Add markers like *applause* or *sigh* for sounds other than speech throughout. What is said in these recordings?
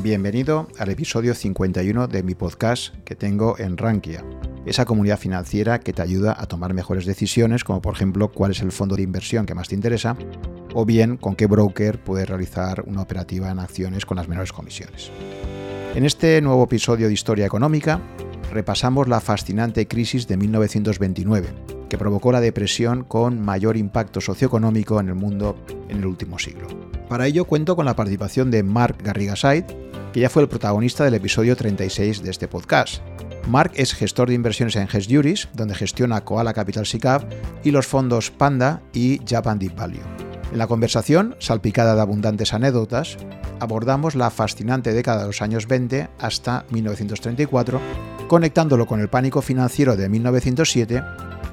Bienvenido al episodio 51 de mi podcast que tengo en Rankia, esa comunidad financiera que te ayuda a tomar mejores decisiones, como por ejemplo cuál es el fondo de inversión que más te interesa, o bien con qué broker puedes realizar una operativa en acciones con las menores comisiones. En este nuevo episodio de Historia Económica repasamos la fascinante crisis de 1929, que provocó la depresión con mayor impacto socioeconómico en el mundo en el último siglo. Para ello cuento con la participación de Mark Garrigaside, que ya fue el protagonista del episodio 36 de este podcast. Mark es gestor de inversiones en Juris, donde gestiona Koala Capital SICAV y los fondos Panda y Japan Deep Value. En la conversación, salpicada de abundantes anécdotas, abordamos la fascinante década de los años 20 hasta 1934, conectándolo con el pánico financiero de 1907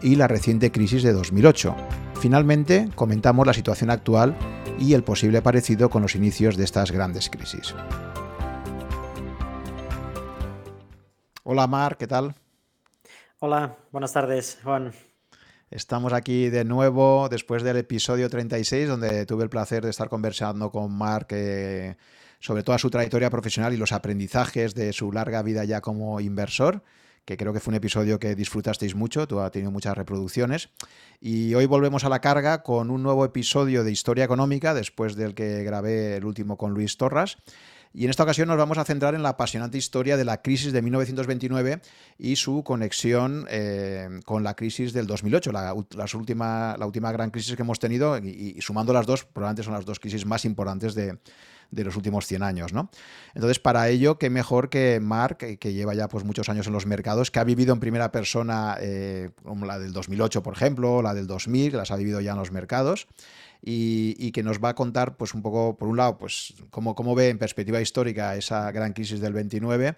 y la reciente crisis de 2008. Finalmente, comentamos la situación actual y el posible parecido con los inicios de estas grandes crisis. Hola Mar, ¿qué tal? Hola, buenas tardes, Juan. Estamos aquí de nuevo después del episodio 36, donde tuve el placer de estar conversando con Mark eh, sobre toda su trayectoria profesional y los aprendizajes de su larga vida ya como inversor que creo que fue un episodio que disfrutasteis mucho, tú has tenido muchas reproducciones. Y hoy volvemos a la carga con un nuevo episodio de Historia Económica, después del que grabé el último con Luis Torras. Y en esta ocasión nos vamos a centrar en la apasionante historia de la crisis de 1929 y su conexión eh, con la crisis del 2008, la, última, la última gran crisis que hemos tenido, y, sumando las dos, probablemente son las dos crisis más importantes de, los últimos 100 años, ¿no? Entonces, para ello, qué mejor que Mark, que lleva ya pues, muchos años en los mercados, que ha vivido en primera persona, eh, como la del 2008, por ejemplo, la del 2000, que las ha vivido ya en los mercados, y, que nos va a contar, pues un poco, por un lado, pues cómo, cómo ve en perspectiva histórica esa gran crisis del 29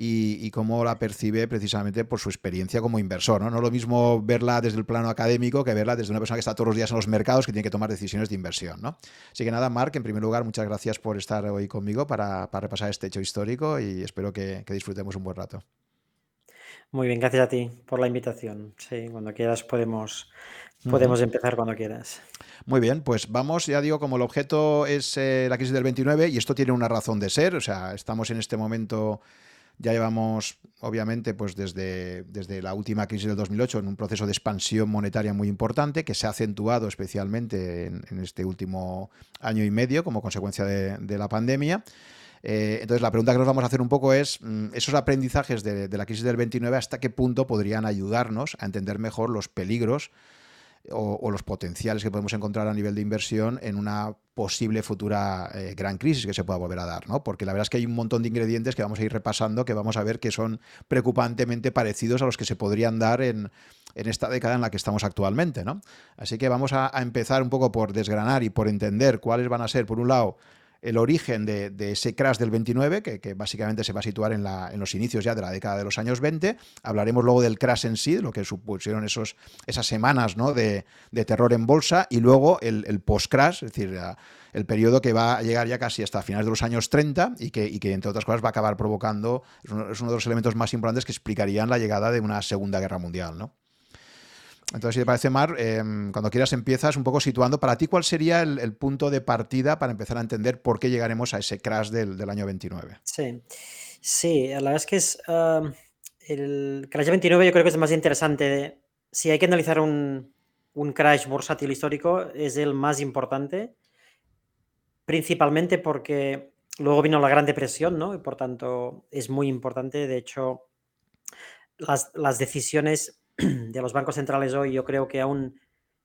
y, cómo la percibe precisamente por su experiencia como inversor. ¿no? no lo mismo verla desde el plano académico que verla desde una persona que está todos los días en los mercados que tiene que tomar decisiones de inversión. ¿no? Así que nada, Marc, en primer lugar, muchas gracias por estar hoy conmigo para, para repasar este hecho histórico y espero que, que disfrutemos un buen rato. Muy bien, gracias a ti por la invitación. Sí, cuando quieras podemos Podemos empezar cuando quieras. Muy bien, pues vamos, ya digo, como el objeto es eh, la crisis del 29 y esto tiene una razón de ser, o sea, estamos en este momento, ya llevamos, obviamente, pues desde, desde la última crisis del 2008 en un proceso de expansión monetaria muy importante que se ha acentuado especialmente en, este último año y medio como consecuencia de, la pandemia. Eh, entonces, la pregunta que nos vamos a hacer un poco es, mm, esos aprendizajes de, de la crisis del 29, ¿hasta qué punto podrían ayudarnos a entender mejor los peligros o, los potenciales que podemos encontrar a nivel de inversión en una posible futura eh, gran crisis que se pueda volver a dar, ¿no? Porque la verdad es que hay un montón de ingredientes que vamos a ir repasando que vamos a ver que son preocupantemente parecidos a los que se podrían dar en, esta década en la que estamos actualmente, ¿no? Así que vamos a empezar un poco por desgranar y por entender cuáles van a ser, por un lado, el origen de, ese crash del 29, que, básicamente se va a situar en, los inicios ya de la década de los años 20. Hablaremos luego del crash en sí, lo que supusieron esos, esas semanas ¿no? de, terror en bolsa, y luego el, post-crash, es decir, el periodo que va a llegar ya casi hasta finales de los años 30 y que, y que entre otras cosas, va a acabar provocando, es uno, es uno de los elementos más importantes que explicarían la llegada de una Segunda Guerra Mundial. ¿no? Entonces, si te parece, Mar, em, cuando quieras empiezas un poco situando, para ti, ¿cuál sería el, punto de partida para empezar a entender por qué llegaremos a ese crash del, año 29? Sí, sí, la verdad es que es el crash 29 yo creo que es el más interesante. si hay que analizar un, crash bursátil histórico, es el más importante, principalmente porque luego vino la Gran Depresión, ¿no? Y por tanto es muy importante. De hecho, las decisiones *clears throat* de los bancos centrales hoy yo creo que aún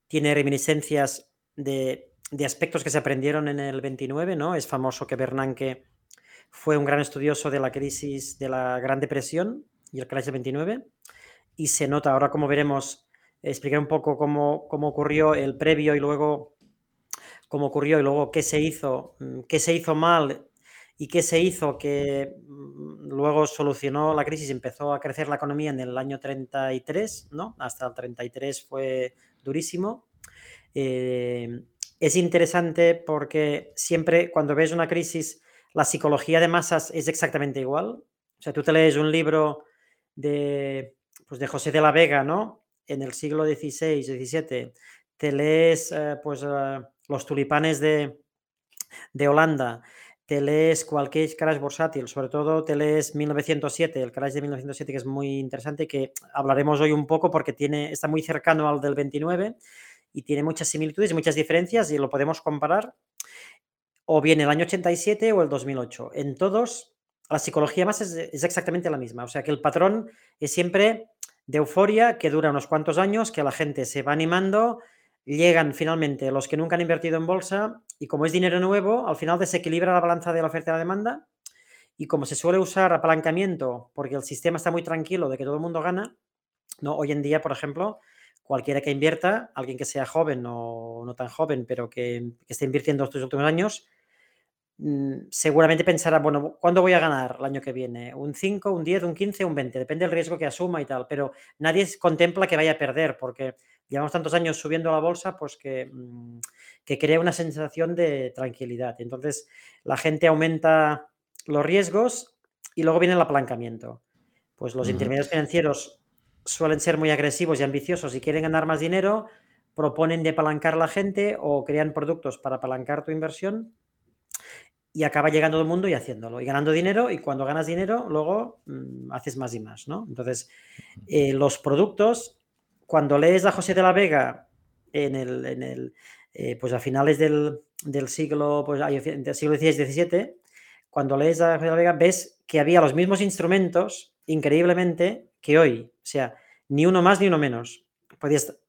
tiene reminiscencias de, aspectos que se aprendieron en el 29, ¿no? Es famoso que Bernanke fue un gran estudioso de la crisis de la Gran Depresión y el crash del 29 y se nota, ahora como veremos, explicar un poco cómo, cómo ocurrió el previo y luego cómo ocurrió y luego qué se hizo, mm, qué se hizo mal ¿Y qué se hizo? Que mm, luego solucionó la crisis, empezó a crecer la economía en el año 33, ¿no? Hasta el 33 fue durísimo. Eh, es interesante porque siempre cuando ves una crisis, la psicología de masas es exactamente igual. O sea, tú te lees un libro de, pues de José de la Vega, ¿no? En el siglo XVI, XVII, te lees eh, pues, eh, los tulipanes de, de Holanda, te lees cualquier crash bursátil, sobre todo te lees 1907, el crash de 1907 que es muy interesante, que hablaremos hoy un poco porque tiene, está muy cercano al del 29 y tiene muchas similitudes y muchas diferencias y lo podemos comparar o bien el año 87 o el 2008. En todos, la psicología más es, es exactamente la misma, o sea que el patrón es siempre de euforia que dura unos cuantos años, que la gente se va animando, llegan finalmente los que nunca han invertido en bolsa y como es dinero nuevo, al final desequilibra la balanza de la oferta y la demanda y como se suele usar apalancamiento porque el sistema está muy tranquilo de que todo el mundo gana, no hoy en día, por ejemplo, cualquiera que invierta, alguien que sea joven o no tan joven, pero que, que esté invirtiendo estos últimos años, Mm, seguramente pensará, bueno, ¿cuándo voy a ganar el año que viene? ¿Un 5, un 10, un 15, un 20? Depende del riesgo que asuma y tal, pero nadie contempla que vaya a perder porque llevamos tantos años subiendo a la bolsa, pues que, mm, que crea una sensación de tranquilidad. Entonces, la gente aumenta los riesgos y luego viene el apalancamiento. Pues los intermediarios financieros suelen ser muy agresivos y ambiciosos y quieren ganar más dinero, proponen de apalancar a la gente o crean productos para apalancar tu inversión y acaba llegando todo el mundo y haciéndolo y ganando dinero y cuando ganas dinero luego mm, haces más y más, ¿no? Entonces, eh, los productos, cuando lees a José de la Vega en el, en el eh, pues a finales del, del siglo, pues del siglo XVI-XVII, cuando lees a José de la Vega ves que había los mismos instrumentos, increíblemente, que hoy. O sea, ni uno más ni uno menos. Podías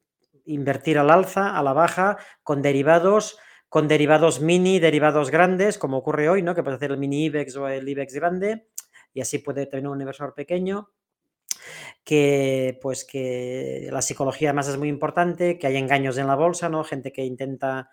invertir al alza, a la baja, con derivados, con derivados mini, derivados grandes, como ocurre hoy, ¿no? Que puedes hacer el mini IBEX o el IBEX grande y así puede tener un inversor pequeño. Que pues que la psicología además es muy importante, que hay engaños en la bolsa, ¿no? Gente que intenta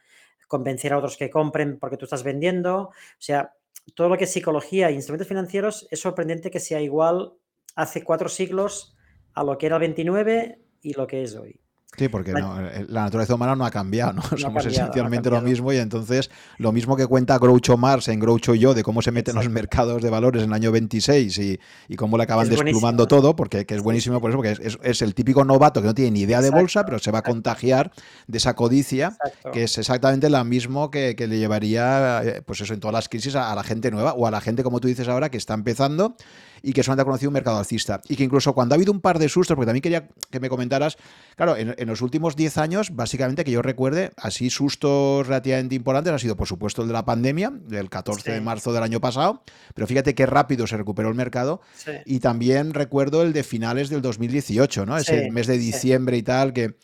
convencer a otros que compren porque tú estás vendiendo. O sea, todo lo que es psicología e instrumentos financieros es sorprendente que sea igual hace cuatro siglos a lo que era el 29 y lo que es hoy. Sí, porque eh, la naturaleza humana no ha cambiado, ¿no? *laughs* Somos esencialmente lo mismo y entonces lo mismo que cuenta Groucho Marx en Groucho Yo de cómo se meten los mercados de valores en el año 26 y, y cómo le acaban desplumando todo, porque que es buenísimo por eso, porque es, el típico novato que no tiene ni idea de bolsa, pero se va a contagiar de esa codicia, que es exactamente la mismo que, le llevaría, eh, pues eso, en todas las crisis a, a la gente nueva o a la gente, como tú dices ahora, que está empezando y que solamente ha conocido un mercado alcista. Y que incluso cuando ha habido un par de sustos, porque también quería que me comentaras, claro, en, los últimos 10 años, básicamente que yo recuerde, así sustos relativamente importantes ha sido, por supuesto, el de la pandemia, del 14 de marzo del año pasado, pero fíjate qué rápido se recuperó el mercado. Y también recuerdo el de finales del 2018, ¿no? Ese mes de diciembre y tal, que...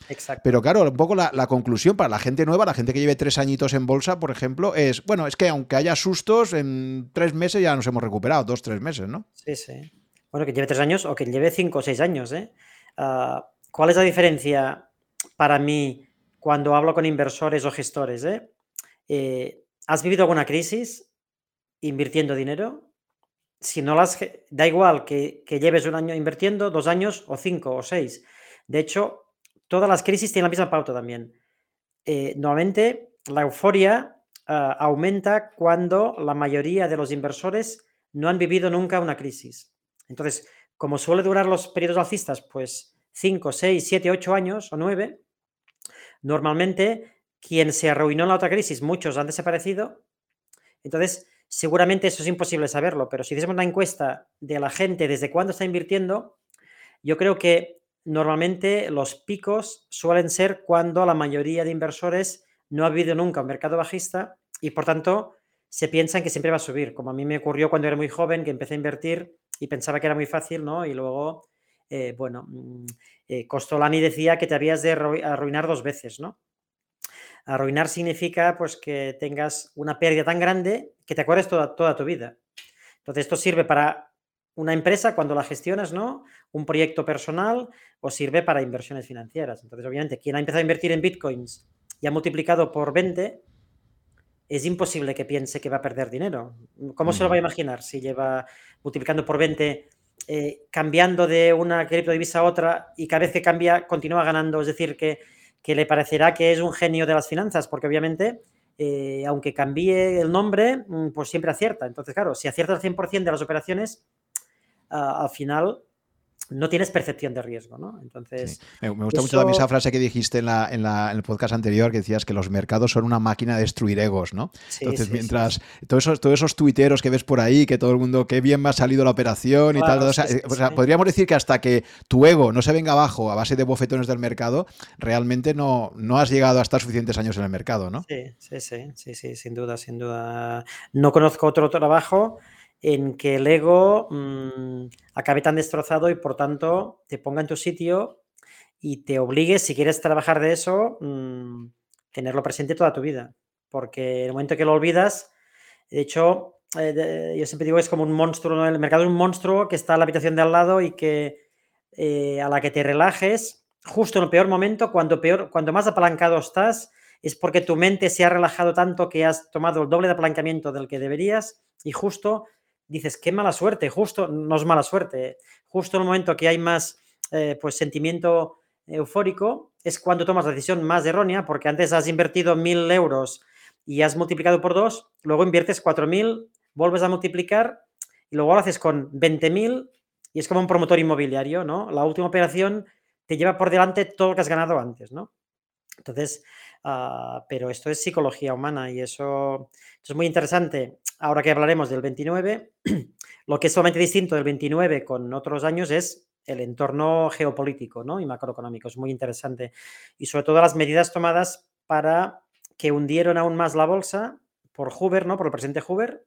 Pero claro, un poco la, la conclusión para la gente nueva, la gente que lleve tres añitos en bolsa, por ejemplo, es, bueno, es que aunque haya sustos, en tres meses ya nos hemos recuperado, dos, tres meses, ¿no? Sí, sí. Bueno, que lleve tres años o que lleve cinco o seis años. ¿eh? Ah, ¿Cuál es la diferencia para mí cuando hablo con inversores o gestores? Eh? Eh, has vivido alguna crisis invirtiendo dinero? Si no las... Da igual que, lleves un año invirtiendo, dos años o cinco o seis. De hecho, todas las crisis tienen la misma pauta también. normalmente la euforia ah, aumenta cuando la mayoría de los inversores no han vivido nunca una crisis. Entonces, como suele durar los periodos alcistas, pues 5, 6, 7, 8 años o 9, normalmente quien se arruinó en la otra crisis, muchos han desaparecido. Entonces, seguramente eso es imposible saberlo, pero si hacemos una encuesta de la gente desde cuándo está invirtiendo, yo creo que normalmente los picos suelen ser cuando la mayoría de inversores no ha vivido nunca un mercado bajista y por tanto se piensan que siempre va a subir, como a mí me ocurrió cuando era muy joven, que empecé a invertir y pensaba que era muy fácil, ¿no? Y luego, eh, bueno, mm, eh, Costolani decía que te habías de arruinar dos veces, ¿no? Arruinar significa pues que tengas una pérdida tan grande que te acuerdes toda, toda tu vida. Entonces, esto sirve para una empresa cuando la gestionas, ¿no? Un proyecto personal o sirve para inversiones financieras. Entonces, obviamente, quien ha empezado a invertir en bitcoins y ha multiplicado por 20, es imposible que piense que va a perder dinero. ¿Cómo se lo va a imaginar si lleva multiplicando por 20, eh, cambiando de una criptodivisa a otra y cada vez que cambia continúa ganando? Es decir, que, le parecerá que es un genio de las finanzas, porque obviamente, eh, aunque cambie el nombre, mm, pues siempre acierta. Entonces, claro, si acierta el 100% de las operaciones, al final no tienes percepción de riesgo, ¿no? Entonces... Me, gusta mucho también esa frase que dijiste en, la, en, el podcast anterior, que decías que los mercados son una máquina de destruir egos, ¿no? Entonces, mientras todos, esos, todos esos tuiteros que ves por ahí, que todo el mundo, qué bien me ha salido la operación y tal, o sea, podríamos decir que hasta que tu ego no se venga abajo a base de bofetones del mercado, realmente no, no has llegado a estar suficientes años en el mercado, ¿no? Sí, sí, sí, sí, sí, sin duda, sin duda. No conozco otro trabajo en que el ego mm, acabe tan destrozado y por tanto te ponga en tu sitio y te obligue, si quieres trabajar de eso, mm, tenerlo presente toda tu vida. Porque el momento que lo olvidas, de hecho, eh, yo siempre digo que es como un monstruo, el mercado es un monstruo que está en la habitación de al lado y que eh, a la que te relajes, justo en el peor momento, cuando, peor, cuando más apalancado estás, es porque tu mente se ha relajado tanto que has tomado el doble de apalancamiento del que deberías y justo dices, qué mala suerte, justo, no es mala suerte, justo en el momento que hay más eh, pues sentimiento eufórico es cuando tomas la decisión más errónea, porque antes has invertido mil euros y has multiplicado por dos, luego inviertes cuatro mil, vuelves a multiplicar y luego lo haces con 20.000 y es como un promotor inmobiliario, ¿no? La última operación te lleva por delante todo lo que has ganado antes, ¿no? Entonces, ah, pero esto es psicología humana y eso, es muy interesante ahora que hablaremos del 29, *clears throat* lo que es solamente distinto del 29 con otros años es el entorno geopolítico ¿no? y macroeconómico. Es muy interesante. Y sobre todo las medidas tomadas para que hundieron aún más la bolsa por Hoover, ¿no? por el presidente Hoover,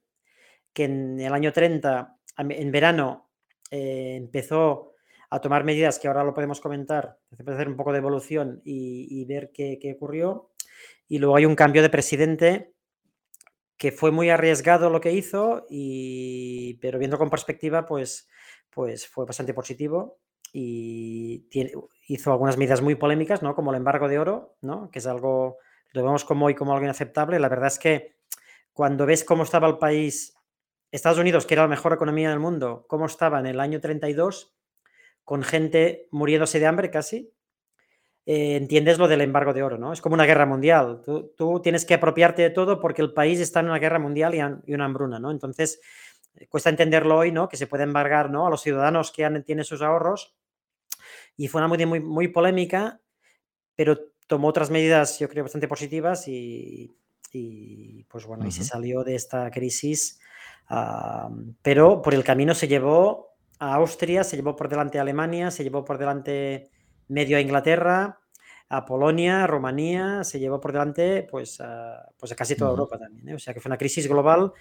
que en el año 30, en verano, eh, empezó a tomar medidas que ahora lo podemos comentar, hacer un poco de evolución y, ver qué, qué ocurrió. Y luego hay un cambio de presidente que fue muy arriesgado lo que hizo, y, pero viendo con perspectiva, pues, pues fue bastante positivo y hizo algunas medidas muy polémicas, ¿no? Como el embargo de oro, ¿no? Que es algo, lo vemos como hoy como algo inaceptable. La verdad es que cuando ves cómo estaba el país, Estados Unidos, que era la mejor economía del mundo, cómo estaba en el año 32, con gente muriéndose de hambre casi, eh, entiendes lo del embargo de oro, ¿no? Es como una guerra mundial. Tú, tienes que apropiarte de todo porque el país está en una guerra mundial y, una hambruna, ¿no? Entonces, eh, cuesta entenderlo hoy, ¿no? Que se puede embargar, ¿no? A los ciudadanos que han, tienen sus ahorros. Y fue una muy, muy, muy polémica, pero tomó otras medidas, yo creo, bastante positivas y, pues bueno, y se salió de esta crisis. pero por el camino se llevó a Austria, se llevó por delante a Alemania, se llevó por delante medio a Inglaterra, a Polonia, a Rumanía, se llevó por delante pues a, pues a casi toda Europa también. ¿eh? O sea que fue una crisis global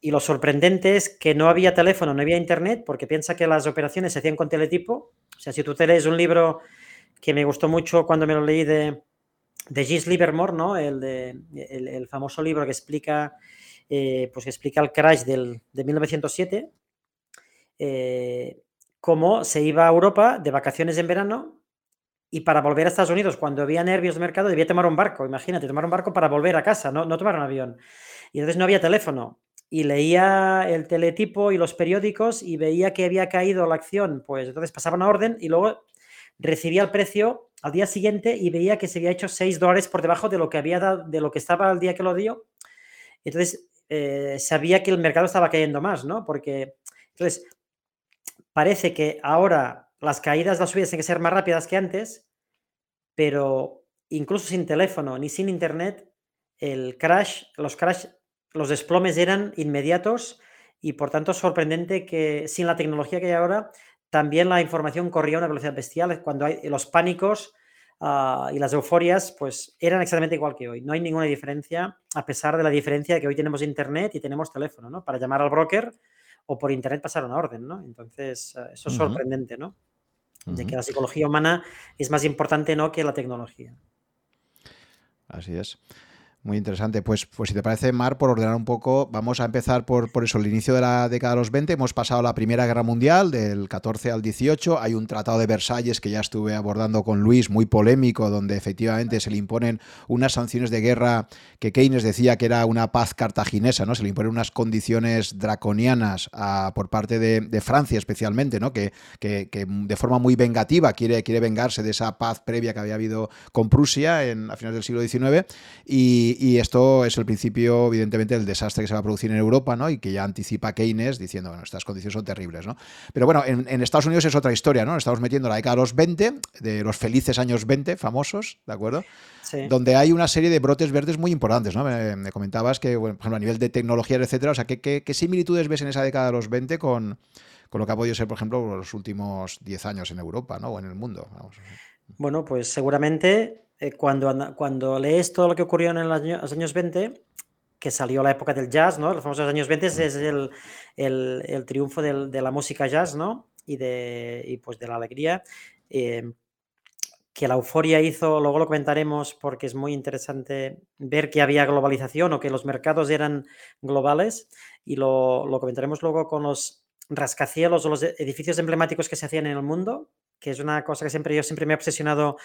y lo sorprendente es que no había teléfono, no había internet, porque piensa que las operaciones se hacían con teletipo. O sea, si tú te lees un libro que me gustó mucho cuando me lo leí de, de Gis Livermore, ¿no? el, de, el, famoso libro que explica, eh, pues que explica el crash del, de 1907, eh, cómo se iba a Europa de vacaciones en verano y para volver a Estados Unidos, cuando había nervios de mercado, debía tomar un barco. Imagínate, tomar un barco para volver a casa, no, no tomar un avión. Y entonces no había teléfono. Y leía el teletipo y los periódicos y veía que había caído la acción. Pues entonces pasaba una orden y luego recibía el precio al día siguiente y veía que se había hecho 6 dólares por debajo de lo que había dado, de lo que estaba al día que lo dio. Entonces eh, sabía que el mercado estaba cayendo más, ¿no? Porque entonces parece que ahora las caídas, las subidas tienen que ser más rápidas que antes, pero incluso sin teléfono ni sin internet, el crash, los crash, los desplomes eran inmediatos y por tanto es sorprendente que sin la tecnología que hay ahora, también la información corría a una velocidad bestial. Cuando hay los pánicos ah, y las euforias, pues eran exactamente igual que hoy. No hay ninguna diferencia, a pesar de la diferencia de que hoy tenemos internet y tenemos teléfono, ¿no? Para llamar al broker o por internet pasar una orden, ¿no? Entonces, ah, eso es sorprendente, ¿no? De que la psicología humana es más importante ¿no? que la tecnología. Así es. Muy interesante. Pues, pues si te parece, Mar, por ordenar un poco, vamos a empezar por, por eso, el inicio de la década de los 20. Hemos pasado la Primera Guerra Mundial, del 14 al 18. Hay un tratado de Versalles que ya estuve abordando con Luis, muy polémico, donde efectivamente se le imponen unas sanciones de guerra que Keynes decía que era una paz cartaginesa, ¿no? Se le imponen unas condiciones draconianas por parte de, Francia especialmente, ¿no? Que, que, de forma muy vengativa quiere, quiere vengarse de esa paz previa que había habido con Prusia en, a finales del siglo XIX. Y, Y, esto es el principio, evidentemente, del desastre que se va a producir en Europa, ¿no? Y que ya anticipa Keynes diciendo, bueno, estas condiciones son terribles, ¿no? Pero bueno, en, Estados Unidos es otra historia, ¿no? Estamos metiendo la década de los 20, de los felices años 20, famosos, ¿de acuerdo? Sí. Donde hay una serie de brotes verdes muy importantes, ¿no? Me, comentabas que, bueno, por ejemplo, a nivel de tecnología, etcétera, o sea, ¿qué, qué, similitudes ves en esa década de los 20 con, con lo que ha podido ser, por ejemplo, los últimos 10 años en Europa, ¿no? O en el mundo. Bueno, pues seguramente eh, cuando, cuando lees todo lo que ocurrió en los años 20, que salió la época del jazz, ¿no? Los famosos años 20 es el, el, triunfo de la música jazz, ¿no? Y, de, pues de la alegría. Eh, que la euforia hizo, luego lo comentaremos porque es muy interesante ver que había globalización o que los mercados eran globales y lo, lo comentaremos luego con los rascacielos o los edificios emblemáticos que se hacían en el mundo, que es una cosa que siempre yo siempre me he obsesionado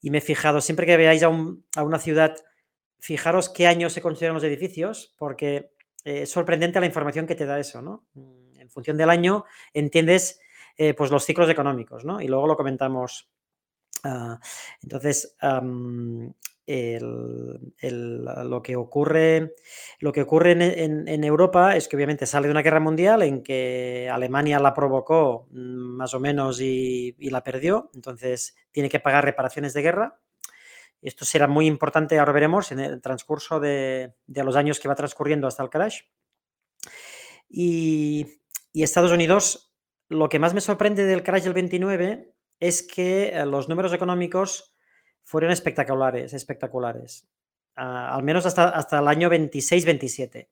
y me he fijado, siempre que veáis a, una ciudad, fijaros qué años se construyeron los edificios, porque eh, es sorprendente la información que te da eso, ¿no? Mm, en función del año entiendes eh, pues los ciclos económicos, ¿no? Y luego lo comentamos. Ah, entonces, lo que ocurre, en, Europa es que obviamente sale de una guerra mundial en que Alemania la provocó mm, más o menos y, la perdió, entonces tiene que pagar reparaciones de guerra. Esto será muy importante, ahora veremos, en el transcurso de, los años que va transcurriendo hasta el crash. Y, y Estados Unidos, lo que más me sorprende del crash del 29 es que eh, los números económicos fueron espectaculares, espectaculares. Ah, al menos hasta, hasta el año 26-27.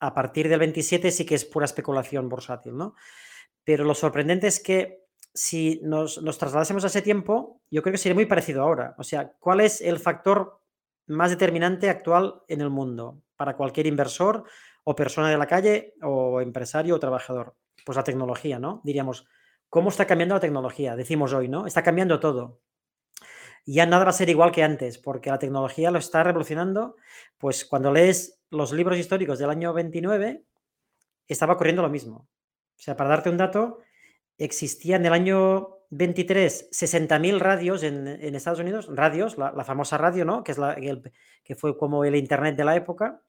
A partir del 27 sí que es pura especulación bursátil, ¿no? Pero lo sorprendente es que si nos, nos trasladásemos a ese tiempo, yo creo que sería muy parecido ahora. O sea, ¿cuál es el factor más determinante actual en el mundo para cualquier inversor o persona de la calle o empresario o trabajador? Pues la tecnología, ¿no? Diríamos, ¿cómo está cambiando la tecnología? Decimos hoy, ¿no? Está cambiando todo ya nada va a ser igual que antes, porque la tecnología lo está revolucionando. Pues cuando lees los libros históricos del año 29, estaba ocurriendo lo mismo. O sea, para darte un dato, existía en el año 23 60.000 radios en, Estados Unidos, radios, la, famosa radio, ¿no? Que, es la, que fue como el Internet de la época.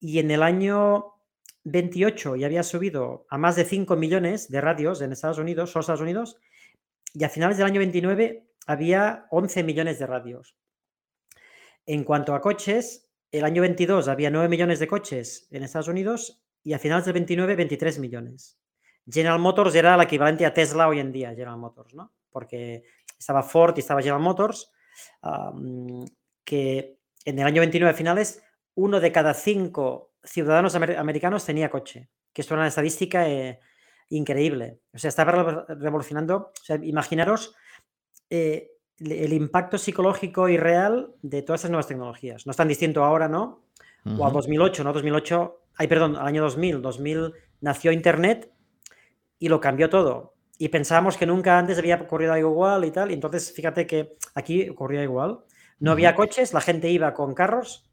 Y en el año 28 ya había subido a más de 5 millones de radios en Estados Unidos, solo Estados Unidos, y a finales del año 29 había 11 millones de radios. En cuanto a coches, el año 22 había 9 millones de coches en Estados Unidos y a finales del 29, 23 millones. General Motors era el equivalente a Tesla hoy en día, General Motors, ¿no? Porque estaba Ford y estaba General Motors, que en el año 29 a finales, uno de cada cinco ciudadanos americanos tenía coche, que esto era una estadística eh, increíble. O sea, estaba revolucionando, o imaginaros eh, el impacto psicológico y real de todas esas nuevas tecnologías. No es tan distinto ahora, ¿no? O a 2008, ¿no? 2008, ay, perdón, al año 2000. 2000 nació Internet y lo cambió todo. Y pensábamos que nunca antes había ocurrido algo igual y tal. Y entonces, fíjate que aquí ocurrió igual. No había coches, la gente iba con carros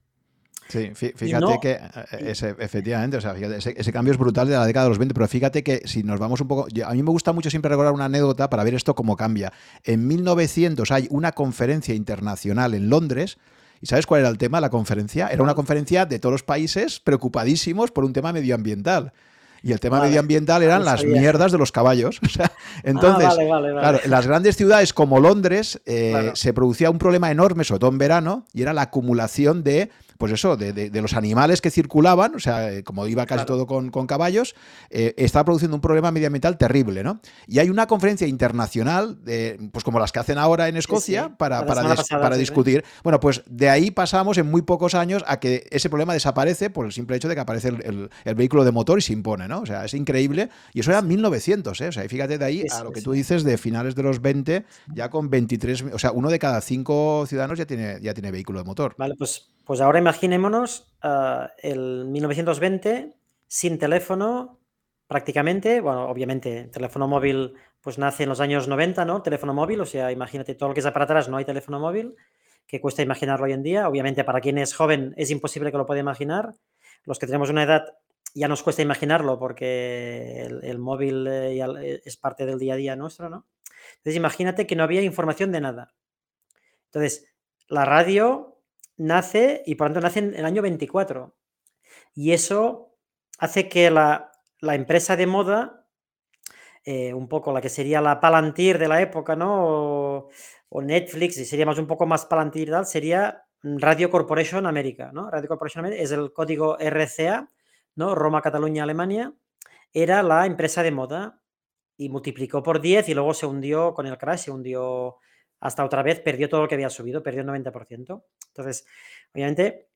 Sí, fíjate que eh, ese, efectivamente, o sea, ese, cambio es brutal de la década de los 20, pero fíjate que si nos vamos un poco, a mí me gusta mucho siempre recordar una anécdota para ver esto cómo cambia. En 1900 hay una conferencia internacional en Londres. ¿Y sabes cuál era el tema de la conferencia? Era una conferencia de todos los países preocupadísimos por un tema medioambiental. Y el tema medioambiental eran las mierdas de los caballos. *laughs* Ah, entonces, claro, en las grandes ciudades como Londres eh, se producía un problema enorme, sobre todo en verano, y era la acumulación de pues eso, de, los animales que circulaban, o sea, eh, como iba casi todo con, caballos, eh, estaba produciendo un problema medioambiental terrible, ¿no? Y hay una conferencia internacional, pues como las que hacen ahora en Escocia, para, para, discutir. Bueno, pues de ahí pasamos en muy pocos años a que ese problema desaparece por el simple hecho de que aparece el, vehículo de motor y se impone, ¿no? O sea, es increíble. Y eso era 1900, ¿eh? O sea, fíjate de ahí a lo que tú dices de finales de los 20, ya con 23, o sea, uno de cada cinco ciudadanos ya tiene, ya tiene vehículo de motor. Vale, pues pues ahora imaginémonos uh, el 1920 sin teléfono prácticamente, bueno, obviamente teléfono móvil pues nace en los años 90, ¿no? Teléfono móvil, o sea, imagínate todo lo que es para atrás, no hay teléfono móvil, que cuesta imaginarlo hoy en día. Obviamente para quien es joven es imposible que lo pueda imaginar. Los que tenemos una edad ya nos cuesta imaginarlo porque el, móvil eh, eh, es parte del día a día nuestro, ¿no? Entonces imagínate que no había información de nada. Entonces, la radio nace y por tanto nace en el año 24. Y eso hace que la, la empresa de moda, eh, un poco la que sería la Palantir de la época, ¿no? O, Netflix, y sería más un poco más Palantir, sería Radio Corporation América, ¿no? Radio Corporation América es el código RCA, ¿no? Roma, Cataluña, Alemania, era la empresa de moda y multiplicó por 10 y luego se hundió con el crash, se hundió hasta otra vez, perdió todo lo que había subido, perdió el 90%. Entonces, obviamente,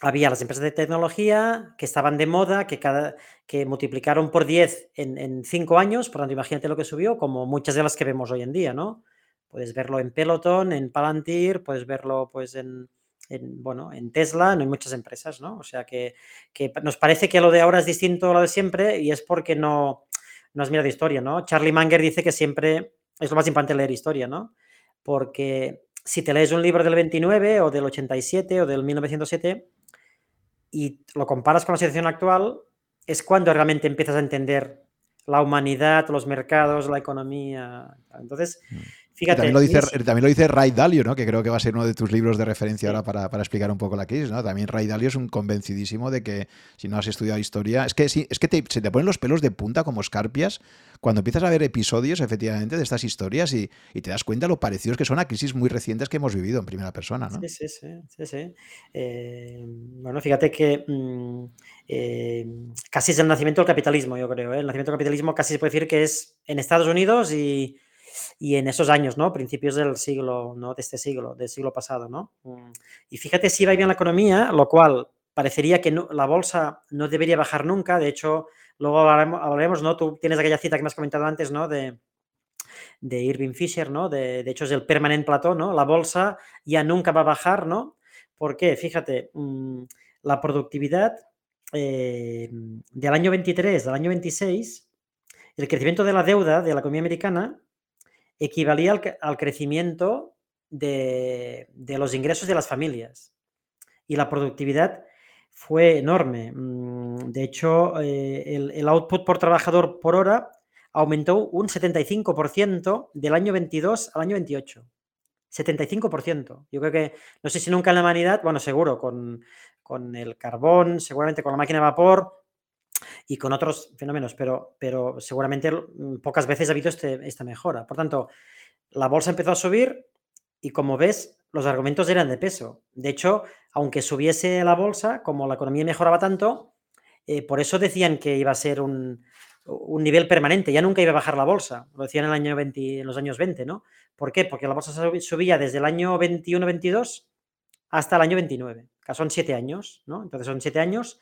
había las empresas de tecnología que estaban de moda, que, cada, que multiplicaron por 10 en 5 años, por tanto, imagínate lo que subió, como muchas de las que vemos hoy en día, ¿no? Puedes verlo en Peloton, en Palantir, puedes verlo pues en, en, bueno, en Tesla, no hay muchas empresas, ¿no? O sea que, que, nos parece que lo de ahora es distinto a lo de siempre y es porque no, no has mirado historia, ¿no? Charlie Manger dice que siempre es lo más importante leer historia, ¿no? Porque si te lees un libro del 29 o del 87 o del 1907 y lo comparas con la situación actual, es cuando realmente empiezas a entender la humanidad, los mercados, la economía. Entonces, También lo, dice, también lo dice Ray Dalio, ¿no? que creo que va a ser uno de tus libros de referencia ahora para, para, explicar un poco la crisis. ¿no? También Ray Dalio es un convencidísimo de que si no has estudiado historia, es que, sí, es que se te ponen los pelos de punta como escarpias cuando empiezas a ver episodios, efectivamente, de estas historias y, y te das cuenta lo parecidos que son a crisis muy recientes que hemos vivido en primera persona. ¿no? Sí, sí, sí. sí, eh, bueno, fíjate que mm, eh, casi es el nacimiento del capitalismo, yo creo. ¿eh? El nacimiento del capitalismo casi se puede decir que es en Estados Unidos y y en esos años, ¿no? Principios del siglo, ¿no? De este siglo, del siglo pasado, ¿no? Mm, y fíjate si va bien la economía, lo cual parecería que la bolsa no debería bajar nunca. De hecho, luego hablaremos, ¿no? Tú tienes aquella cita que me has comentado antes, ¿no? De, de Irving Fisher, ¿no? De, hecho, es el permanent plató, ¿no? La bolsa ya nunca va a bajar, ¿no? ¿Por qué? Fíjate, mm, la productividad eh, del año 23, del año 26, el crecimiento de la deuda de la economía americana equivalía al, crecimiento de, los ingresos de las familias. Y la productividad fue enorme. Mm, de hecho, eh, el, output por trabajador por hora aumentó un 75% del año 22 al año 28. 75%. Yo creo que, no sé si nunca en la humanidad, bueno, seguro, con, con el carbón, seguramente con la máquina de vapor, y con otros fenómenos, pero, pero seguramente mm, pocas veces ha habido este, esta mejora. Por tanto, la bolsa empezó a subir y como ves, los argumentos eran de peso. De hecho, aunque subiese la bolsa, como la economía mejoraba tanto, eh, por eso decían que iba a ser un, un, nivel permanente, ya nunca iba a bajar la bolsa. Lo decían en, el año 20, en los años 20, ¿no? ¿Por qué? Porque la bolsa subía desde el año 21-22 hasta el año 29, que son siete años, ¿no? Entonces son siete años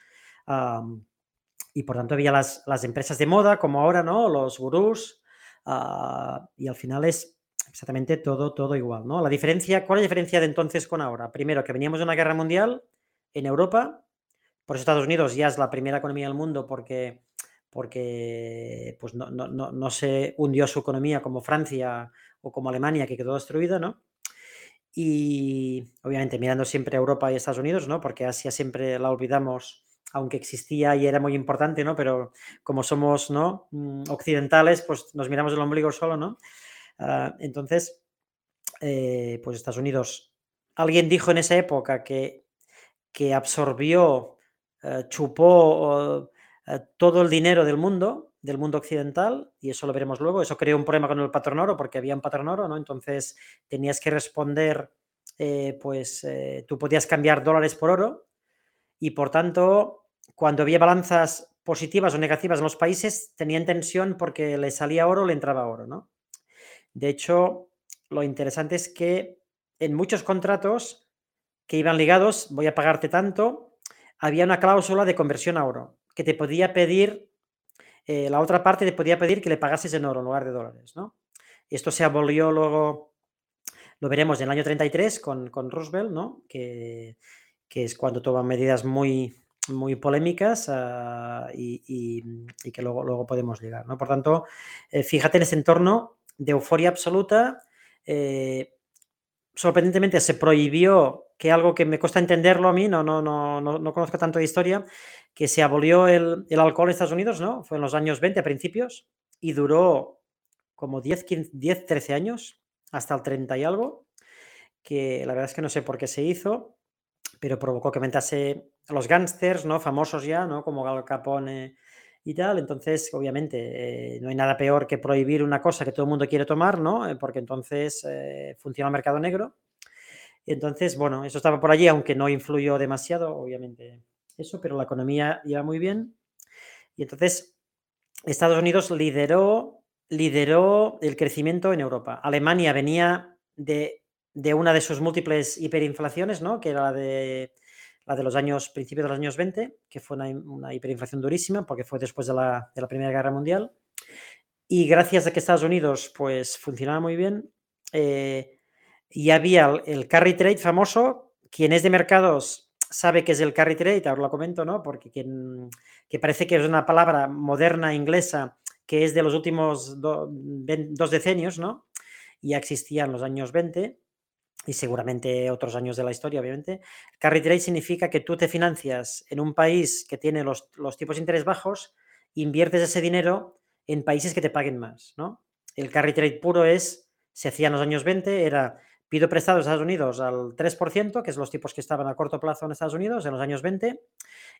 y por tanto había las, empresas de moda, como ahora, ¿no? Los gurús, ah, y al final es exactamente todo, todo igual, ¿no? La diferencia, ¿cuál es la diferencia de entonces con ahora? Primero, que veníamos de una guerra mundial en Europa, por eso Estados Unidos ya es la primera economía del mundo porque, porque pues no, no, no, se hundió su economía como Francia o como Alemania, que quedó destruida, ¿no? Y obviamente mirando siempre a Europa y Estados Unidos, ¿no? Porque Asia siempre la olvidamos aunque existía y era muy importante, ¿no? Pero como somos, ¿no? Mm, occidentales, pues nos miramos el ombligo solo, ¿no? Ah, entonces, eh, pues Estados Unidos, alguien dijo en esa época que, que absorbió, eh, chupó eh, todo el dinero del mundo, del mundo occidental, y eso lo veremos luego. Eso creó un problema con el patrón oro, porque había un patrón oro, ¿no? Entonces tenías que responder, pues tú podías cambiar dólares por oro, y por tanto, cuando había balanzas positivas o negativas en los países, tenían tensión porque le salía oro o le entraba oro, ¿no? De hecho, lo interesante es que en muchos contratos que iban ligados, voy a pagarte tanto, había una cláusula de conversión a oro, que te podía pedir, eh, la otra parte te podía pedir que le pagases en oro en lugar de dólares, ¿no? Esto se abolió luego, lo veremos en el año 33 con, con Roosevelt, ¿no? Que que es cuando toman medidas muy, muy polémicas ah, y, que luego, luego podemos llegar. ¿no? Por tanto, eh, fíjate en ese entorno de euforia absoluta. Eh, sorprendentemente se prohibió que algo que me cuesta entenderlo a mí, no, no, no, no, conozco tanto de historia, que se abolió el, alcohol en Estados Unidos, ¿no? Fue en los años 20 a principios y duró como 10, 15, 10 13 años, hasta el 30 y algo, que la verdad es que no sé por qué se hizo, pero provocó que aumentase los gángsters, ¿no? Famosos ya, ¿no? Como Gal Capone y tal. Entonces, obviamente, eh, no hay nada peor que prohibir una cosa que todo el mundo quiere tomar, ¿no? Eh, porque entonces eh, funciona el mercado negro. Entonces, bueno, eso estaba por allí, aunque no influyó demasiado, obviamente, eso, pero la economía iba muy bien. Y entonces, Estados Unidos lideró, lideró el crecimiento en Europa. Alemania venía de, de una de sus múltiples hiperinflaciones, ¿no? Que era la de la de los años, principios de los años 20, que fue una, hiperinflación durísima porque fue después de la, Primera Guerra Mundial. Y gracias a que Estados Unidos pues funcionaba muy bien, eh, y había el, carry trade famoso, quien es de mercados sabe que es el carry trade, ahora lo comento, ¿no? Porque quien, que parece que es una palabra moderna inglesa que es de los últimos dos decenios, ¿no? Ya existía en los años 20 y seguramente otros años de la historia, obviamente. Carry trade significa que tú te financias en un país que tiene los, tipos de interés bajos, inviertes ese dinero en países que te paguen más, ¿no? El carry trade puro es, se hacía en los años 20, era pido prestado a Estados Unidos al 3%, que es los tipos que estaban a corto plazo en Estados Unidos en los años 20,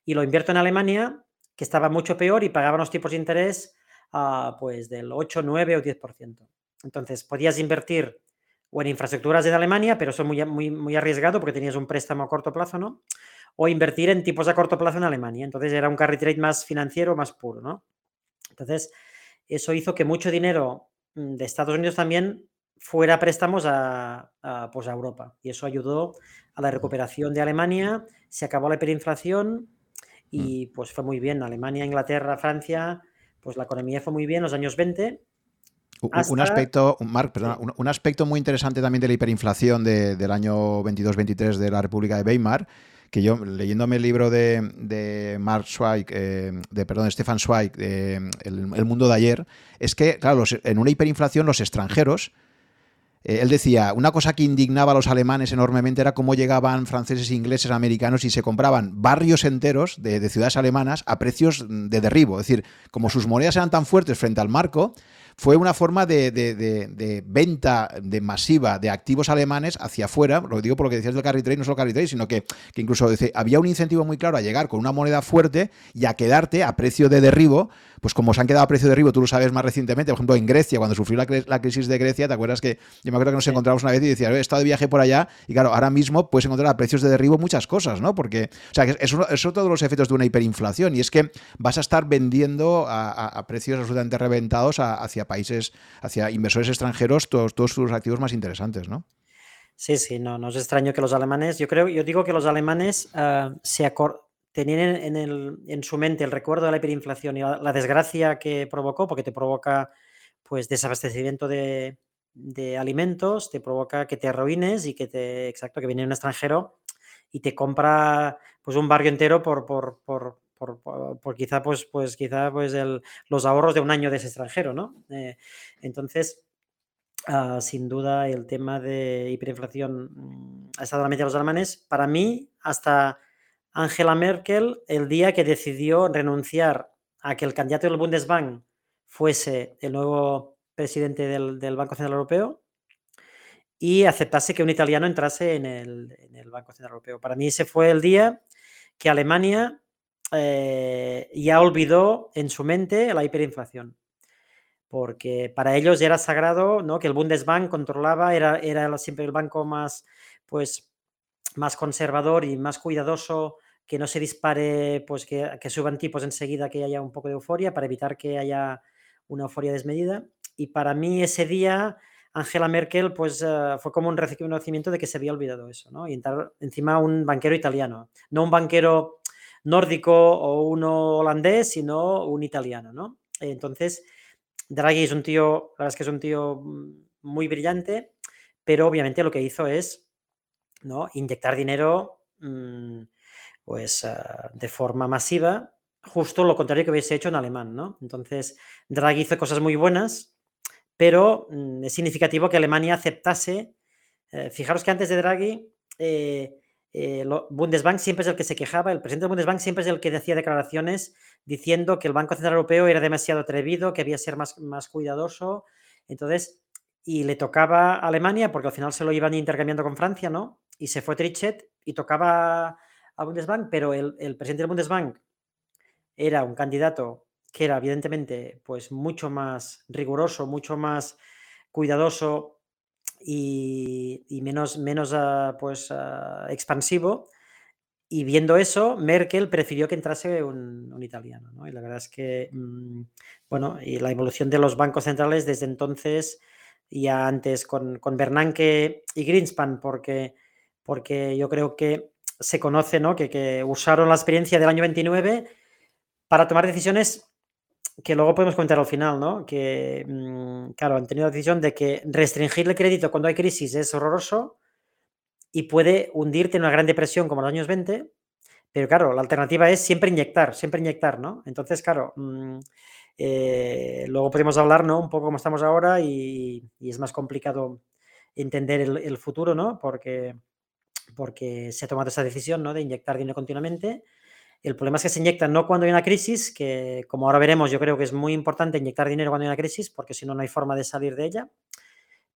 y lo invierto en Alemania, que estaba mucho peor y pagaban los tipos de interés pues del 8, 9 o 10%. Entonces, podías invertir o en infraestructuras de Alemania, pero eso muy, muy, muy arriesgado porque tenías un préstamo a corto plazo, ¿no? O invertir en tipos a corto plazo en Alemania. Entonces era un carry trade más financiero, más puro, ¿no? Entonces, eso hizo que mucho dinero mm, de Estados Unidos también fuera préstamos a, pues a Europa. Y eso ayudó a la recuperación de Alemania, se acabó la hiperinflación mm. y pues fue muy bien. Alemania, Inglaterra, Francia, pues la economía fue muy bien en los años 20 un aspecto, Mark, un, aspecto muy interesante también de la hiperinflación del año 22-23 de la República de Weimar, que yo leyéndome el libro de, Mark Zweig, eh, de perdón, Stefan Zweig, el, mundo de ayer, es que, claro, en una hiperinflación los extranjeros, eh, él decía, una cosa que indignaba a los alemanes enormemente era cómo llegaban franceses, ingleses, americanos y se compraban barrios enteros de, de ciudades alemanas a precios de derribo. Es decir, como sus monedas eran tan fuertes frente al marco, fue una forma de, venta de masiva de activos alemanes hacia afuera. Lo digo por lo que decías del carry trade, no solo carry trade, sino que, incluso había un incentivo muy claro a llegar con una moneda fuerte y a quedarte a precio de derribo. Pues como se han quedado a precio de derribo, tú lo sabes más recientemente, por ejemplo, en Grecia, cuando sufrió la, crisis de Grecia, ¿te acuerdas que yo me acuerdo que nos encontramos una vez y decía, he estado de viaje por allá y claro, ahora mismo puedes encontrar a precios de derribo muchas cosas, ¿no? Porque, o sea, es, es otro de los efectos de una hiperinflación y es que vas a estar vendiendo a, precios absolutamente reventados hacia países, hacia inversores extranjeros, todos, todos sus activos más interesantes, ¿no? Sí, sí, no, no es extraño que los alemanes, yo creo, yo digo que los alemanes uh, se tenían en, su mente el recuerdo de la hiperinflación y la, desgracia que provocó, porque te provoca pues desabastecimiento de, de, alimentos, te provoca que te arruines y que te, exacto, que viene un extranjero y te compra pues un barrio entero por, por, por por, quizá, pues, pues, quizá pues los ahorros de un año de ese extranjero, ¿no? Eh, entonces, ah, sin duda, el tema de hiperinflación mm, ha estado en la mente de los alemanes. Para mí, hasta Angela Merkel, el día que decidió renunciar a que el candidato del Bundesbank fuese el nuevo presidente del, Banco Central Europeo y aceptase que un italiano entrase en el, Banco Central Europeo. Para mí ese fue el día que Alemania eh, ya olvidó en su mente la hiperinflación. Porque para ellos ya era sagrado ¿no? que el Bundesbank controlaba, era, era siempre el banco más, pues, más conservador y más cuidadoso, que no se dispare, pues que, suban tipos enseguida, que haya un poco de euforia, para evitar que haya una euforia desmedida. Y para mí ese día, Angela Merkel, pues eh, fue como un reconocimiento de que se había olvidado eso, ¿no? Y encima un banquero italiano, no un banquero nórdico o uno holandés, sino un italiano, ¿no? Entonces, Draghi es un tío, la verdad es que es un tío muy brillante, pero obviamente lo que hizo es ¿no? inyectar dinero mm, pues, ah, de forma masiva, justo lo contrario que hubiese hecho en alemán, ¿no? Entonces, Draghi hizo cosas muy buenas, pero mm, es significativo que Alemania aceptase. Eh, fijaros que antes de Draghi, eh, eh, Bundesbank siempre es el que se quejaba, el presidente del Bundesbank siempre es el que decía declaraciones diciendo que el Banco Central Europeo era demasiado atrevido, que había que ser más, más cuidadoso. Entonces, y le tocaba a Alemania, porque al final se lo iban intercambiando con Francia, ¿no? Y se fue Trichet y tocaba al Bundesbank, pero el, el presidente del Bundesbank era un candidato que era evidentemente pues mucho más riguroso, mucho más cuidadoso y, menos, menos ah, pues, ah, expansivo. Y viendo eso, Merkel prefirió que entrase un, italiano. ¿no? Y la verdad es que, mm, bueno, y la evolución de los bancos centrales desde entonces, ya antes con, con Bernanke y Greenspan, porque, porque yo creo que se conoce ¿no? que, usaron la experiencia del año 29 para tomar decisiones que luego podemos comentar al final, ¿no? Que, mm, claro, han tenido la decisión de que restringir el crédito cuando hay crisis es horroroso y puede hundirte en una gran depresión como los años 20, pero claro, la alternativa es siempre inyectar, siempre inyectar, ¿no? Entonces, claro, mm, eh, luego podemos hablar, ¿no? Un poco como estamos ahora y, es más complicado entender el, el, futuro, ¿no? Porque, porque se ha tomado esa decisión, ¿no? De inyectar dinero continuamente el problema es que se inyecta no cuando hay una crisis, que como ahora veremos, yo creo que es muy importante inyectar dinero cuando hay una crisis, porque si no, no hay forma de salir de ella.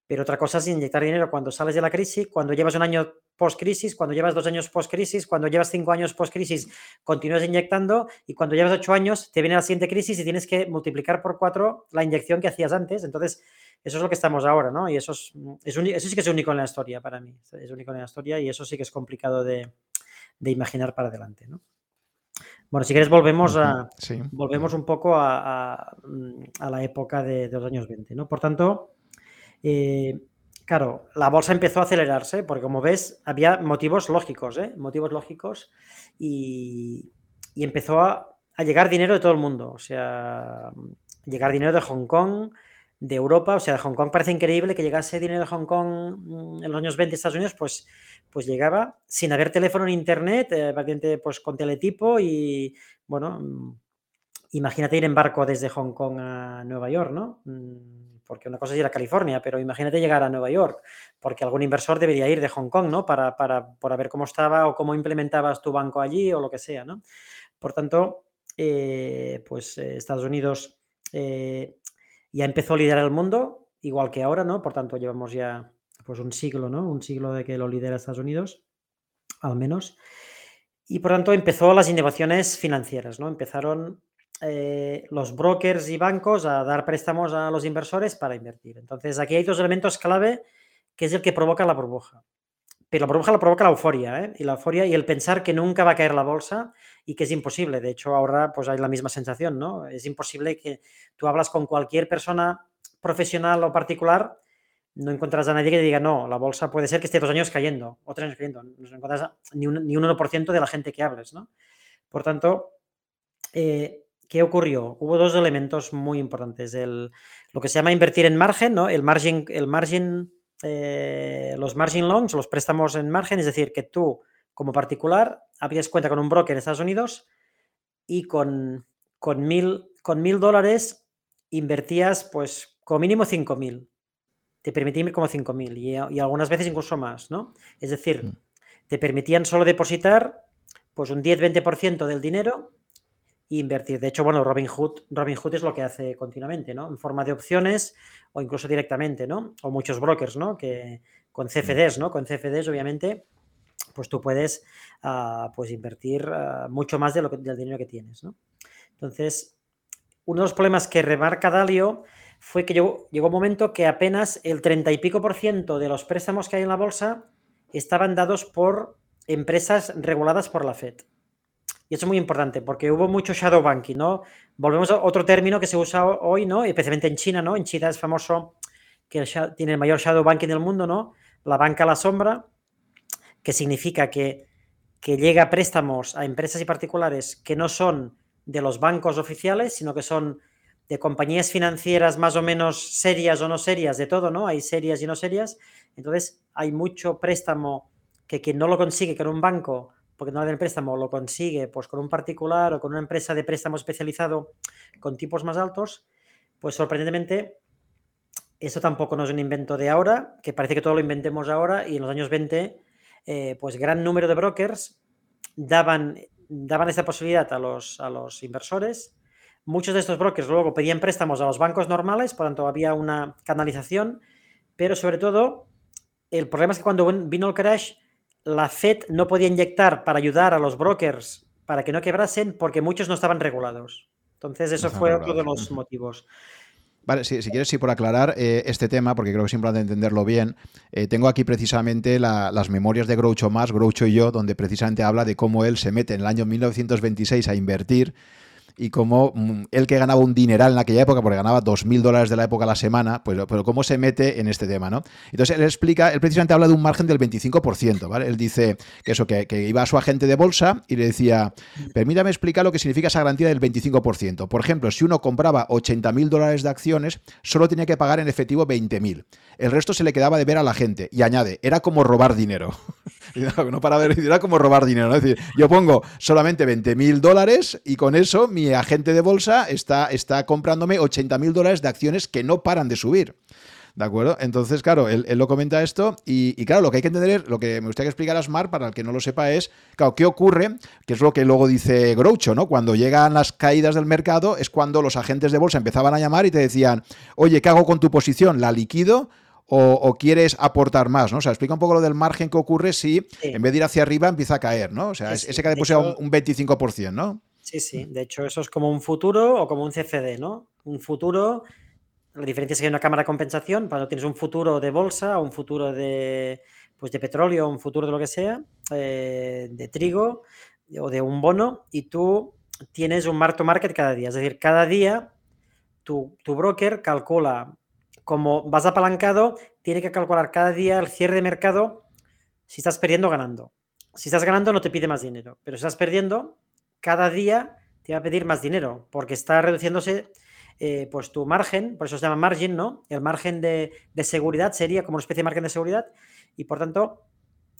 Pero otra cosa es inyectar dinero cuando sales de la crisis, cuando llevas un año post-crisis, cuando llevas dos años post-crisis, cuando llevas cinco años post-crisis, continúas inyectando y cuando llevas ocho años te viene la siguiente crisis y tienes que multiplicar por cuatro la inyección que hacías antes. Entonces, eso es lo que estamos ahora, ¿no? Y eso, es, eso sí que es único en la historia para mí. Es único en la historia y eso sí que es complicado de, de imaginar para adelante, ¿no? Bueno, si quieres volvemos a volvemos un poco a, la época de, los años 20, ¿no? Por tanto, eh, claro, la bolsa empezó a acelerarse porque como ves había motivos lógicos, ¿eh? Motivos lógicos y, empezó a, llegar dinero de todo el mundo, o sea, llegar dinero de Hong Kong, de Europa, o sea, de Hong Kong parece increíble que llegase dinero de Hong Kong mm, en los años 20 de Estados Unidos, pues, pues llegaba sin haber teléfono en internet, eh, pues con teletipo y, bueno, mm, imagínate ir en barco desde Hong Kong a Nueva York, ¿no? Porque una cosa es ir a California, pero imagínate llegar a Nueva York, porque algún inversor debería ir de Hong Kong, ¿no? Para, para, ver cómo estaba o cómo implementabas tu banco allí o lo que sea, ¿no? Por tanto, eh, pues eh, Estados Unidos ya empezó a liderar el mundo, igual que ahora, ¿no? Por tanto, llevamos ya pues un siglo, ¿no? Un siglo de que lo lidera Estados Unidos, al menos. Y por tanto empezó las innovaciones financieras, ¿no? Empezaron eh, los brokers y bancos a dar préstamos a los inversores para invertir. Entonces, aquí hay dos elementos clave que es el que provoca la burbuja. Pero la burbuja la provoca la euforia, ¿eh? Y la euforia y el pensar que nunca va a caer la bolsa y que es imposible. De hecho, ahora pues hay la misma sensación, ¿no? Es imposible que tú hablas con cualquier persona profesional o particular, no encuentras a nadie que diga, no, la bolsa puede ser que esté dos años cayendo, o tres años cayendo. No encuentras ni un, ni un 1% de la gente que hables, ¿no? Por tanto, eh, ¿qué ocurrió? Hubo dos elementos muy importantes. El, lo que se llama invertir en margen, ¿no? El margin, el margin eh, los margin loans, los préstamos en margen, es decir, que tú como particular habías cuenta con un broker en Estados Unidos y con, con, mil, con mil dólares invertías pues como mínimo cinco mil. Te permitían como cinco mil y, y, algunas veces incluso más, ¿no? Es decir, mm. te permitían solo depositar pues un 10-20% del dinero invertir. De hecho, bueno, Robinhood, Robinhood es lo que hace continuamente, ¿no? En forma de opciones o incluso directamente, ¿no? O muchos brokers, ¿no? Que con CFDs, ¿no? Con CFDs, obviamente, pues tú puedes ah, pues invertir ah, mucho más de lo que, del dinero que tienes, ¿no? Entonces, uno de los problemas que remarca Dalio fue que llegó, llegó un momento que apenas el 30 y pico por ciento de los préstamos que hay en la bolsa estaban dados por empresas reguladas por la Fed. Y eso es muy importante porque hubo mucho shadow banking, ¿no? Volvemos a otro término que se usa hoy, ¿no? Especialmente en China, ¿no? En China es famoso que tiene el mayor shadow banking del mundo, ¿no? La banca a la sombra, que significa que, que llega préstamos a empresas y particulares que no son de los bancos oficiales, sino que son de compañías financieras más o menos serias o no serias, de todo, ¿no? Hay serias y no serias. Entonces, hay mucho préstamo que quien no lo consigue con un banco porque no el préstamo lo consigue pues con un particular o con una empresa de préstamo especializado con tipos más altos, pues sorprendentemente eso tampoco no es un invento de ahora, que parece que todo lo inventemos ahora y en los años 20 eh, pues gran número de brokers daban, daban esta posibilidad a los, a los inversores. Muchos de estos brokers luego pedían préstamos a los bancos normales, por tanto había una canalización, pero sobre todo el problema es que cuando vino el crash la Fed no podía inyectar para ayudar a los brokers para que no quebrasen porque muchos no estaban regulados. Entonces, eso fue otro de los motivos. Vale, si, quieres, sí, por aclarar eh, este tema, porque creo que siempre han de entenderlo bien, eh, tengo aquí precisamente las memorias de Groucho Más, Groucho y yo, donde precisamente habla de cómo él se mete en el año 1926 a invertir y como mm, él que ganaba un dineral en aquella época, porque ganaba 2.000 dólares de la época a la semana, pues pero cómo se mete en este tema, ¿no? Entonces él explica, él precisamente habla de un margen del 25%, ¿vale? Él dice que eso, que, iba a su agente de bolsa y le decía, permítame explicar lo que significa esa garantía del 25%. Por ejemplo, si uno compraba 80.000 dólares de acciones, solo tenía que pagar en efectivo 20.000. El resto se le quedaba de ver a la gente. Y añade, era como robar dinero. *laughs* *laughs* no para ver, era como robar dinero. ¿no? Es decir, yo pongo solamente 20.000 dólares y con eso mi agente de bolsa está, está comprándome 80 mil dólares de acciones que no paran de subir. ¿De acuerdo? Entonces, claro, él, lo comenta esto y, claro, lo que hay que entender, lo que me gustaría explicar a Smart, para el que no lo sepa, es, claro, ¿qué ocurre? Que es lo que luego dice Groucho, ¿no? Cuando llegan las caídas del mercado es cuando los agentes de bolsa empezaban a llamar y te decían, oye, ¿qué hago con tu posición? ¿La liquido? O, quieres aportar más, ¿no? O sea, explica un poco lo del margen que ocurre si en vez de ir hacia arriba empieza a caer, ¿no? O sea, ese que sea un, un 25%, ¿no? Sí, sí. De hecho, eso es como un futuro o como un CFD, ¿no? Un futuro, la diferencia es que hay una cámara de compensación, cuando tienes un futuro de bolsa o un futuro de, pues de petróleo, un futuro de lo que sea, eh, de trigo o de un bono, y tú tienes un mark to market cada día. Es decir, cada día tu, tu broker calcula, como vas apalancado, tiene que calcular cada día el cierre de mercado si estás perdiendo o ganando. Si estás ganando no te pide más dinero, pero si estás perdiendo cada día te va a pedir más dinero porque está reduciéndose eh, pues tu margen, por eso se llama margin, ¿no? El margen de, seguridad sería como una especie de margen de seguridad y por tanto,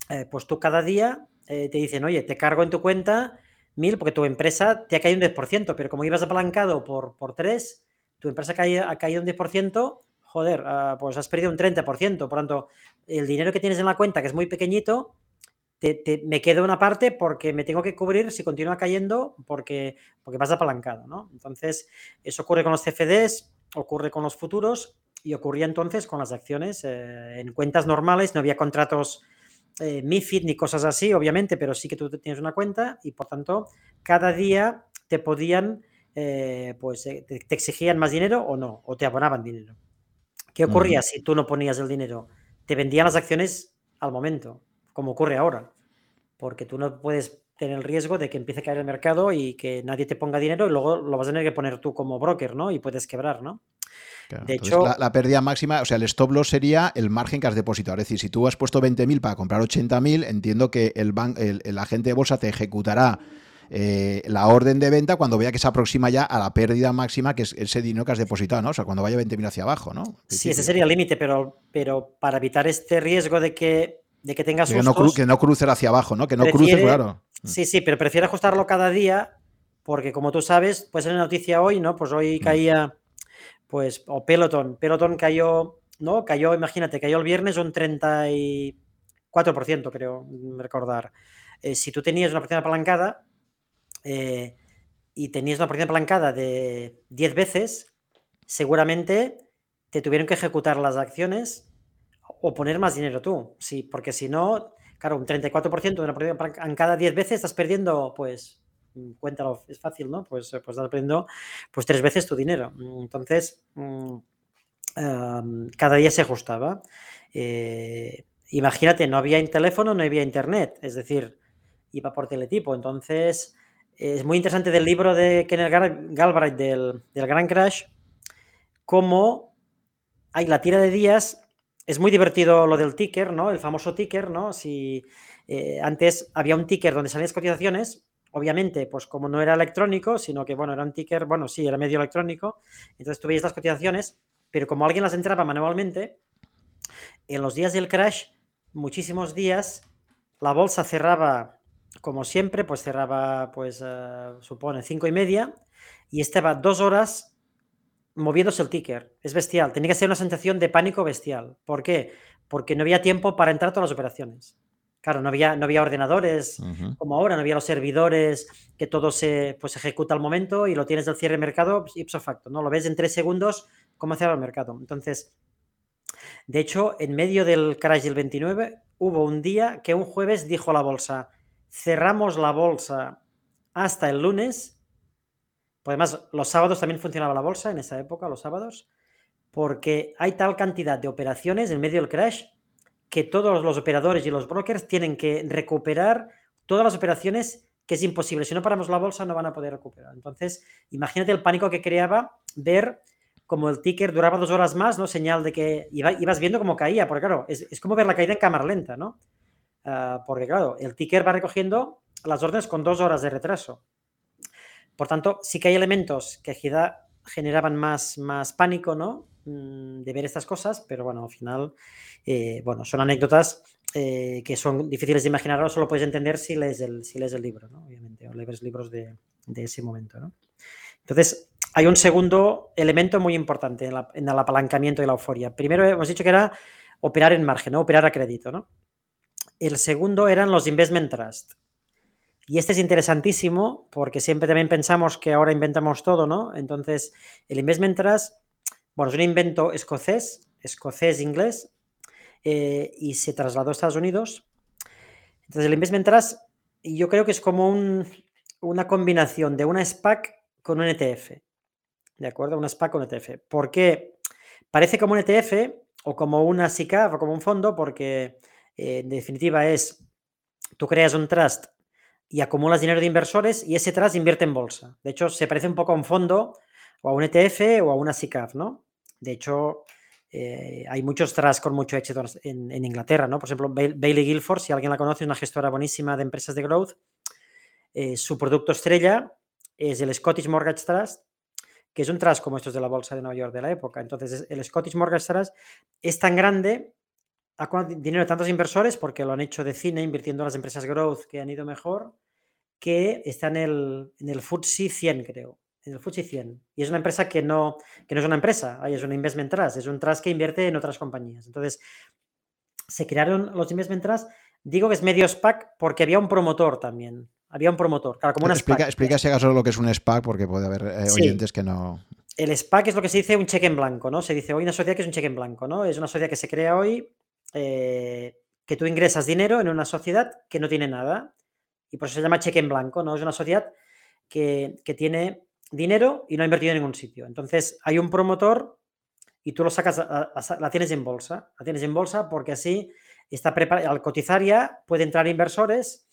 eh, pues tú cada día eh, te dicen, oye, te cargo en tu cuenta mil porque tu empresa te ha caído un 10%, pero como ibas apalancado por, por 3, tu empresa ha caído, ha caído un 10%, joder, ah, pues has perdido un 30%. Por tanto, el dinero que tienes en la cuenta, que es muy pequeñito, me quedo una parte porque me tengo que cubrir si continúa cayendo porque, porque vas apalancado, ¿no? Entonces, eso ocurre con los CFDs, ocurre con los futuros y ocurría entonces con las acciones. Eh, en cuentas normales no había contratos eh, MIFID ni cosas así, obviamente, pero sí que tú tienes una cuenta y por tanto cada día te podían, eh, pues te, exigían más dinero o no, o te abonaban dinero. ¿Qué ocurría si tú no ponías el dinero? Te vendían las acciones al momento como ocurre ahora, porque tú no puedes tener el riesgo de que empiece a caer el mercado y que nadie te ponga dinero y luego lo vas a tener que poner tú como broker, ¿no? Y puedes quebrar, ¿no? de hecho, la, pérdida máxima, o sea, el stop loss sería el margen que has depositado. Es decir, si tú has puesto 20.000 para comprar 80.000, entiendo que el, el, agente de bolsa te ejecutará eh, la orden de venta cuando vea que se aproxima ya a la pérdida máxima, que es ese dinero que has depositado, ¿no? O sea, cuando vaya 20.000 hacia abajo, ¿no? Sí, ese sería el límite, pero, pero para evitar este riesgo de que de que tengas que, no que no cruce hacia abajo, ¿no? Que no cruce, claro. Sí, sí, pero prefiero ajustarlo cada día porque como tú sabes, pues en la noticia hoy, ¿no? Pues hoy mm. caía, pues, o Peloton, Peloton cayó, ¿no? Cayó, imagínate, cayó el viernes un 34%, creo recordar. Eh, si tú tenías una porción apalancada eh, y tenías una porción apalancada de 10 veces, seguramente te tuvieron que ejecutar las acciones o poner más dinero tú. Sí, porque si no, claro, un 34% de una pérdida en cada 10 veces estás perdiendo, pues, mm, cuéntalo, es fácil, ¿no? Pues, pues estás perdiendo pues tres veces tu dinero. Entonces, mm, cada día se ajustaba. Eh, imagínate, no había teléfono, no había internet, es decir, iba por teletipo. Entonces, es muy interesante del libro de Kenneth Galbraith del, del Gran Crash, cómo hay la tira de días es muy divertido lo del ticker, ¿no? El famoso ticker, ¿no? Si eh, antes había un ticker donde salían las cotizaciones, obviamente, pues como no era electrónico, sino que, bueno, era un ticker, bueno, sí, era medio electrónico, entonces tú veías las cotizaciones, pero como alguien las entraba manualmente, en los días del crash, muchísimos días, la bolsa cerraba, como siempre, pues cerraba, pues, uh, supone, cinco y media, y estaba dos horas moviéndose el ticker. Es bestial. Tenía que ser una sensación de pánico bestial. ¿Por qué? Porque no había tiempo para entrar todas las operaciones. Claro, no había, no había ordenadores como ahora, no había los servidores que todo se pues, ejecuta al momento y lo tienes del cierre de mercado ipso facto, ¿no? Lo ves en tres segundos cómo cerrar el mercado. Entonces, De hecho, en medio del crash del 29 hubo un día que un jueves dijo la bolsa, cerramos la bolsa hasta el lunes. Pues además, los sábados también funcionaba la bolsa en esa época, los sábados, porque hay tal cantidad de operaciones en medio del crash que todos los operadores y los brokers tienen que recuperar todas las operaciones que es imposible. Si no paramos la bolsa no van a poder recuperar. Entonces, imagínate el pánico que creaba ver como el ticker duraba dos horas más, ¿no? Señal de que ibas viendo cómo caía, porque claro, es, como ver la caída en cámara lenta, ¿no? Ah, porque claro, el ticker va recogiendo las órdenes con dos horas de retraso. Por tanto, sí que hay elementos que generaban más, más pánico, ¿no? Mm, de ver estas cosas, pero bueno, al final, eh, bueno, son anécdotas eh, que son difíciles de imaginar, o solo puedes entender si lees el, si lees el libro, ¿no? Obviamente, o lees libros de, de ese momento, ¿no? Entonces, hay un segundo elemento muy importante en, el apalancamiento y la euforia. Primero hemos dicho que era operar en margen, ¿no? operar a crédito. ¿no? El segundo eran los investment trust. Y este es interesantísimo porque siempre también pensamos que ahora inventamos todo, ¿no? Entonces, el investment trust, bueno, es un invento escocés, escocés-inglés, eh, y se trasladó a Estados Unidos. Entonces, el investment trust, yo creo que es como una combinación de una SPAC con un ETF. ¿De acuerdo? Una SPAC con un ETF. ¿Por qué? Parece como un ETF o como una SICAV o como un fondo porque eh, en definitiva es, tú creas un trust y acumulas dinero de inversores y ese trust invierte en bolsa. De hecho, se parece un poco a un fondo o a un ETF o a una SICAV, ¿no? De hecho, eh, hay muchos trusts con mucho éxito en, Inglaterra, ¿no? Por ejemplo, Bailey Guilford, si alguien la conoce, es una gestora buenísima de empresas de growth. Eh, su producto estrella es el Scottish Mortgage Trust, que es un trust como estos de la Bolsa de Nueva York de la época. Entonces, el Scottish Mortgage Trust es tan grande, ha dinero de tantos inversores, porque lo han hecho de cine, invirtiendo en las empresas growth que han ido mejor, que está en el, en el FTSE 100, creo. En el FTSE 100. Y es una empresa que no, que no es una empresa, es un investment trust, es un trust que invierte en otras compañías. Entonces, se crearon los investment trusts. Digo que es medio SPAC porque había un promotor también. Había un promotor, claro, como una explica, Explica si acaso lo que es un SPAC, porque puede haber eh, oyentes que no. El SPAC es lo que se dice un cheque en blanco, ¿no? Se dice hoy una sociedad que es un cheque en blanco, ¿no? Es una sociedad que se crea hoy, eh, que tú ingresas dinero en una sociedad que no tiene nada. Y por eso se llama cheque en blanco, ¿no? Es una sociedad que, tiene dinero y no ha invertido en ningún sitio. Entonces, hay un promotor y tú lo sacas, la tienes en bolsa. La tienes en bolsa porque así está preparada, al cotizar ya puede entrar inversores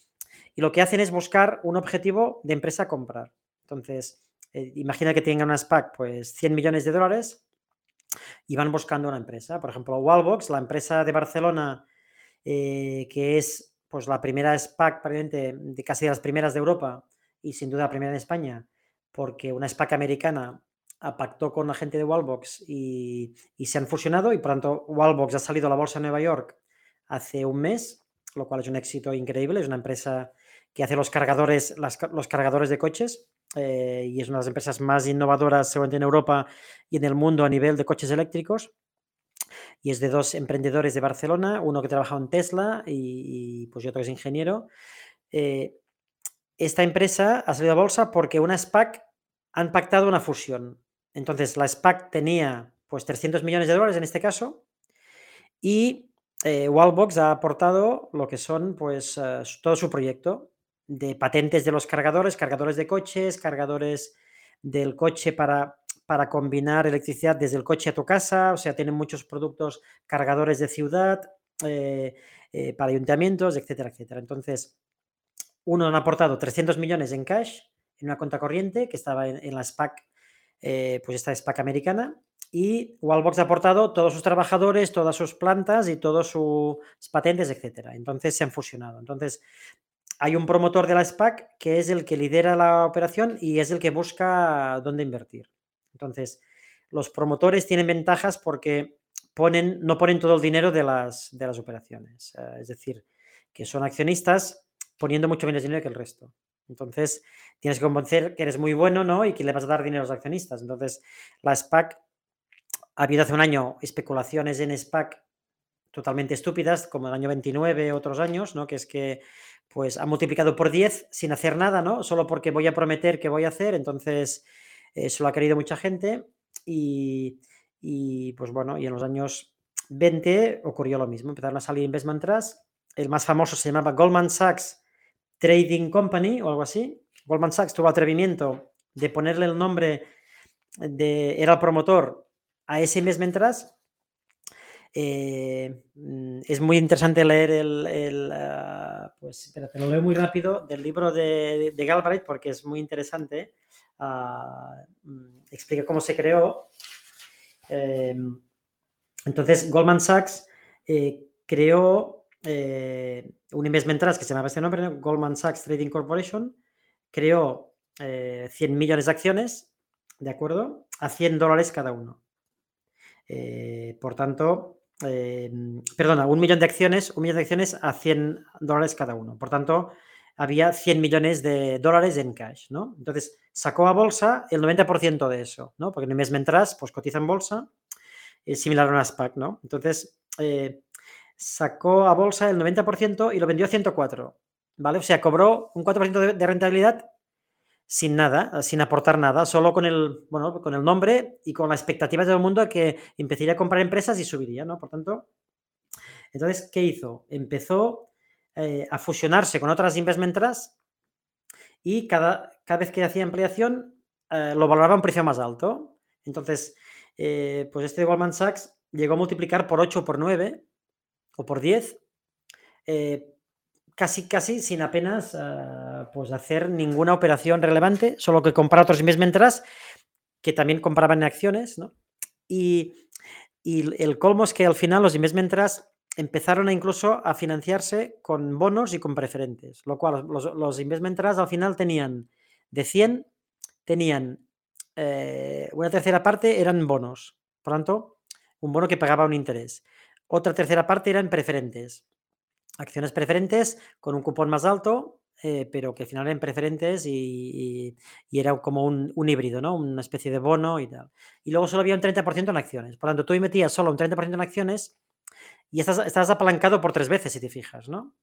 y lo que hacen es buscar un objetivo de empresa a comprar. Entonces, eh, imagina que tengan una SPAC, pues 100 millones de dólares y van buscando una empresa. Por ejemplo, Wallbox, la empresa de Barcelona, eh, que es pues la primera SPAC, de casi de las primeras de Europa y sin duda la primera en España, porque una SPAC americana pactó con la gente de Wallbox y, y, se han fusionado y por tanto Wallbox ha salido a la bolsa de Nueva York hace un mes, lo cual es un éxito increíble. Es una empresa que hace los cargadores, los cargadores de coches eh, y es una de las empresas más innovadoras seguramente en Europa y en el mundo a nivel de coches eléctricos. Y es de dos emprendedores de Barcelona, uno que trabaja en Tesla y, pues otro que es ingeniero. Eh, esta empresa ha salido a bolsa porque una SPAC han pactado una fusión. Entonces, la SPAC tenía pues 300 millones de dólares en este caso y eh, Wallbox ha aportado lo que son pues todo su proyecto de patentes de los cargadores, cargadores de coches, cargadores del coche para, para combinar electricidad desde el coche a tu casa, o sea, tienen muchos productos, cargadores de ciudad, eh, eh, para ayuntamientos, etcétera, etcétera. Entonces, uno han aportado 300 millones en cash en una cuenta corriente que estaba en, la SPAC, eh, pues esta SPAC americana, y Wallbox ha aportado todos sus trabajadores, todas sus plantas y todas sus patentes, etcétera. Entonces se han fusionado. Entonces, hay un promotor de la SPAC que es el que lidera la operación y es el que busca dónde invertir. Entonces, los promotores tienen ventajas porque ponen, no ponen todo el dinero de las, de las operaciones. Eh, es decir, que son accionistas poniendo mucho menos dinero que el resto. Entonces, tienes que convencer que eres muy bueno, ¿no? Y que le vas a dar dinero a los accionistas. Entonces, la SPAC, ha habido hace un año especulaciones en SPAC totalmente estúpidas, como el año 29, otros años, ¿no? Que es que pues ha multiplicado por 10 sin hacer nada, ¿no? Solo porque voy a prometer que voy a hacer, entonces eso lo ha querido mucha gente y, pues bueno, y en los años 20 ocurrió lo mismo, empezaron a salir investment trusts. El más famoso se llamaba Goldman Sachs Trading Company o algo así. Goldman Sachs tuvo atrevimiento de ponerle el nombre de, era el promotor a ese investment trust. Eh, mm, es muy interesante leer el, ah, pues espérate, lo leo muy rápido del libro de, de Galbraith porque es muy interesante. Ah, mm, explica cómo se creó. Em, entonces, Goldman Sachs eh, creó eh, un investment trust que se llamaba este nombre, Goldman Sachs Trading Corporation, creó 100 eh, millones de acciones, ¿de acuerdo? A 100 dólares cada uno. por tanto, perdona, un millón de acciones, un millón de acciones a 100 dólares cada uno. Por tanto, había 100 millones de dólares en cash, ¿no? Entonces, sacó a bolsa el 90% de eso, ¿no? Porque en el mes mientras, pues cotiza en bolsa, es similar a una SPAC, ¿no? Entonces, eh, sacó a bolsa el 90% y lo vendió a 104, ¿vale? O sea, cobró un 4% de, rentabilidad sin nada, sin aportar nada, solo con el, bueno, con el nombre y con las expectativas de todo el mundo de que empezaría a comprar empresas y subiría, ¿no? Por tanto, entonces, ¿qué hizo? Empezó eh, a fusionarse con otras investment trusts y cada, cada vez que hacía ampliación eh, lo valoraba a un precio más alto. Entonces, eh, pues este Goldman Sachs llegó a multiplicar por 8 o por 9 o por 10, casi, casi sin apenas pues hacer ninguna operación relevante, solo que comprar otros trusts que también compraban acciones, ¿no? Y, y el colmo es que al final los trusts empezaron incluso a financiarse con bonos y con preferentes, lo cual los, los trusts al final tenían de 100, tenían eh, una tercera parte eran bonos, por tanto, un bono que pagaba un interés. Otra tercera parte eran preferentes, acciones preferentes con un cupón más alto, eh, pero que al final eran preferentes y, era como un, un, híbrido, ¿no? Una especie de bono y tal. Y luego solo había un 30% en acciones. Por lo tanto, tú metías solo un 30% en acciones y estás, apalancado por tres veces, si te fijas, ¿no?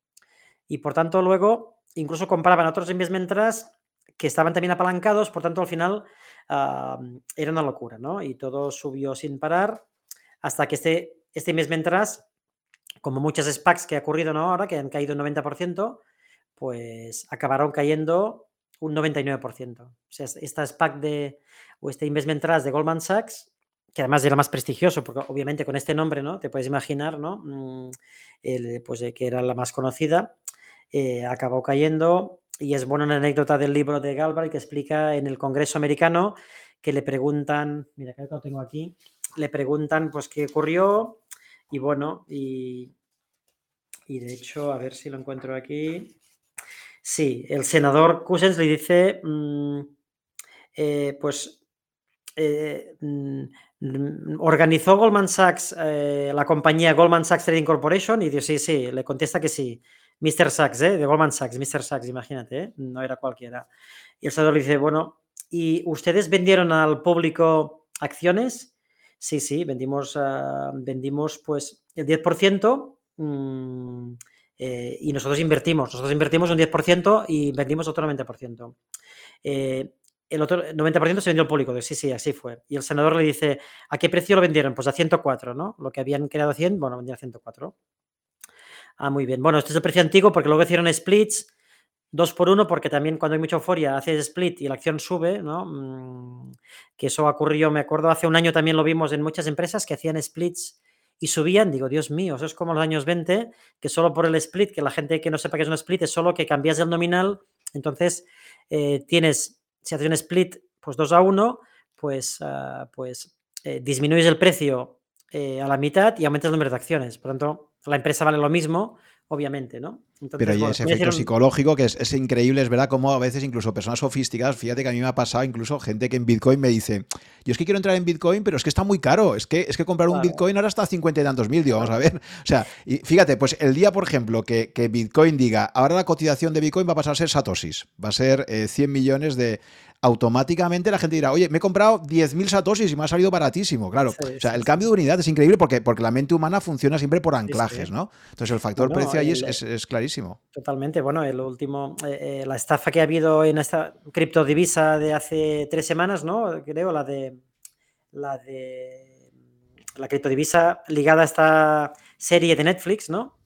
Y por tanto, luego incluso compraban otros investment trusts que estaban también apalancados, por tanto, al final era una locura, ¿no? Y todo subió sin parar hasta que este, este investment trust, como muchas SPACs que ha ocurrido ¿no? ahora, que han caído un 90%, pues acabaron cayendo un 99%. O sea, esta SPAC de, o este investment trust de Goldman Sachs que además era más prestigioso, porque obviamente con este nombre, ¿no? Te puedes imaginar, ¿no? Mm, el, pues que era la más conocida, eh, acabó cayendo y es buena una anécdota del libro de Galbraith que explica en el Congreso americano que le preguntan, mira, que lo tengo aquí, le preguntan pues qué ocurrió y bueno, y, y de hecho, a ver si lo encuentro aquí. Sí, el senador Cousins le dice, mm, eh, pues eh, mm, Mm, organizó Goldman Sachs, eh, la compañía Goldman Sachs Trading Corporation, y dice, sí, sí, le contesta que sí. Mr. Sachs, de Goldman Sachs, Mr. Sachs, imagínate, no era cualquiera. Y el senador le dice, bueno, ¿y ustedes vendieron al público acciones? Sí, sí, vendimos, uh, vendimos pues el 10% mmm, eh, y nosotros invertimos. Nosotros invertimos un 10% y vendimos otro 90%. Eh, el otro 90% se vendió al público. Sí, sí, así fue. Y el senador le dice, ¿a qué precio lo vendieron? Pues a 104, ¿no? Lo que habían creado a 100, bueno, vendían a 104. Ah, muy bien. Bueno, este es el precio antiguo porque luego hicieron splits, dos por uno, porque también cuando hay mucha euforia haces split y la acción sube, ¿no? Mm, que eso ocurrió, me acuerdo, hace un año también lo vimos en muchas empresas que hacían splits y subían. Digo, Dios mío, eso es como los años 20, que solo por el split, que la gente que no sepa que es un split es solo que cambias el nominal, entonces eh, tienes si haces un split pues 2 a 1, pues, uh, pues eh, disminuyes el precio eh, a la mitad y aumentas el número de acciones. Por tanto, la empresa vale lo mismo, obviamente, ¿no? Pero hay ese efecto psicológico que es, increíble, es verdad, como a veces incluso personas sofisticadas, fíjate que a mí me ha pasado incluso gente que en Bitcoin me dice, yo es que quiero entrar en Bitcoin, pero es que está muy caro, es que, es que comprar un Bitcoin ahora está a 50 y tantos mil, digo, vamos a ver. O sea, y fíjate, pues el día, por ejemplo, que, Bitcoin diga, ahora la cotización de Bitcoin va a pasar a ser satosis, va a ser 100 eh, millones de, automáticamente la gente dirá, oye, me he comprado 10.000 satoshis y me ha salido baratísimo. Claro, o sea, el cambio de unidad es increíble porque, porque la mente humana funciona siempre por anclajes, ¿no? Entonces el factor precio ahí es, clarísimo. Totalmente. Bueno, el último, eh, eh, la estafa que ha habido en esta criptodivisa de hace tres semanas, ¿no? Creo, la de la de la criptodivisa ligada a esta serie de Netflix, ¿no?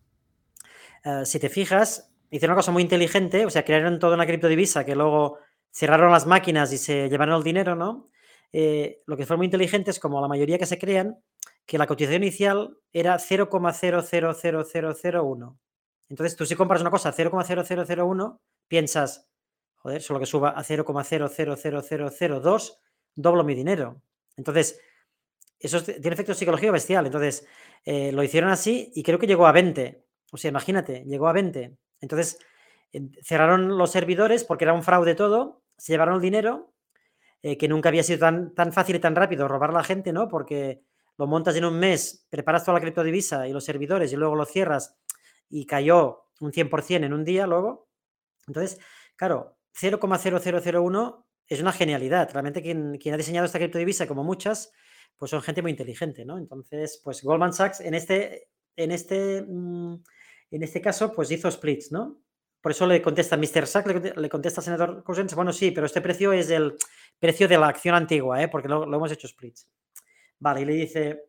Eh, si te fijas, hicieron una cosa muy inteligente, o sea, crearon toda una criptodivisa que luego cerraron las máquinas y se llevaron el dinero, ¿no? Eh, lo que fue muy inteligente es como la mayoría que se crean, que la cotización inicial era 0,000001. Entonces, tú si compras una cosa a 0,0001, piensas, joder, solo que suba a 0,000002, doblo mi dinero. Entonces, eso tiene efecto psicológico bestial. Entonces, eh, lo hicieron así y creo que llegó a 20. O sea, imagínate, llegó a 20. Entonces, cerraron los servidores porque era un fraude todo, se llevaron el dinero, eh, que nunca había sido tan, tan fácil y tan rápido robar a la gente, ¿no? Porque lo montas en un mes, preparas toda la criptodivisa y los servidores y luego lo cierras y cayó un 100% en un día luego. Entonces, claro, 0,0001 es una genialidad. Realmente quien, quien ha diseñado esta criptodivisa, como muchas, pues son gente muy inteligente, ¿no? Entonces, pues Goldman Sachs en este, en este, mm, en este caso, pues hizo splits, ¿no? Por eso le contesta Mr. Sachs, le, contesta al senador Cousins, bueno, sí, pero este precio es el precio de la acción antigua, ¿eh? porque lo, hemos hecho splits. Vale, y le dice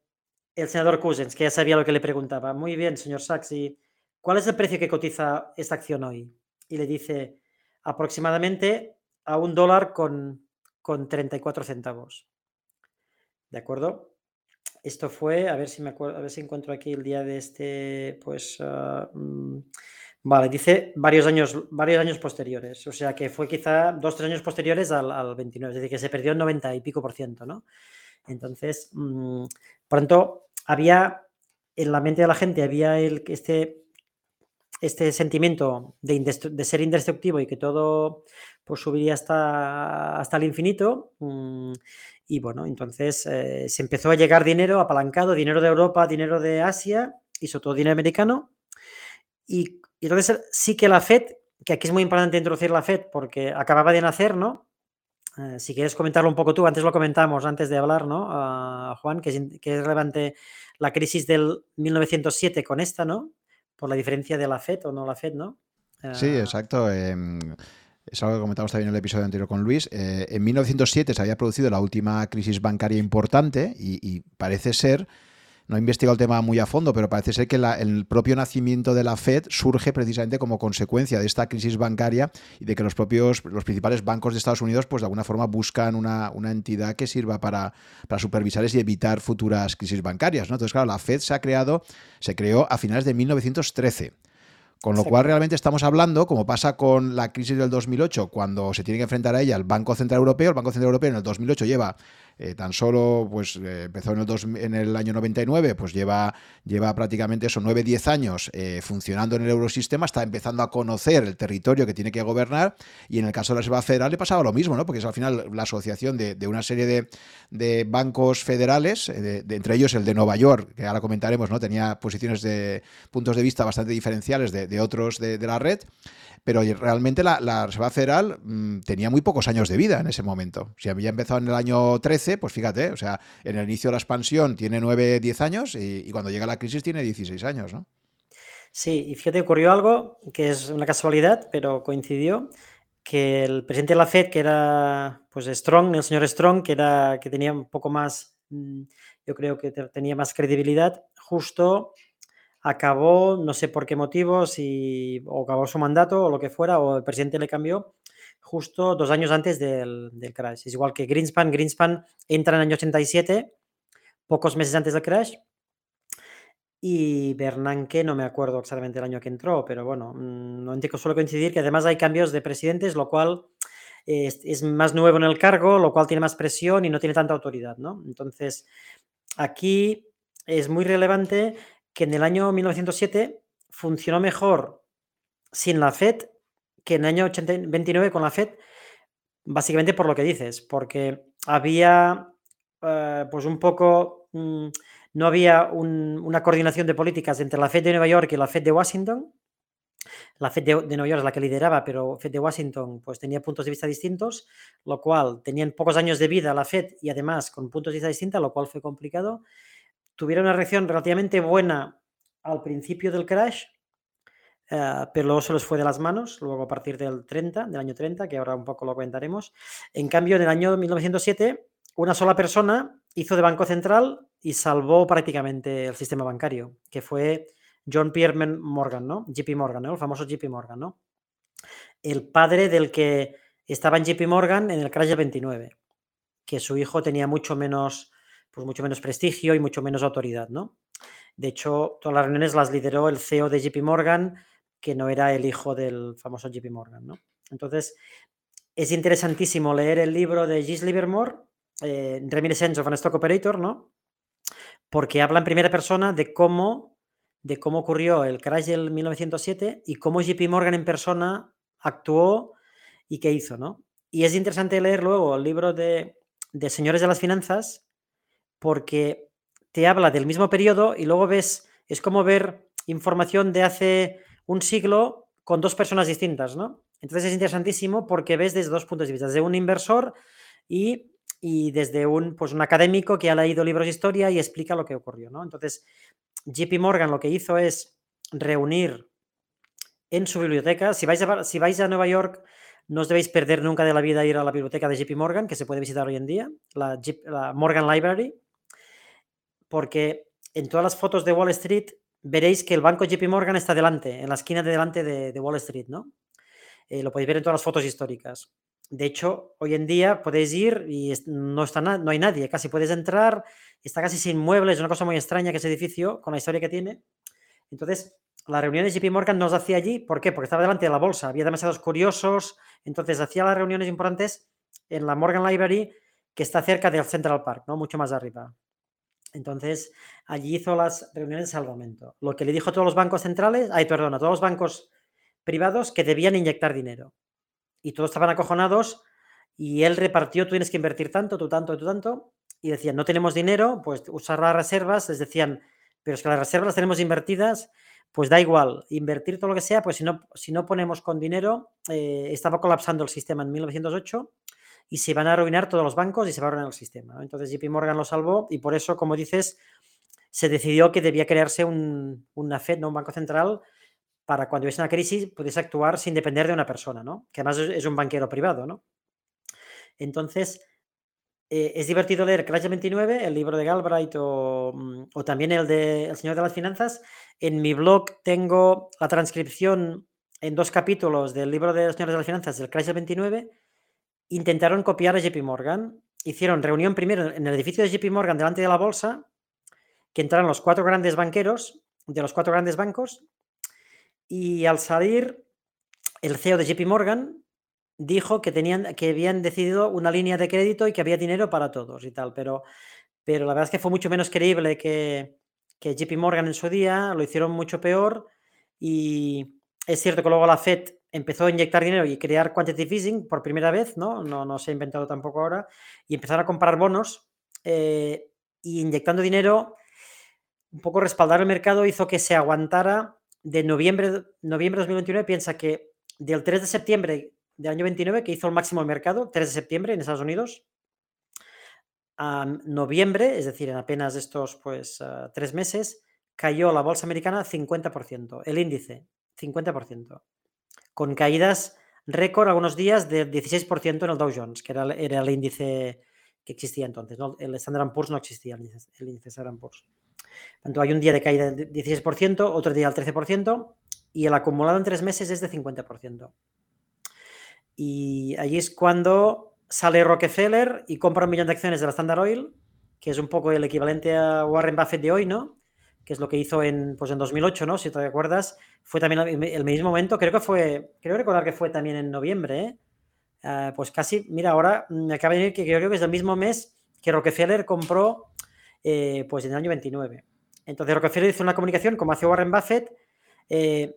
el senador Cousins, que ya sabía lo que le preguntaba. Muy bien, señor Sachs, ¿y cuál es el precio que cotiza esta acción hoy? Y le dice aproximadamente a un dólar con, con 34 centavos. ¿De acuerdo? Esto fue, a ver si me acuerdo, a ver si encuentro aquí el día de este, pues, ah, mm, vale, dice varios años, varios años posteriores, o sea que fue quizá dos, tres años posteriores al, al 29, es decir, que se perdió el 90 y pico por ciento, ¿no? Entonces, mm, pronto había, en la mente de la gente había el, este, este sentimiento de, ser indestructivo y que todo pues, subiría hasta, hasta el infinito. Mm, y bueno, entonces eh, se empezó a llegar dinero apalancado, dinero de Europa, dinero de Asia y sobre todo dinero americano. Entonces sí que la FED, que aquí es muy importante introducir la FED porque acababa de nacer, ¿no? Eh, si quieres comentarlo un poco tú, antes lo comentamos, antes de hablar, ¿no? Juan, que es, relevante la crisis del 1907 con esta, ¿no? Por la diferencia de la FED o no la FED, ¿no? Sí, eh, exacto. Em, es algo que comentamos también en el episodio anterior con Luis. Eh, en 1907 se había producido la última crisis bancaria importante y, parece ser, no he investigado el tema muy a fondo, pero parece ser que el propio nacimiento de la Fed surge precisamente como consecuencia de esta crisis bancaria y de que los propios, los principales bancos de Estados Unidos, pues de alguna forma buscan una, entidad que sirva para, para supervisar y evitar futuras crisis bancarias. ¿no? Entonces, claro, la Fed se ha creado, se creó a finales de 1913. Con lo cual realmente estamos hablando, como pasa con la crisis del 2008, cuando se tiene que enfrentar a ella el Banco Central Europeo, el Banco Central Europeo en el 2008 lleva eh, tan solo, pues eh, empezó en el, en el, año 99, pues lleva, lleva prácticamente eso, 9-10 años eh, funcionando en el eurosistema, está empezando a conocer el territorio que tiene que gobernar y en el caso de la Reserva Federal le pasaba lo mismo, ¿no? porque es al final la asociación de, una serie de, de, bancos federales, de, entre ellos el de Nueva York, que ahora comentaremos, ¿no? tenía posiciones de puntos de vista bastante diferenciales de, otros de, la red pero realmente la, Reserva Federal mm, tenía muy pocos años de vida en ese momento. Si había empezado en el año 13, pues fíjate, o sea, en el inicio de la expansión tiene 9, 10 años y, cuando llega la crisis tiene 16 años, ¿no? Sí, y fíjate, ocurrió algo que es una casualidad, pero coincidió que el presidente de la Fed, que era pues Strong, el señor Strong, que era que tenía un poco más, mm, yo creo que tenía más credibilidad, justo acabó, no sé por qué motivos, y, o acabó su mandato o lo que fuera, o el presidente le cambió justo dos años antes del, crash. Es igual que Greenspan. Greenspan entra en el año 87, pocos meses antes del crash. Y Bernanke, no me acuerdo exactamente el año que entró, pero bueno, mm, no entiendo, suele coincidir que además hay cambios de presidentes, lo cual es, es, más nuevo en el cargo, lo cual tiene más presión y no tiene tanta autoridad, ¿no? Entonces, aquí es muy relevante que en el año 1907 funcionó mejor sin la FED que en el año 29 con la FED, básicamente por lo que dices, porque había eh, pues un poco, mm, no había una coordinación de políticas entre la FED de Nueva York y la FED de Washington. La FED de, de, Nueva York es la que lideraba, pero FED de Washington pues tenía puntos de vista distintos, lo cual tenían pocos años de vida la FED y además con puntos de vista distintos, lo cual fue complicado tuvieron una reacción relativamente buena al principio del crash, eh, pero luego se les fue de las manos, luego a partir del 30, del año 30, que ahora un poco lo comentaremos. En cambio, en el año 1907, una sola persona hizo de Banco Central y salvó prácticamente el sistema bancario, que fue John Pierre Morgan, ¿no? JP Morgan. El famoso JP Morgan, ¿no? El padre del que estaba en JP Morgan en el crash del 29, que su hijo tenía mucho menos, pues mucho menos prestigio y mucho menos autoridad, ¿no? De hecho, todas las reuniones las lideró el CEO de JP Morgan, que no era el hijo del famoso JP Morgan, ¿no? Entonces, es interesantísimo leer el libro de Gis Livermore, eh, Reminiscence of an Stock Operator, ¿no? Porque habla en primera persona de cómo, de cómo ocurrió el crash del 1907 y cómo JP Morgan en persona actuó y qué hizo, ¿no? Y es interesante leer luego el libro de, de Señores de las Finanzas porque te habla del mismo periodo y luego ves, es como ver información de hace un siglo con dos personas distintas, ¿no? Entonces es interesantísimo porque ves desde dos puntos de vista, desde un inversor y, desde un, pues un académico que ha leído libros de historia y explica lo que ocurrió, ¿no? Entonces, JP Morgan lo que hizo es reunir en su biblioteca, si vais a, si vais a Nueva York, no os debéis perder nunca de la vida ir a la biblioteca de JP Morgan, que se puede visitar hoy en día, la, la Morgan Library, porque en todas las fotos de Wall Street veréis que el banco JP Morgan está delante, en la esquina de delante de, Wall Street, ¿no? Eh, lo podéis ver en todas las fotos históricas. De hecho, hoy en día podéis ir y no, está no hay nadie, casi puedes entrar, está casi sin muebles, es una cosa muy extraña que ese edificio, con la historia que tiene. Entonces, la reunión de JP Morgan no hacía allí, ¿por qué? Porque estaba delante de la bolsa, había demasiados curiosos, entonces hacía las reuniones importantes en la Morgan Library, que está cerca del Central Park, ¿no? Mucho más arriba. Entonces, allí hizo las reuniones de salvamento. Lo que le dijo a todos los bancos centrales, ay, perdón, a todos los bancos privados que debían inyectar dinero. Y todos estaban acojonados y él repartió, tú tienes que invertir tanto, tú tanto, tú tanto. Y decían, no tenemos dinero, pues usar las reservas. Les decían, pero es que las reservas las tenemos invertidas, pues da igual, invertir todo lo que sea, pues si no, si no ponemos con dinero, eh, estaba colapsando el sistema en 1908 y se van a arruinar todos los bancos y se va a arruinar el sistema. Entonces JP Morgan lo salvó y por eso, como dices, se decidió que debía crearse un, una Fed, ¿no? un banco central, para cuando hubiese una crisis pudiese actuar sin depender de una persona, ¿no? que además es un banquero privado. ¿no? Entonces, eh, es divertido leer Crash 29, el libro de Galbraith o, mm, o también el de El Señor de las Finanzas. En mi blog tengo la transcripción en dos capítulos del libro de El Señor de las Finanzas, del Crash 29, intentaron copiar a JP Morgan. Hicieron reunión primero en el edificio de JP Morgan delante de la bolsa, que entraron los cuatro grandes banqueros de los cuatro grandes bancos, y al salir, el CEO de JP Morgan dijo que, tenían, que habían decidido una línea de crédito y que había dinero para todos y tal, pero, pero la verdad es que fue mucho menos creíble que, que JP Morgan en su día, lo hicieron mucho peor y es cierto que luego la Fed empezó a inyectar dinero y crear quantitative easing por primera vez, ¿no? No, no se ha inventado tampoco ahora, y empezaron a comprar bonos eh, y inyectando dinero, un poco respaldar el mercado hizo que se aguantara de noviembre, noviembre de 2029, piensa que del 3 de septiembre del año 29, que hizo el máximo el mercado, 3 de septiembre en Estados Unidos, a noviembre, es decir, en apenas estos pues ah, tres meses, cayó la bolsa americana 50%, el índice 50% con caídas récord algunos días del 16% en el Dow Jones, que era, el índice que existía entonces. El Standard Poor's no existía, el índice, Standard Poor's. Tanto hay un día de caída del 16%, otro día del 13%, y el acumulado en tres meses es de 50%. Y allí es cuando sale Rockefeller y compra un millón de acciones de la Standard Oil, que es un poco el equivalente a Warren Buffett de hoy, ¿no? Que es lo que hizo en, pues en 2008, ¿no? Si te acuerdas, fue también el mismo momento, creo que fue, creo recordar que fue también en noviembre, ¿eh? Ah, pues casi, mira, ahora me acaba de decir que creo que es el mismo mes que Rockefeller compró, eh, pues en el año 29. Entonces Rockefeller hizo una comunicación, como hace Warren Buffett, eh,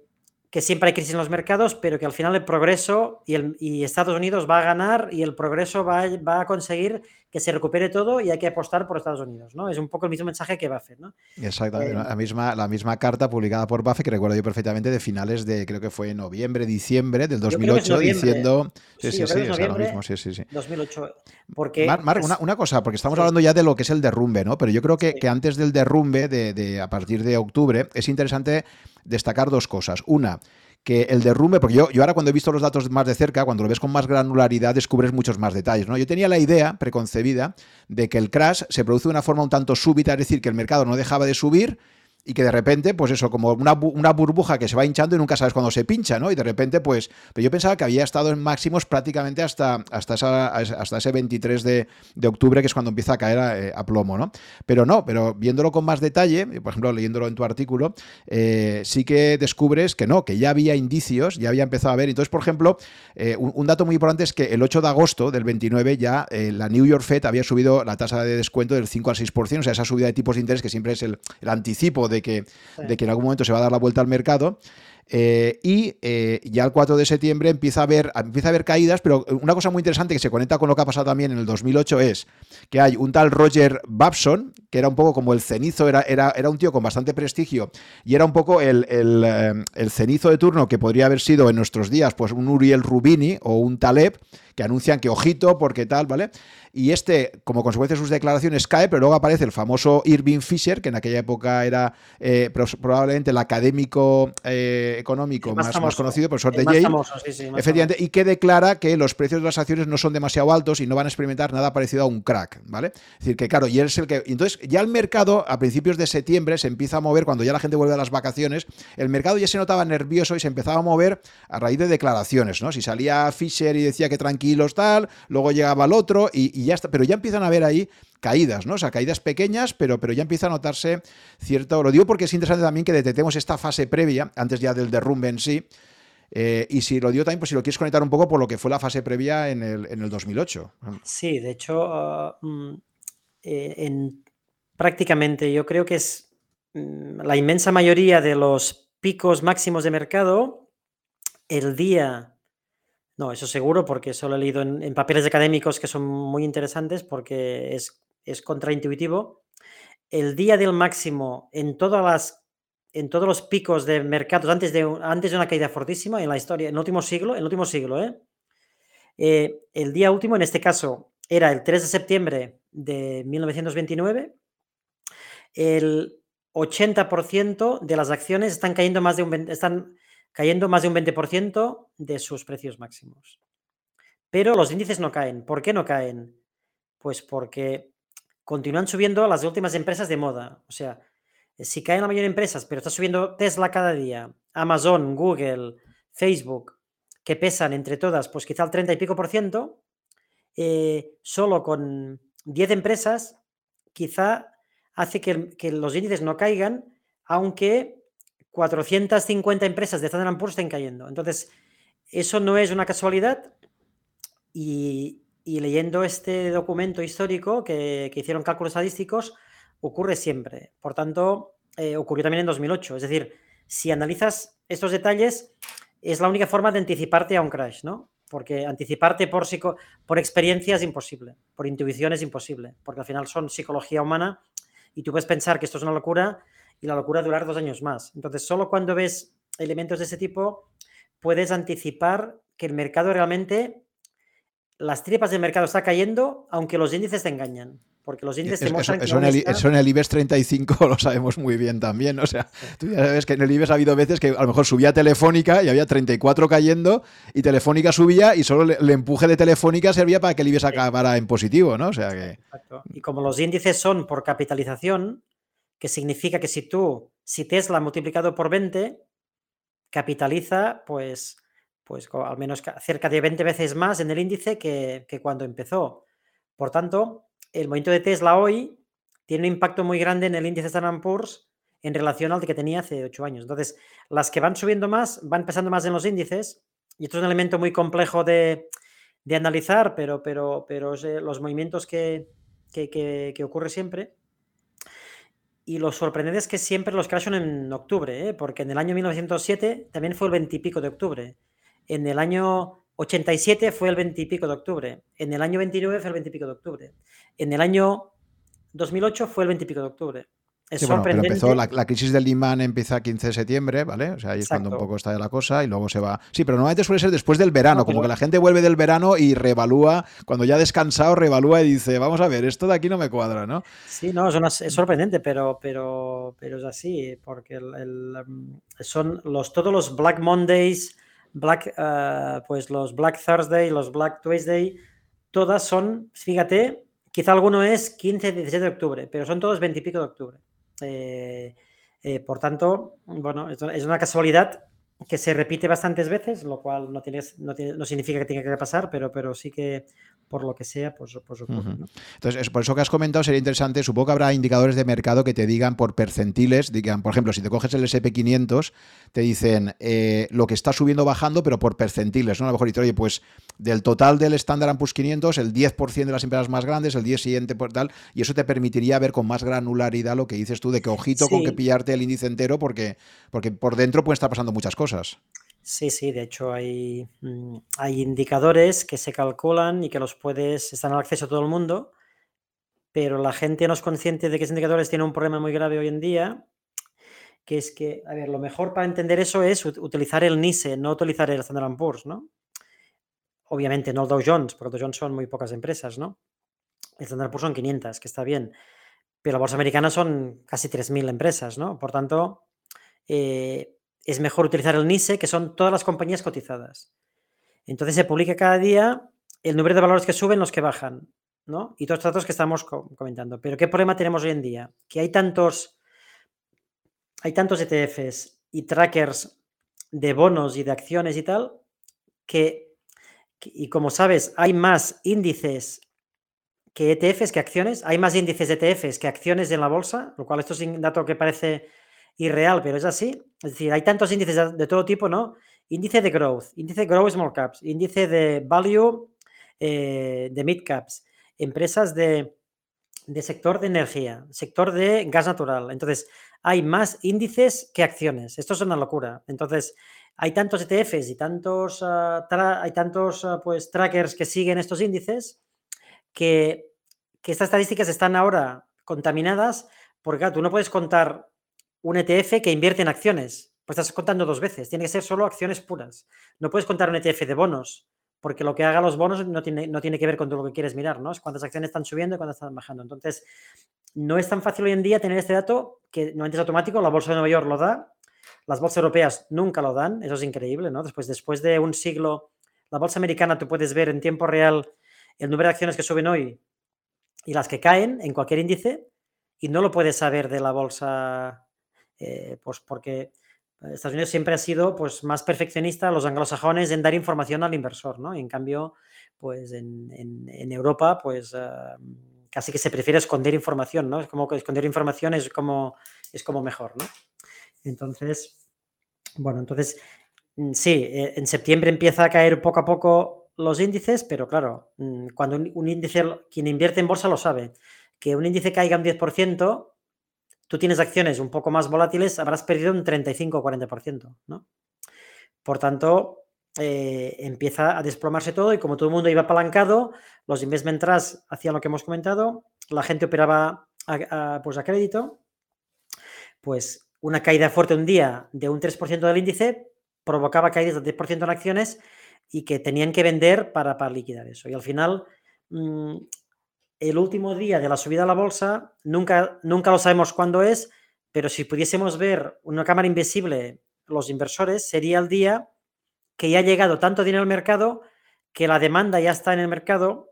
que siempre hay crisis en los mercados, pero que al final el progreso y, el, Estados Unidos va a ganar y el progreso va, va, a conseguir que se recupere todo y hay que apostar por Estados Unidos, ¿no? Es un poco el mismo mensaje que Buffett, ¿no? Exactamente, eh, la, misma, la misma carta publicada por Buffett, que recuerdo yo perfectamente, de finales de, creo que fue noviembre, diciembre del 2008, diciendo... Sí, sí, sí, es lo mismo, sí, sí, sí. 2008. Porque... Marc, una, cosa, porque estamos hablando ya de lo que es el derrumbe, ¿no? Pero yo creo que, que antes del derrumbe, de, de, a partir de octubre, es interesante destacar dos cosas. Una, que el derrumbe, porque yo, yo ahora cuando he visto los datos más de cerca, cuando lo ves con más granularidad, descubres muchos más detalles. ¿no? Yo tenía la idea preconcebida de que el crash se produce de una forma un tanto súbita, es decir, que el mercado no dejaba de subir y que de repente, pues eso, como una, una, burbuja que se va hinchando y nunca sabes cuándo se pincha, ¿no? Y de repente, pues, pero yo pensaba que había estado en máximos prácticamente hasta, hasta, esa, hasta ese 23 de, de, octubre, que es cuando empieza a caer a, eh, a, plomo, ¿no? Pero no, pero viéndolo con más detalle, por ejemplo, leyéndolo en tu artículo, eh, sí que descubres que no, que ya había indicios, ya había empezado a ver. Entonces, por ejemplo, eh, un, un, dato muy importante es que el 8 de agosto del 29 ya eh, la New York Fed había subido la tasa de descuento del 5 al 6%, o sea, esa subida de tipos de interés que siempre es el, el anticipo de de que, de que en algún momento se va a dar la vuelta al mercado. Eh, y eh, ya el 4 de septiembre empieza a, haber, empieza a haber caídas, pero una cosa muy interesante que se conecta con lo que ha pasado también en el 2008 es que hay un tal Roger Babson, que era un poco como el cenizo, era, era, era un tío con bastante prestigio y era un poco el, el, eh, el, cenizo de turno que podría haber sido en nuestros días pues un Uriel Rubini o un Taleb, que anuncian que ojito, porque tal, ¿vale? Y este, como consecuencia de sus declaraciones, cae, pero luego aparece el famoso Irving Fisher, que en aquella época era probablemente el académico eh, económico más, más, más, conocido, profesor de Yale. Famoso, sí, sí, efectivamente, famoso. y que declara que los precios de las acciones no son demasiado altos y no van a experimentar nada parecido a un crack, ¿vale? Es decir, que claro, y él es el que. Entonces, ya el mercado, a principios de septiembre, se empieza a mover, cuando ya la gente vuelve a las vacaciones, el mercado ya se notaba nervioso y se empezaba a mover a raíz de declaraciones, ¿no? Si salía Fisher y decía que tranquilos, tal, luego llegaba el otro y, y ya está. Pero ya empiezan a ver ahí caídas, ¿no? O sea, caídas pequeñas, pero, pero ya empieza a notarse cierto. Lo digo porque es interesante también que detectemos esta fase previa, antes ya del derrumbe en sí. Eh, y si lo digo también, pues si lo quieres conectar un poco por lo que fue la fase previa en el, en el 2008. Sí, de hecho, uh, en, prácticamente yo creo que es mm, la inmensa mayoría de los picos máximos de mercado, el día no, eso seguro, porque eso lo he leído en, papeles académicos que son muy interesantes porque es, es contraintuitivo. El día del máximo en todas las en todos los picos de mercados antes de, antes de una caída fortísima en la historia, en el último siglo, en el último siglo, ¿eh? Eh, el día último, en este caso, era el 3 de septiembre de 1929. El 80% de las acciones están cayendo más de un están cayendo más de un 20% de sus precios máximos. Pero los índices no caen. ¿Por qué no caen? Pues porque continúan subiendo las últimas empresas de moda. O sea, si caen la mayoría de empresas, pero está subiendo Tesla cada día, Amazon, Google, Facebook, que pesan entre todas, pues quizá el 30 y pico por ciento, eh, solo con 10 empresas, quizá hace que, que los índices no caigan, aunque 450 empresas de Standard Poor's estén cayendo. Entonces, eso no es una casualidad y, y leyendo este documento histórico que, que, hicieron cálculos estadísticos, ocurre siempre. Por tanto, eh, ocurrió también en 2008. Es decir, si analizas estos detalles, es la única forma de anticiparte a un crash, ¿no? Porque anticiparte por, por experiencia es imposible, por intuición es imposible, porque al final son psicología humana y tú puedes pensar que esto es una locura y la locura durar dos años más. Entonces, solo cuando ves elementos de ese tipo, puedes anticipar que el mercado realmente, las tripas del mercado está cayendo, aunque los índices te engañan. Porque los índices te muestran eso, que en el, está... eso en el IBEX 35 *laughs* lo sabemos muy bien también. O sea, tú ya sabes que en el IBEX ha habido veces que a lo mejor subía Telefónica y había 34 cayendo y Telefónica subía y solo el, el empuje de Telefónica servía para que el IBEX acabara en positivo, ¿no? O sea que... Exacto. Y como los índices son por capitalización, que significa que si tú, si Tesla multiplicado por 20, capitaliza pues, pues al menos cerca de 20 veces más en el índice que, que cuando empezó. Por tanto, el movimiento de Tesla hoy tiene un impacto muy grande en el índice Standard Poor's en relación al que tenía hace 8 años. Entonces, las que van subiendo más, van pesando más en los índices, y esto es un elemento muy complejo de, de analizar, pero, pero, pero los movimientos que, que, que, ocurre siempre. Y lo sorprendente es que siempre los crash son en octubre, ¿eh? porque en el año 1907 también fue el 20 y pico de octubre. En el año 87 fue el 20 y pico de octubre. En el año 29 fue el 20 y pico de octubre. En el año 2008 fue el 20 y pico de octubre. Es Sí, bueno, pero empezó sorprendente. la, la crisis del Lehman empieza 15 de septiembre, ¿vale? O sea, ahí es cuando un poco está la cosa y luego se va. Sí, pero normalmente suele ser después del verano, No, como pero que la gente vuelve del verano y reevalúa, cuando ya ha descansado, reevalúa y dice, vamos a ver, esto de aquí no me cuadra, ¿no? sí, no, es, una- es sorprendente, pero, pero, pero es así, porque el- el, son los, todos los Black Mondays, Black, ah, pues los Black Thursday, los Black Tuesday, todas son, fíjate, quizá alguno es 15, 17 de octubre, pero son todos 20 y pico de octubre. Eh, eh, por tanto, bueno, es, una casualidad que se repite bastantes veces, lo cual no, tienes, no, tiene- no significa que tenga que pasar, pero, pero sí que por lo que sea, pues, pues ocurre. Ujú. ¿no? Entonces, es por eso que has comentado sería interesante. Supongo que habrá indicadores de mercado que te digan por percentiles. Digan, por ejemplo, si te coges el SP500, te dicen eh, lo que está subiendo o bajando, pero por percentiles. ¿no? A lo mejor dices, oye, pues del total del Standard Poor's 500, el 10% de las empresas más grandes, el 10 siguiente por tal. Y eso te permitiría ver con más granularidad lo que dices tú, de que ojito con que pillarte el índice entero, porque, porque por dentro pueden estar pasando muchas cosas. Sí, sí, de hecho hay, mm, hay indicadores que se calculan y que los puedes, están al acceso a todo el mundo, pero la gente no es consciente de que esos indicadores tienen un problema muy grave hoy en día, que es que, a ver, lo mejor para entender eso es ut- utilizar el NICE, no utilizar el Standard Poor's, ¿no? Obviamente no el Dow Jones, porque Dow Jones son muy pocas empresas, ¿no? El Standard Poor's son 500, que está bien, pero la bolsa americana son casi 3.000 empresas, ¿no? Por tanto, eh, es mejor utilizar el NISE, que son todas las compañías cotizadas. Entonces se publica cada día el número de valores que suben, los que bajan, ¿no? Y todos los datos que estamos co- comentando. Pero ¿qué problema tenemos hoy en día? Que hay tantos, hay tantos ETFs y trackers de bonos y de acciones y tal, que- y como sabes, hay más índices que ETFs que acciones, hay más índices de ETFs que acciones en la bolsa, lo cual esto es un dato que parece irreal, pero es así. Es decir, hay tantos índices de, todo tipo, ¿no? Índice de growth, índice de growth small caps, índice de value eh, de mid caps, empresas de, de sector de energía, sector de gas natural. Entonces, hay más índices que acciones. Esto es una locura. Entonces, hay tantos ETFs y tantos, tra- hay tantos ah, pues, trackers que siguen estos índices que, que estas estadísticas están ahora contaminadas porque tú no puedes contar un ETF que invierte en acciones. Pues estás contando dos veces. Tiene que ser solo acciones puras. No puedes contar un ETF de bonos, porque lo que haga los bonos no tiene, no tiene que ver con todo lo que quieres mirar, ¿no? Es cuántas acciones están subiendo y cuántas están bajando. Entonces, no es tan fácil hoy en día tener este dato que no es automático. La bolsa de Nueva York lo da, las bolsas europeas nunca lo dan. Eso es increíble, ¿no? Después, después de un siglo, la bolsa americana tú puedes ver en tiempo real el número de acciones que suben hoy y las que caen en cualquier índice y no lo puedes saber de la bolsa, eh, pues porque Estados Unidos siempre ha sido pues, más perfeccionista, los anglosajones, en dar información al inversor, ¿no? Y en cambio, pues en, en- en Europa, pues uh, casi que se prefiere esconder información, ¿no? Es como que esconder información es como, es como mejor, ¿no? Entonces, bueno, entonces, mm, sí, eh, en septiembre empieza a caer poco a poco los índices, pero claro, mm, cuando un, un índice, quien invierte en bolsa lo sabe, que un índice caiga un 10%, tú tienes acciones un poco más volátiles, habrás perdido un 35 o 40%, ¿no? Por tanto, eh, empieza a desplomarse todo y como todo el mundo iba apalancado, los investment trusts hacían lo que hemos comentado, la gente operaba a, pues a crédito, pues una caída fuerte un día de un 3% del índice provocaba caídas del 10% en acciones y que tenían que vender para, para liquidar eso. Y al final, mmm, el último día de la subida a la bolsa, nunca, nunca lo sabemos cuándo es, pero si pudiésemos ver una cámara invisible, los inversores, sería el día que ya ha llegado tanto dinero al mercado que la demanda ya está en el mercado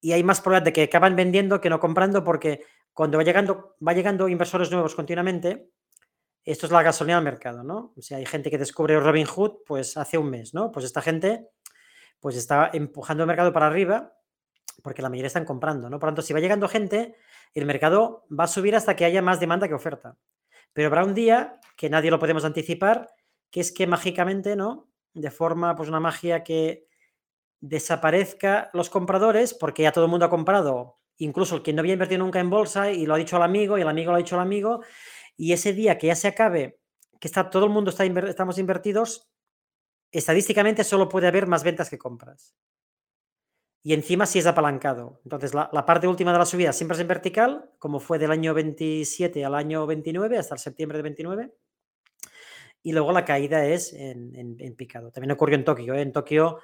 y hay más probabilidad de que acaban vendiendo que no comprando porque cuando va llegando, va llegando inversores nuevos continuamente, esto es la gasolina del mercado, ¿no? O sea, hay gente que descubre Robin Hood pues hace un mes, ¿no? Pues esta gente pues está empujando el mercado para arriba porque la mayoría están comprando, ¿no? Por lo tanto, si va llegando gente, el mercado va a subir hasta que haya más demanda que oferta. Pero habrá un día que nadie lo podemos anticipar, que es que mágicamente, ¿no? De forma, pues una magia que desaparezca los compradores, porque ya todo el mundo ha comprado, incluso el que no había invertido nunca en bolsa y lo ha dicho al amigo, y el amigo lo ha dicho al amigo, y ese día que ya se acabe, que está todo el mundo está estamos invertidos, estadísticamente solo puede haber más ventas que compras. Y encima sí es apalancado. Entonces, la, parte última de la subida siempre es en vertical, como fue del año 27 al año 29, hasta el septiembre de 29. Y luego la caída es en, picado. También ocurrió en Tokio. ¿eh? En Tokio,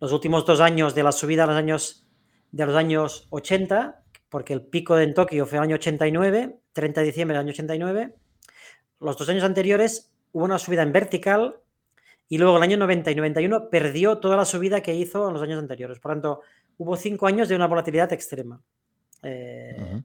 los últimos dos años de la subida los años, de los años 80, porque el pico en Tokio fue el año 89, 30 de diciembre del año 89. Los dos años anteriores hubo una subida en vertical y luego el año 90 y 91 perdió toda la subida que hizo en los años anteriores. Por tanto, hubo cinco años de una volatilidad extrema. Eh,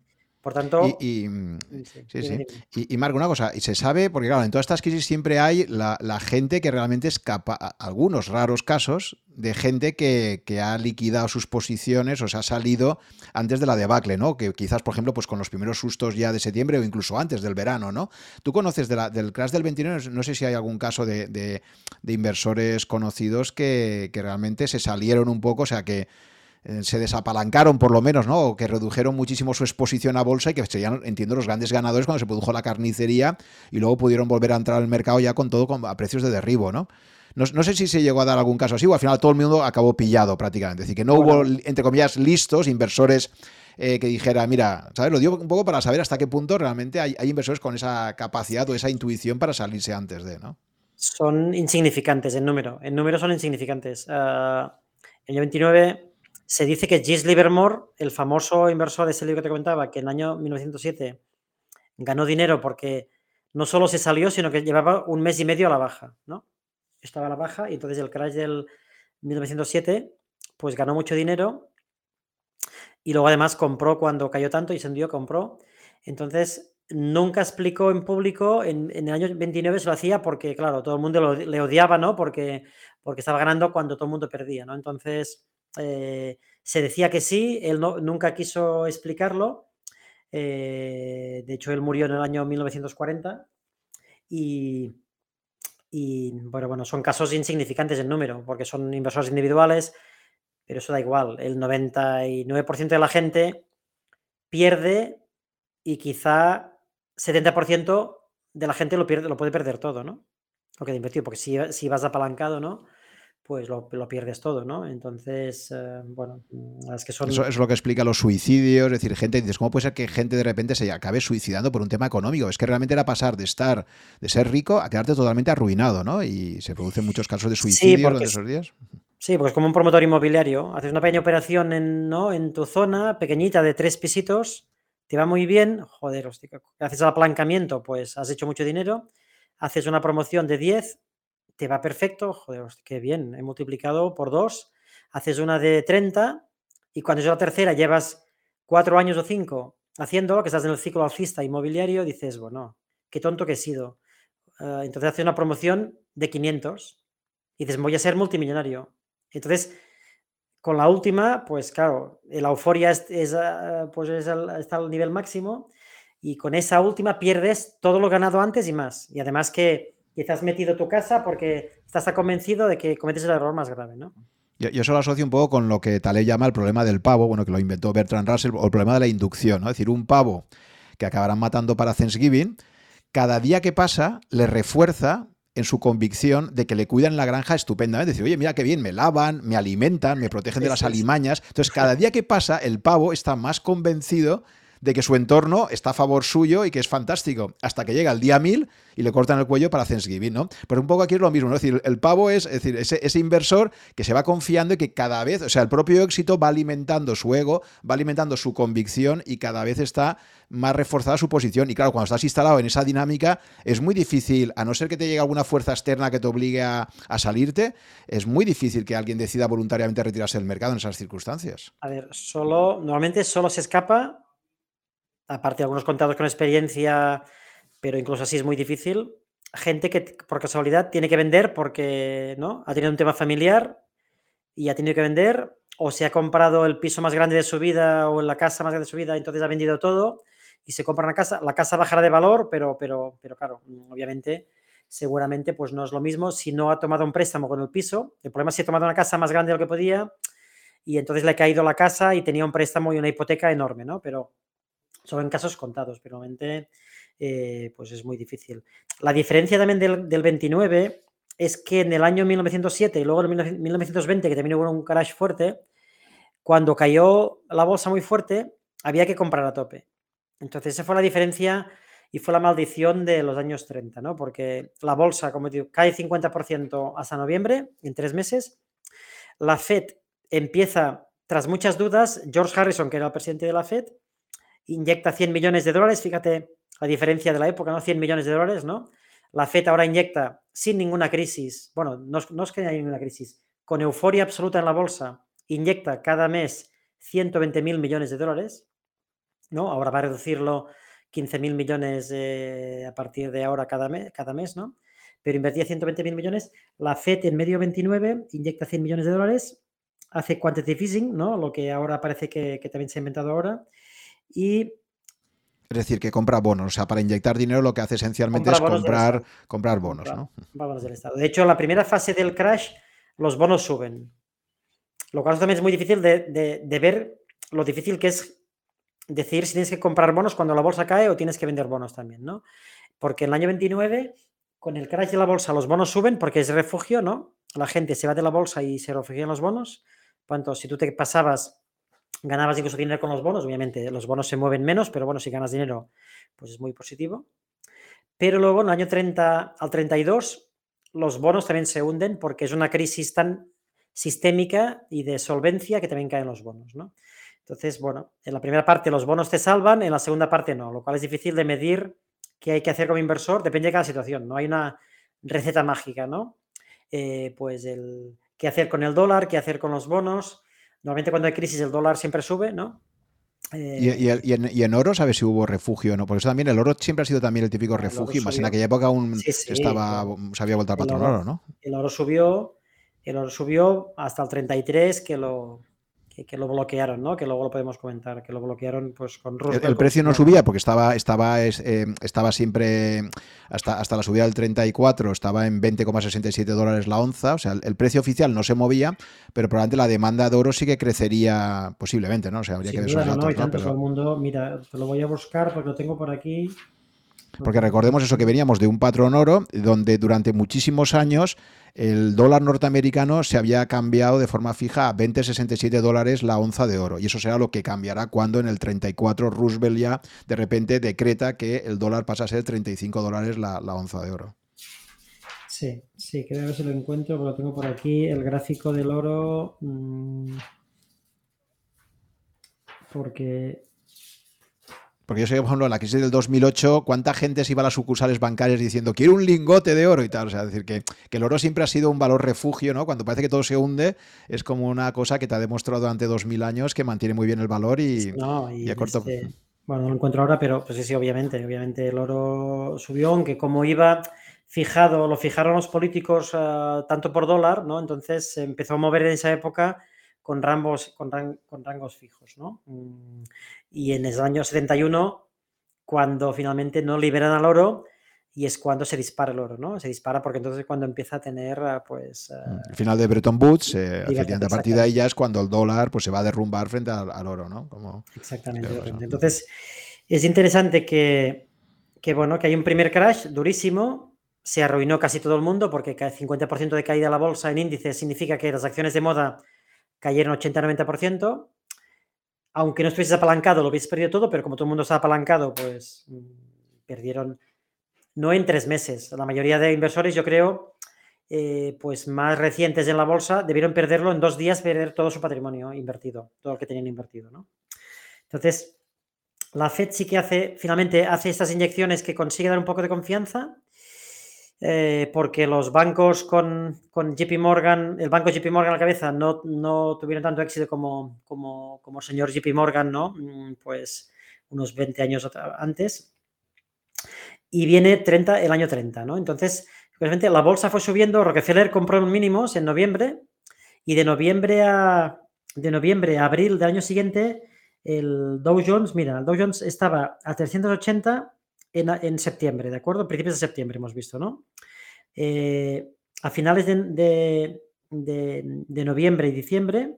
por tanto. Y, mm, sí, sí, Y, Marco, una cosa, y se sabe, porque claro, en todas estas crisis siempre hay la, gente que realmente escapa, algunos raros casos de gente que, ha liquidado sus posiciones o se ha salido antes de la debacle, ¿no? Que quizás, por ejemplo, pues con los primeros sustos ya de septiembre o incluso antes del verano, ¿no? Tú conoces del crash del 29, no sé si hay algún caso de, inversores conocidos que, que realmente se salieron un poco, o sea que eh, se desapalancaron por lo menos, ¿no? O que redujeron muchísimo su exposición a bolsa y que serían, entiendo, los grandes ganadores cuando se produjo la carnicería y luego pudieron volver a entrar al mercado ya con todo a precios de derribo, ¿no? ¿no? sé si se llegó a dar algún caso así o al final todo el mundo acabó pillado prácticamente. Es decir, que no hubo, entre comillas, listos, inversores eh, que dijera, mira, ¿sabes? Lo digo un poco para saber hasta qué punto realmente hay, inversores con esa capacidad o esa intuición para salirse antes de, ¿no? Son insignificantes en número. En número son insignificantes. Uh, el 29 se dice que Gilles Livermore, el famoso inversor de ese libro que te comentaba, que en el año 1907 ganó dinero porque no solo se salió, sino que llevaba un mes y medio a la baja, ¿no? Estaba a la baja y entonces el crash del 1907, pues ganó mucho dinero y luego además compró cuando cayó tanto y se hundió, compró. Entonces, nunca explicó en público, en, el año 29 se lo hacía porque, claro, todo el mundo le odiaba, ¿no? Porque, porque estaba ganando cuando todo el mundo perdía, ¿no? Entonces, eh, se decía que sí, él nunca quiso explicarlo. Eh, de hecho, él murió en el año 1940 y, bueno, bueno, son casos insignificantes en número, porque son inversores individuales, pero eso da igual. El 99% de la gente pierde y quizá 70% de la gente lo, pierde, lo puede perder todo, ¿no? Lo que invertido, porque si, si vas apalancado, ¿no? Pues lo, pierdes todo, ¿no? Entonces, eh, bueno, mm, es que son... Eso es lo que explica los suicidios, es decir, gente, dices, ¿cómo puede ser que gente de repente se acabe suicidando por un tema económico? Es que realmente era pasar de estar, de ser rico a quedarte totalmente arruinado, ¿no? Y se producen muchos casos de suicidio en esos días. Sí, pues como un promotor inmobiliario, haces una pequeña operación en, ¿no? en tu zona, pequeñita, de tres pisitos, te va muy bien, joder, hostia, haces el apalancamiento, pues has hecho mucho dinero, haces una promoción de 10, te va perfecto, joder, qué bien, he multiplicado por dos, haces una de 30 y cuando es la tercera llevas cuatro años o cinco haciéndolo, que estás en el ciclo alcista inmobiliario, dices, bueno, qué tonto que he sido. Ah, entonces haces una promoción de 500 y dices, voy a ser multimillonario. Entonces, con la última, pues claro, la euforia es, ah, pues está al nivel máximo y con esa última pierdes todo lo ganado antes y más. Y además que quizás metido tu casa porque estás convencido de que cometes el error más grave, ¿no? Yo, yo, eso lo asocio un poco con lo que Taleb llama el problema del pavo, bueno, que lo inventó Bertrand Russell, o el problema de la inducción, ¿no? Es decir, un pavo que acabarán matando para Thanksgiving, cada día que pasa le refuerza en su convicción de que le cuidan la granja estupendamente. Decir, oye, mira qué bien, me lavan, me alimentan, me protegen de las alimañas. Entonces, cada día que pasa, el pavo está más convencido de que su entorno está a favor suyo y que es fantástico, hasta que llega el día 1000 y le cortan el cuello para Thanksgiving, ¿no? Pero un poco aquí es lo mismo, ¿no? Es decir, el pavo es, decir, ese, inversor que se va confiando y que cada vez, o sea, el propio éxito va alimentando su ego, va alimentando su convicción y cada vez está más reforzada su posición. Y claro, cuando estás instalado en esa dinámica, es muy difícil, a no ser que te llegue alguna fuerza externa que te obligue a, a salirte, es muy difícil que alguien decida voluntariamente retirarse del mercado en esas circunstancias. A ver, solo, normalmente solo se escapa aparte de algunos contados con experiencia, pero incluso así es muy difícil, gente que por casualidad tiene que vender porque ¿no? ha tenido un tema familiar y ha tenido que vender, o se ha comprado el piso más grande de su vida o la casa más grande de su vida, entonces ha vendido todo y se compra una casa, la casa bajará de valor, pero, pero, pero claro, obviamente, seguramente pues no es lo mismo si no ha tomado un préstamo con el piso. El problema es si ha tomado una casa más grande de lo que podía y entonces le ha caído la casa y tenía un préstamo y una hipoteca enorme, ¿no? Pero son en casos contados, pero realmente eh, pues es muy difícil. La diferencia también del, 29 es que en el año 1907 y luego en 1920, que también hubo un crash fuerte, cuando cayó la bolsa muy fuerte, había que comprar a tope. Entonces, esa fue la diferencia y fue la maldición de los años 30, ¿no? Porque la bolsa, como digo, cae 50% hasta noviembre, en tres meses. La Fed empieza, tras muchas dudas, George Harrison, que era el presidente de la Fed, inyecta 100 millones de dólares, fíjate la diferencia de la época, ¿no? 100 millones de dólares, ¿no? La Fed ahora inyecta sin ninguna crisis, bueno, no, es que haya ninguna crisis, con euforia absoluta en la bolsa, inyecta cada mes 120 mil millones de dólares, ¿no? Ahora va a reducirlo 15 mil millones eh, a partir de ahora cada mes, cada mes, ¿no? Pero invertía 120 mil millones. La FED en medio 29 inyecta 100 millones de dólares, hace quantitative easing, ¿no? Lo que ahora parece que, también se ha inventado ahora. Y es decir, que compra bonos. O sea, para inyectar dinero lo que hace esencialmente es comprar, comprar bonos, ¿no? Bonos del Estado. De hecho, en la primera fase del crash, los bonos suben. Lo cual también es muy difícil de, de ver lo difícil que es decidir si tienes que comprar bonos cuando la bolsa cae o tienes que vender bonos también, ¿no? Porque en el año 29, con el crash de la bolsa, los bonos suben porque es refugio, ¿no? La gente se va de la bolsa y se refugia en los bonos. Cuanto si tú te pasabas, ganabas incluso dinero con los bonos, obviamente los bonos se mueven menos, pero bueno, si ganas dinero, pues es muy positivo. Pero luego en el año 30 al 32, los bonos también se hunden porque es una crisis tan sistémica y de solvencia que también caen los bonos, ¿no? Entonces, bueno, en la primera parte los bonos te salvan, en la segunda parte no, lo cual es difícil de medir qué hay que hacer como inversor, depende de cada situación, no hay una receta mágica, ¿no? Eh, pues el qué hacer con el dólar, qué hacer con los bonos. Normalmente cuando hay crisis el dólar siempre sube, ¿no? ¿Y, en, oro sabes si hubo refugio o no? Por eso también el oro siempre ha sido también el típico refugio, más en aquella época aún estaba, se había vuelto al patrón oro, ¿no? El oro subió, el oro subió hasta el 33 que lo, que, lo bloquearon, ¿no? Que luego lo podemos comentar, que lo bloquearon pues con El, precio no subía porque estaba, estaba, eh, estaba siempre, hasta, hasta la subida del 34, estaba en 20,67 dólares la onza, o sea, el, precio oficial no se movía, pero probablemente la demanda de oro sí que crecería posiblemente, ¿no? O sea, habría que ver esos datos, no, tanto todo el mundo, mira, te lo voy a buscar porque lo tengo por aquí. Porque recordemos eso que veníamos de un patrón oro donde durante muchísimos años el dólar norteamericano se había cambiado de forma fija a 20,67 dólares la onza de oro. Y eso será lo que cambiará cuando en el 34 Roosevelt ya de repente decreta que el dólar pasa a ser 35 dólares la, onza de oro. Sí, sí, que a ver si lo encuentro, porque lo tengo por aquí, el gráfico del oro. Mm, porque porque yo sé, por ejemplo, en la crisis del 2008, ¿cuánta gente se iba a las sucursales bancarias diciendo quiero un lingote de oro y tal? O sea, decir, que, el oro siempre ha sido un valor refugio, ¿no? Cuando parece que todo se hunde, es como una cosa que te ha demostrado durante 2000 años que mantiene muy bien el valor y, a corto. bueno, no lo encuentro ahora, pero pues sí, sí, obviamente. Obviamente el oro subió, aunque como iba fijado, lo fijaron los políticos ah, tanto por dólar, ¿no? Entonces se empezó a mover en esa época con, rangos, con, con rangos fijos, ¿no? Mm, y en el año 71, cuando finalmente no liberan al oro, y es cuando se dispara el oro, ¿no? Se dispara porque entonces es cuando empieza a tener, ah, pues... Ah, el final de Bretton Woods, eh, a partir de ahí ya es cuando el dólar pues, se va a derrumbar frente al, oro, ¿no? Como, Exactamente. Entonces, es interesante que, que, bueno, que hay un primer crash durísimo, se arruinó casi todo el mundo porque el 50% de caída de la bolsa en índice significa que las acciones de moda cayeron 80-90%, aunque no estuvieses apalancado, lo hubieses perdido todo, pero como todo el mundo está apalancado, pues mm, perdieron, no en tres meses. La mayoría de inversores, yo creo, eh, pues más recientes en la bolsa, debieron perderlo en dos días, perder todo su patrimonio invertido, todo lo que tenían invertido, ¿no? Entonces, la Fed sí que hace, finalmente hace estas inyecciones que consigue dar un poco de confianza eh, porque los bancos con, JP Morgan, el banco JP Morgan a la cabeza no, tuvieron tanto éxito como, como, señor JP Morgan, ¿no? Mm, pues unos 20 años antes. Y viene 30, el año 30, ¿no? Entonces, la bolsa fue subiendo, Rockefeller compró en mínimos en noviembre y de noviembre a, de noviembre a abril del año siguiente el Dow Jones, mira, el Dow Jones estaba a 380 en, septiembre, ¿de acuerdo? Principios de septiembre hemos visto, ¿no? Eh, a finales de, noviembre y diciembre,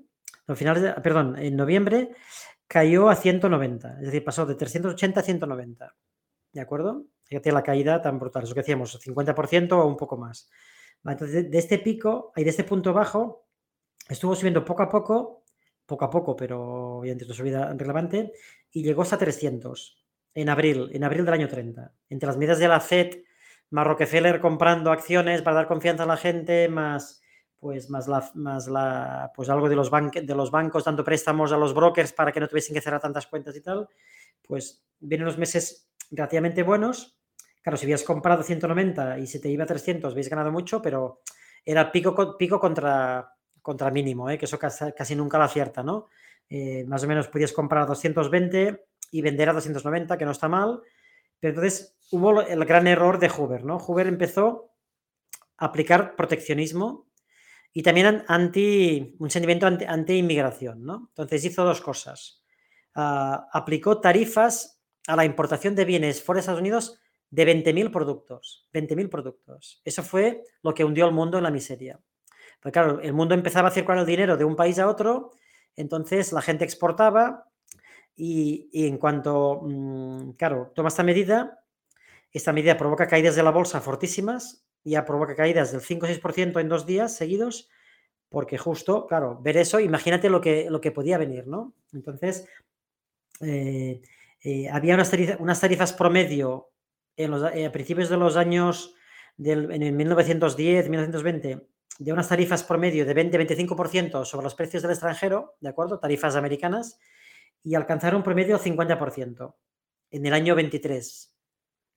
no, finales perdón, en noviembre cayó a 190, es decir, pasó de 380 a 190, ¿de acuerdo? Fíjate la caída tan brutal, eso que decíamos, 50% o un poco más. Entonces, de este pico y de este punto bajo, estuvo subiendo poco a poco poco a poco, pero obviamente una subida relevante, y llegó hasta 300 en abril, en abril del año 30. Entre las medidas de la FED, más Rockefeller comprando acciones para dar confianza a la gente, más pues más la, más la pues algo de los, bancos dando préstamos a los brokers para que no tuviesen que cerrar tantas cuentas y tal, pues vienen unos meses relativamente buenos. Claro, si habías comprado 190 y se te iba a 300, habéis ganado mucho, pero era pico, pico contra, contra mínimo, ¿eh? que eso casi, nunca lo acierta, ¿no? Eh, más o menos podías comprar a 220 y vender a 290, que no está mal. Pero entonces hubo el gran error de Hoover, ¿no? Hoover empezó a aplicar proteccionismo y también anti, un sentimiento anti-inmigración, ¿no? Entonces hizo dos cosas. Ah, aplicó tarifas a la importación de bienes fuera de Estados Unidos de 20.000 productos. 20.000 productos. Eso fue lo que hundió al mundo en la miseria. Porque claro, el mundo empezaba a circular el dinero de un país a otro, entonces la gente exportaba y, en cuanto, mm, claro, toma esta medida, esta medida provoca caídas de la bolsa fortísimas, ya provoca caídas del 5 o 6% en dos días seguidos, porque justo, claro, ver eso, imagínate lo que, lo que podía venir, ¿no? Entonces, eh, eh, había unas, unas, tarifas promedio en los, eh, a principios de los años, del, en el 1910, 1920, de unas tarifas promedio de 20-25% sobre los precios del extranjero, ¿de acuerdo? Tarifas americanas, y alcanzaron un promedio del 50% en el año 23,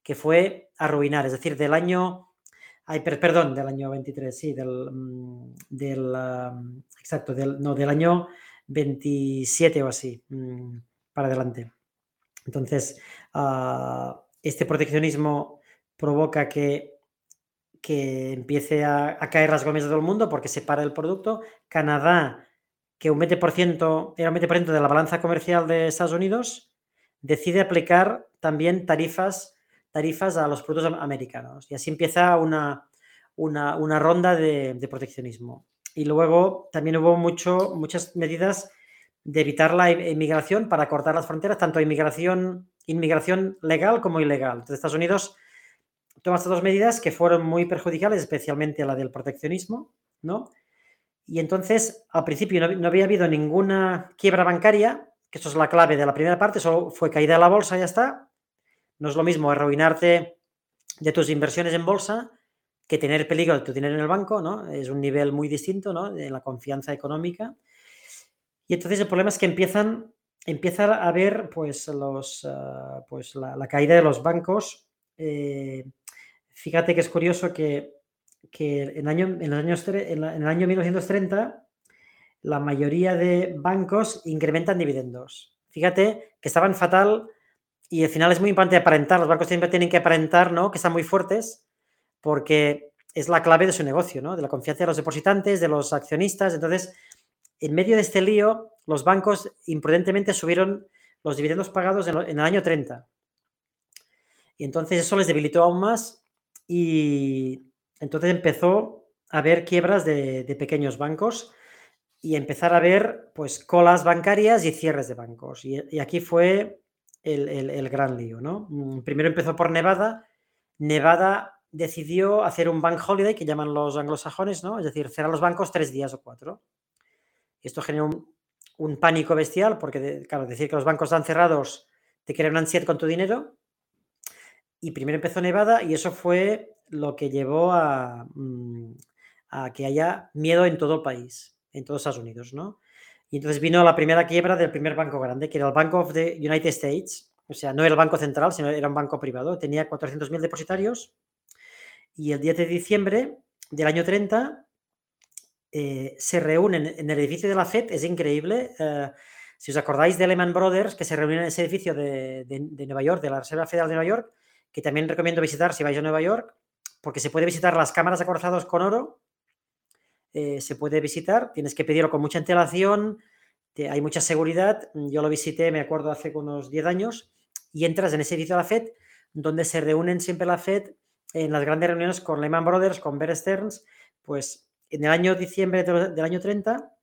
que fue arruinar, es decir, del año Ay, perdón, del año 23, sí, del, mm, del exacto, del, no, del año 27 o así, mm, para adelante. Entonces, ah, este proteccionismo provoca que, que empiece a, caer las gomas de todo el mundo porque se para el producto. Canadá, que un 20%, era un 20% de la balanza comercial de Estados Unidos, decide aplicar también tarifas tarifas a los productos americanos. Y así empieza una, una, ronda de, proteccionismo. Y luego también hubo mucho, muchas medidas de evitar la inmigración para cortar las fronteras, tanto inmigración, inmigración legal como ilegal. Entonces Estados Unidos toma estas dos medidas que fueron muy perjudiciales, especialmente la del proteccionismo, ¿no? Y entonces, al principio no, había habido ninguna quiebra bancaria, que eso es la clave de la primera parte, solo fue caída de la bolsa ya está, no es lo mismo arruinarte de tus inversiones en bolsa que tener peligro de tu dinero en el banco, ¿no? Es un nivel muy distinto, ¿no? De la confianza económica. Y entonces el problema es que empiezan, empiezan a ver, pues, los, ah, pues la, caída de los bancos. Eh, fíjate que es curioso que, en, año, en, los años, en, el año 1930 la mayoría de bancos incrementan dividendos. Fíjate que estaban fatal y al final es muy importante aparentar, los bancos siempre tienen que aparentar ¿no? que están muy fuertes porque es la clave de su negocio, ¿no? de la confianza de los depositantes, de los accionistas. Entonces, en medio de este lío, los bancos imprudentemente subieron los dividendos pagados en, el año 30. Y entonces eso les debilitó aún más y entonces empezó a haber quiebras de, pequeños bancos y empezar a ver pues colas bancarias y cierres de bancos. y aquí fue el, gran lío, ¿no? Mm, primero empezó por Nevada. Nevada decidió hacer un bank holiday que llaman los anglosajones, ¿no? Es decir, cerrar los bancos tres días o cuatro. Esto generó un, pánico bestial porque, claro, decir que los bancos están cerrados te crea una ansiedad con tu dinero. Y primero empezó Nevada y eso fue lo que llevó a, mm, a que haya miedo en todo el país, en todos Estados Unidos, ¿no? Y entonces vino la primera quiebra del primer banco grande, que era el Bank of the United States. O sea, no era el banco central, sino era un banco privado. Tenía 400.000 depositarios. Y el 10 de diciembre del año 30 eh, se reúnen en el edificio de la FED. Es increíble. Eh, si os acordáis de Lehman Brothers, que se reunían en ese edificio de, de, Nueva York, de la Reserva Federal de Nueva York, que también recomiendo visitar si vais a Nueva York, porque se puede visitar las cámaras acorazadas con oro eh, se puede visitar, tienes que pedirlo con mucha antelación, hay mucha seguridad. Yo lo visité, me acuerdo, hace unos 10 años, y entras en ese edificio de la FED, donde se reúnen siempre la FED en las grandes reuniones con Lehman Brothers, con Bear Stearns, pues en el año diciembre del año 30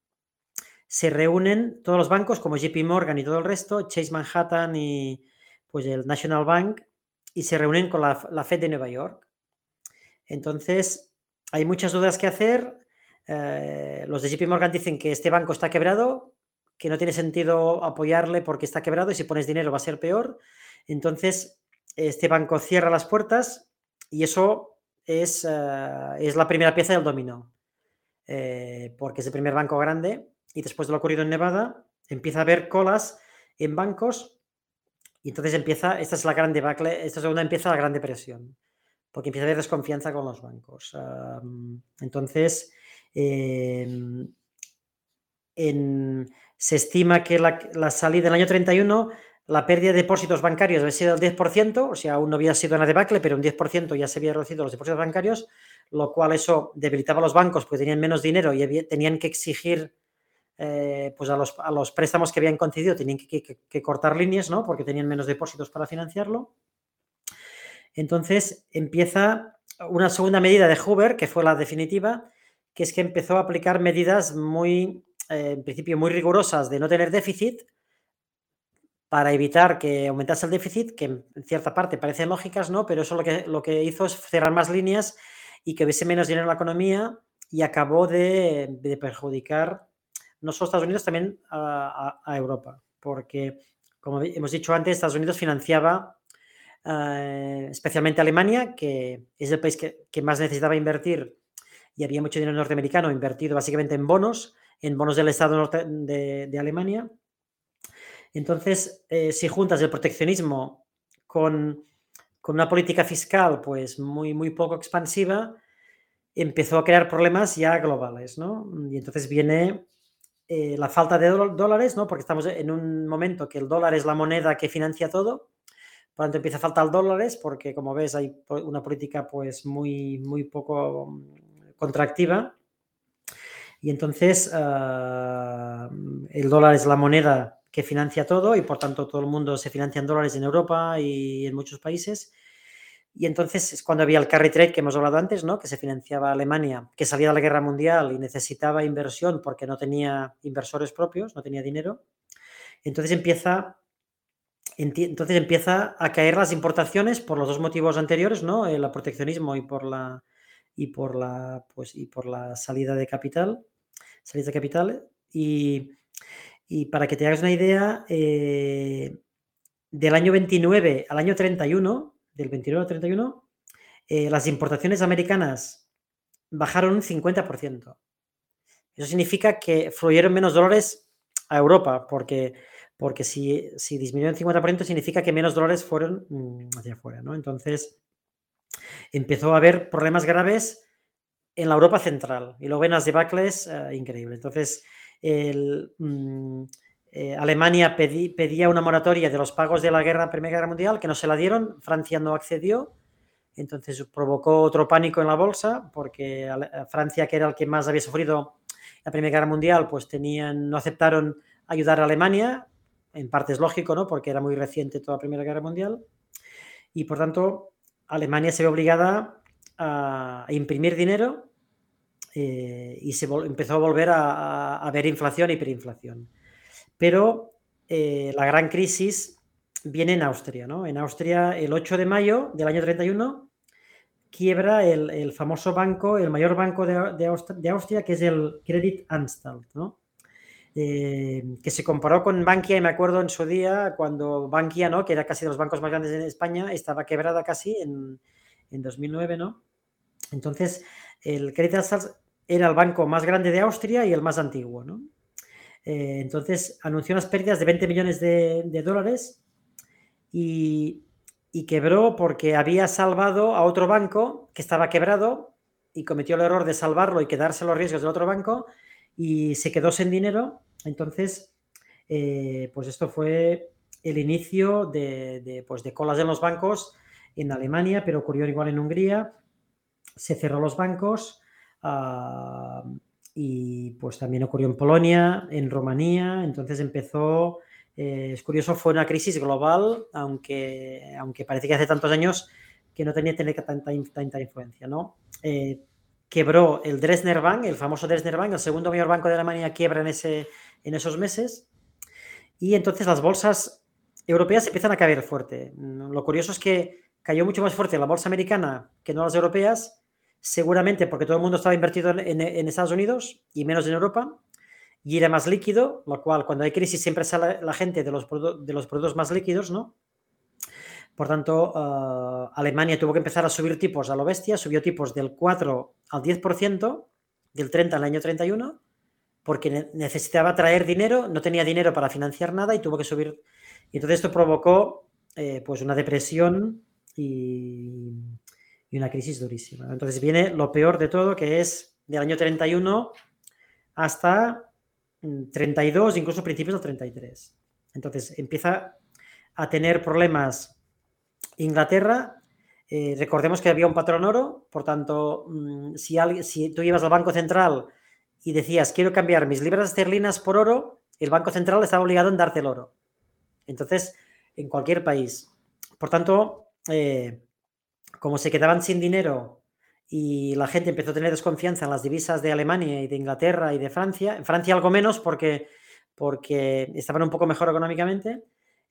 se reúnen todos los bancos como JP Morgan y todo el resto, Chase Manhattan y pues el National Bank, y se reúnen con la Fed de Nueva York. Entonces, hay muchas dudas que hacer, eh, los de JP Morgan dicen que este banco está quebrado, que no tiene sentido apoyarle porque está quebrado y si pones dinero va a ser peor. Entonces, este banco cierra las puertas y eso es, eh, la primera pieza del dominó, eh, porque es el primer banco grande y después de lo ocurrido en Nevada, empieza a haber colas en bancos y entonces empieza, esta es la gran debacle, esta segunda empieza la gran depresión, porque empieza a haber desconfianza con los bancos. entonces, em, se estima que la, salida del año 31, la pérdida de depósitos bancarios había sido del 10%, o sea, aún no había sido una debacle, pero un 10% ya se había reducido los depósitos bancarios, lo cual eso debilitaba a los bancos porque tenían menos dinero y tenían que exigir eh, pues a los, a los, préstamos que habían concedido tenían que, cortar líneas, ¿no? Porque tenían menos depósitos para financiarlo. Entonces empieza una segunda medida de Hoover, que fue la definitiva, que es que empezó a aplicar medidas muy, eh, en principio, muy rigurosas de no tener déficit para evitar que aumentase el déficit, que en cierta parte parecen lógicas, ¿no? Pero eso lo que, lo que hizo es cerrar más líneas y que hubiese menos dinero en la economía y acabó de, de perjudicar no solo Estados Unidos, también a, Europa, porque, como hemos dicho antes, Estados Unidos financiaba eh, especialmente Alemania, que es el país que, más necesitaba invertir y había mucho dinero norteamericano invertido básicamente en bonos, en bonos del Estado de, Alemania. Entonces, eh, si juntas el proteccionismo con, con, una política fiscal pues muy, muy poco expansiva, empezó a crear problemas ya globales, ¿no? Y entonces viene eh, la falta de dólares, ¿no? Porque estamos en un momento que el dólar es la moneda que financia todo. Por empieza a faltar dólares porque, como ves, hay una política pues muy, muy poco mm, contractiva. Y entonces ah, el dólar es la moneda que financia todo y por tanto todo el mundo se financia en dólares en Europa y en muchos países. Y entonces es cuando había el carry trade que hemos hablado antes, ¿no? que se financiaba Alemania, que salía de la guerra mundial y necesitaba inversión porque no tenía inversores propios, no tenía dinero. Entonces empieza, entonces empieza a caer las importaciones por los dos motivos anteriores, ¿no? el proteccionismo y por la, y por la, pues, y por la salida de capital, salida de capital. Y, y para que te hagas una idea, eh, del año 29 al año 31, del 29 al 31, eh, las importaciones americanas bajaron un 50%. Eso significa que fluyeron menos dólares a Europa, porque, porque si, si disminuyó un 50% significa que menos dólares fueron mm, hacia afuera. ¿no? Entonces, empezó a haber problemas graves en la Europa central y luego en las debacles uh, increíble. Entonces, mm, eh, Alemania pedía una moratoria de los pagos de la guerra, Primera Guerra Mundial, que no se la dieron, Francia no accedió, entonces provocó otro pánico en la bolsa, porque Francia, que era el que más había sufrido la Primera Guerra Mundial, pues tenían, no aceptaron ayudar a Alemania, en parte es lógico, ¿no? porque era muy reciente toda la Primera Guerra Mundial, y por tanto Alemania se ve obligada a, imprimir dinero eh, y se empezó a volver a, ver inflación e hiperinflación. Pero eh, la gran crisis viene en Austria, ¿no? En Austria, el 8 de mayo del año 31, quiebra el, famoso banco, el mayor banco de, Austria, que es el Credit Anstalt, ¿no? Eh, que se comparó con Bankia, y me acuerdo en su día, cuando Bankia, ¿no? que era casi de los bancos más grandes en España, estaba quebrada casi en, en 2009, ¿no? Entonces, el Credit Anstalt era el banco más grande de Austria y el más antiguo, ¿no? Eh, entonces anunció unas pérdidas de 20 millones de, dólares y, quebró porque había salvado a otro banco que estaba quebrado y cometió el error de salvarlo y quedarse los riesgos del otro banco y se quedó sin dinero. Entonces, eh, pues esto fue el inicio de, pues de colas en los bancos en Alemania, pero ocurrió igual en Hungría. Se cerró los bancos. Ah, y pues también ocurrió en Polonia, en Rumanía, entonces empezó, eh, es curioso, fue una crisis global, aunque, aunque parece que hace tantos años que no tenía tanta, tanta influencia, ¿no? Eh, quebró el Dresdner Bank, el famoso Dresdner Bank, el segundo mayor banco de Alemania, quiebra en, ese, en esos meses, y entonces las bolsas europeas empiezan a caer fuerte. Lo curioso es que cayó mucho más fuerte la bolsa americana que no las europeas, seguramente porque todo el mundo estaba invertido en, Estados Unidos y menos en Europa. y era más líquido, lo cual cuando hay crisis siempre sale la gente de los, de los productos más líquidos, ¿no? Por tanto, eh, Alemania tuvo que empezar a subir tipos a lo bestia, subió tipos del 4 al 10%, del 30 al año 31, porque necesitaba traer dinero, no tenía dinero para financiar nada y tuvo que subir. Y entonces esto provocó eh, pues una depresión y, y, una crisis durísima. Entonces viene lo peor de todo, que es del año 31 hasta 32, mm, incluso principios del 33. Entonces empieza a tener problemas Inglaterra. Eh, recordemos que había un patrón oro, por tanto, mm, si, tú ibas al Banco Central y decías, quiero cambiar mis libras esterlinas por oro, el Banco Central estaba obligado en darte el oro. Entonces, en cualquier país. Por tanto, eh, como se quedaban sin dinero y la gente empezó a tener desconfianza en las divisas de Alemania y de Inglaterra y de Francia, en Francia algo menos porque, porque estaban un poco mejor económicamente,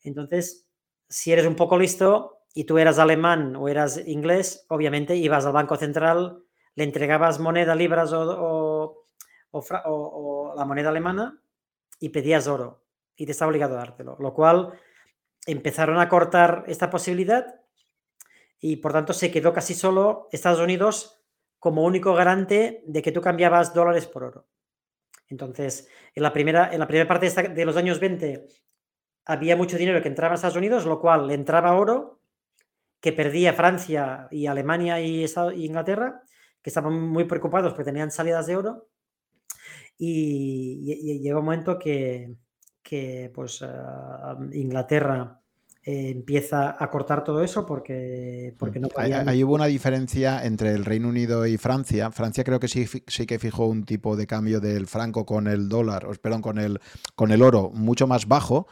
entonces, si eres un poco listo y tú eras alemán o eras inglés, obviamente ibas al Banco Central, le entregabas moneda, libras o, la moneda alemana y pedías oro y te estaba obligado a dártelo, lo cual empezaron a cortar esta posibilidad y por tanto se quedó casi solo Estados Unidos como único garante de que tú cambiabas dólares por oro. Entonces, en la primera, en la primera parte de los años 20 había mucho dinero que entraba a Estados Unidos, lo cual le entraba oro, que perdía Francia y Alemania y, Inglaterra, que estaban muy preocupados porque tenían salidas de oro. Y, llegó un momento que, pues, ah, Inglaterra eh, empieza a cortar todo eso porque, porque no Ahí, hubo una diferencia entre el Reino Unido y Francia. Francia creo que sí, sí que fijó un tipo de cambio del franco con el dólar, o perdón, con el, con el oro mucho más bajo.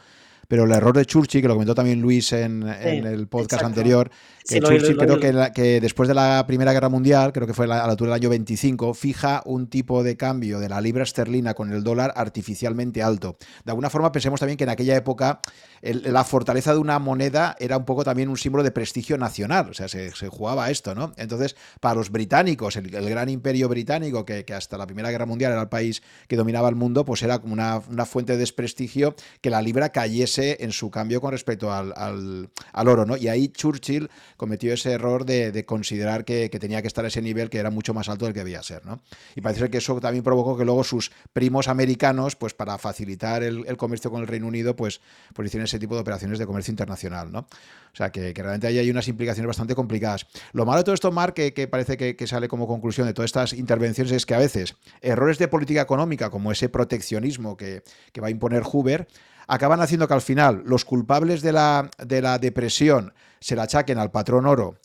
Pero el error de Churchill, que lo comentó también Luis en, el podcast anterior, que Churchill creo que, que, después de la Primera Guerra Mundial, creo que fue a la altura del año 25, fija un tipo de cambio de la libra esterlina con el dólar artificialmente alto. De alguna forma pensemos también que en aquella época la fortaleza de una moneda era un poco también un símbolo de prestigio nacional, o sea, se, jugaba a esto, ¿no? Entonces, para los británicos, el, gran imperio británico, que, hasta la Primera Guerra Mundial era el país que dominaba el mundo, pues era como una, fuente de desprestigio que la libra cayese en su cambio con respecto al, oro, ¿no? Y ahí Churchill cometió ese error de, considerar que, tenía que estar a ese nivel que era mucho más alto del que debía ser, ¿no? Y parece que eso también provocó que luego sus primos americanos, pues para facilitar el, comercio con el Reino Unido, pues, pues hicieron ese tipo de operaciones de comercio internacional, ¿no? O sea, que, realmente ahí hay unas implicaciones bastante complicadas. Lo malo de todo esto, Mark, que, parece que, sale como conclusión de todas estas intervenciones es que a veces errores de política económica, como ese proteccionismo que, va a imponer Hoover, acaban haciendo que al final los culpables de la, de la depresión se la achaquen al patrón oro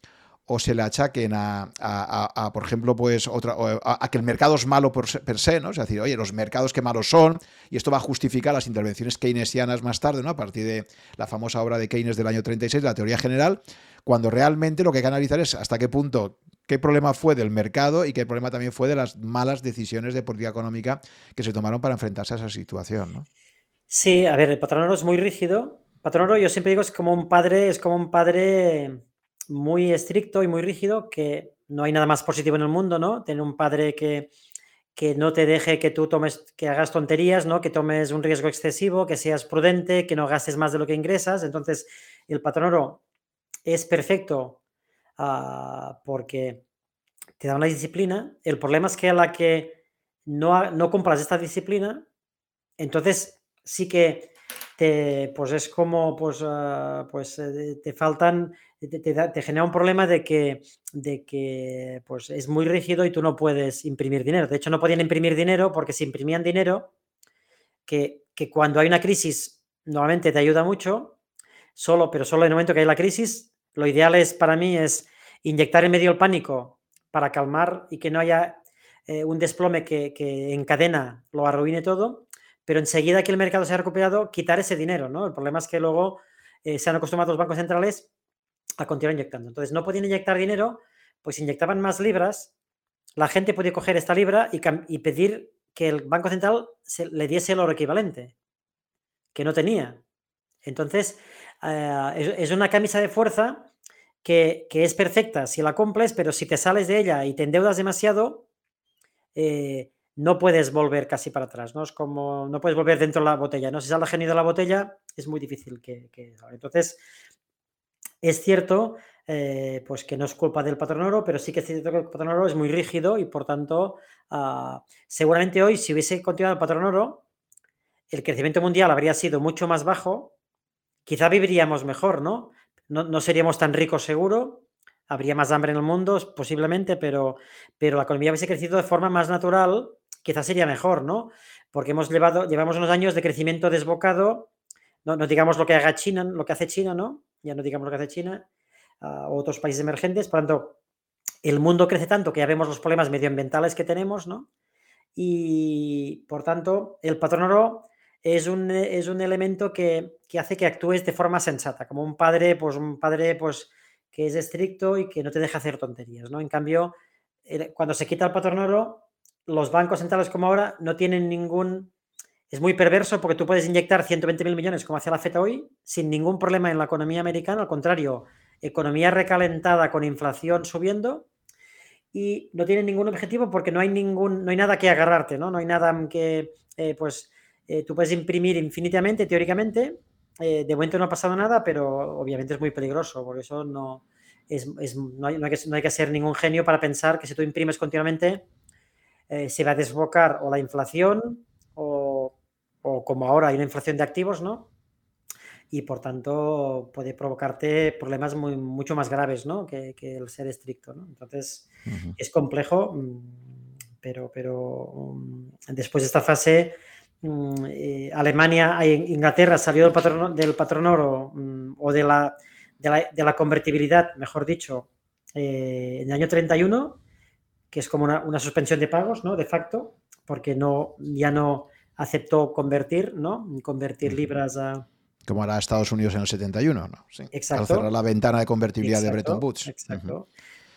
o se le achaquen a, por ejemplo, pues otra, a, que el mercado es malo por, per se, ¿no? Es decir, oye, los mercados qué malos son, y esto va a justificar las intervenciones keynesianas más tarde, ¿no? A partir de la famosa obra de Keynes del año 36, la teoría general, cuando realmente lo que hay que analizar es hasta qué punto qué problema fue del mercado y qué problema también fue de las malas decisiones de política económica que se tomaron para enfrentarse a esa situación, ¿no? Sí, a ver, el patrono es muy rígido. Patrono, yo siempre digo, es como un padre, es como un padre muy estricto y muy rígido, que no hay nada más positivo en el mundo, ¿no? Tener un padre que, que no te deje que tú tomes, que hagas tonterías, ¿no? Que tomes un riesgo excesivo, que seas prudente, que no gastes más de lo que ingresas. Entonces, el patrón oro es perfecto ah, porque te da una disciplina. El problema es que a la que no, no compras esta disciplina, entonces sí que te, pues es como, pues, ah, pues eh, te faltan te, genera un problema de que, de que pues, es muy rígido y tú no puedes imprimir dinero. De hecho, no podían imprimir dinero porque si imprimían dinero, que, cuando hay una crisis normalmente te ayuda mucho, solo, pero solo en el momento que hay la crisis, lo ideal es para mí es inyectar en medio el pánico para calmar y que no haya eh, un desplome que, que en cadena lo arruine todo, pero enseguida que el mercado se ha recuperado, quitar ese dinero, ¿no? El problema es que luego eh, se han acostumbrado los bancos centrales a continuar inyectando. Entonces, no podían inyectar dinero, pues inyectaban más libras, la gente podía coger esta libra y, pedir que el Banco Central le diese el oro equivalente, que no tenía. Entonces, eh, es, una camisa de fuerza que, es perfecta si la cumples, pero si te sales de ella y te endeudas demasiado, eh, no puedes volver casi para atrás, ¿no? Es como, no puedes volver dentro de la botella, ¿no? Si sale genio de la botella, es muy difícil que, Entonces, es cierto eh, pues que no es culpa del patrón oro, pero sí que es cierto que el patrón oro es muy rígido y por tanto, ah, seguramente hoy si hubiese continuado el patrón oro, el crecimiento mundial habría sido mucho más bajo, quizá viviríamos mejor, ¿no? No, seríamos tan ricos seguro, habría más hambre en el mundo posiblemente, pero, pero la economía hubiese crecido de forma más natural, quizás sería mejor, ¿no? Porque hemos llevado, llevamos unos años de crecimiento desbocado, no, no digamos lo que haga China, lo que hace China, ¿no? Ya no digamos lo que hace China, a otros países emergentes. Por tanto, el mundo crece tanto que ya vemos los problemas medioambientales que tenemos, ¿no? Y por tanto, el patrón oro es un, es un elemento que, hace que actúes de forma sensata, como un padre, pues un padre pues, que es estricto y que no te deja hacer tonterías, ¿no? En cambio, cuando se quita el patrón oro, los bancos centrales como ahora no tienen ningún... Es muy perverso porque tú puedes inyectar 120 mil millones como hace la FED hoy sin ningún problema en la economía americana, al contrario, economía recalentada con inflación subiendo y no tienen ningún objetivo porque no hay ningún, no hay nada que agarrarte, ¿no? No hay nada que, eh, pues, eh, tú puedes imprimir infinitamente, teóricamente. Eh, de momento no ha pasado nada, pero obviamente es muy peligroso, porque eso no, es, no, hay, que, no, hay, que, ser ningún genio para pensar que si tú imprimes continuamente se va a desbocar o la inflación o, o como ahora hay una inflación de activos, ¿no? y por tanto puede provocarte problemas muy, mucho más graves ¿no? que, el ser estricto. ¿no? Entonces es complejo, mm, pero, pero mm, después de esta fase, mm, eh, Alemania, e Inglaterra salió del patrón, del patrón oro o de la, de la, convertibilidad, mejor dicho, eh, en el año 31, que es como una, suspensión de pagos, ¿no? De facto, porque no, ya no aceptó convertir, ¿no? Convertir libras a, como hará Estados Unidos en el 71, ¿no? Sí. Exacto. Al cerrar la ventana de convertibilidad de Bretton Woods. Exacto.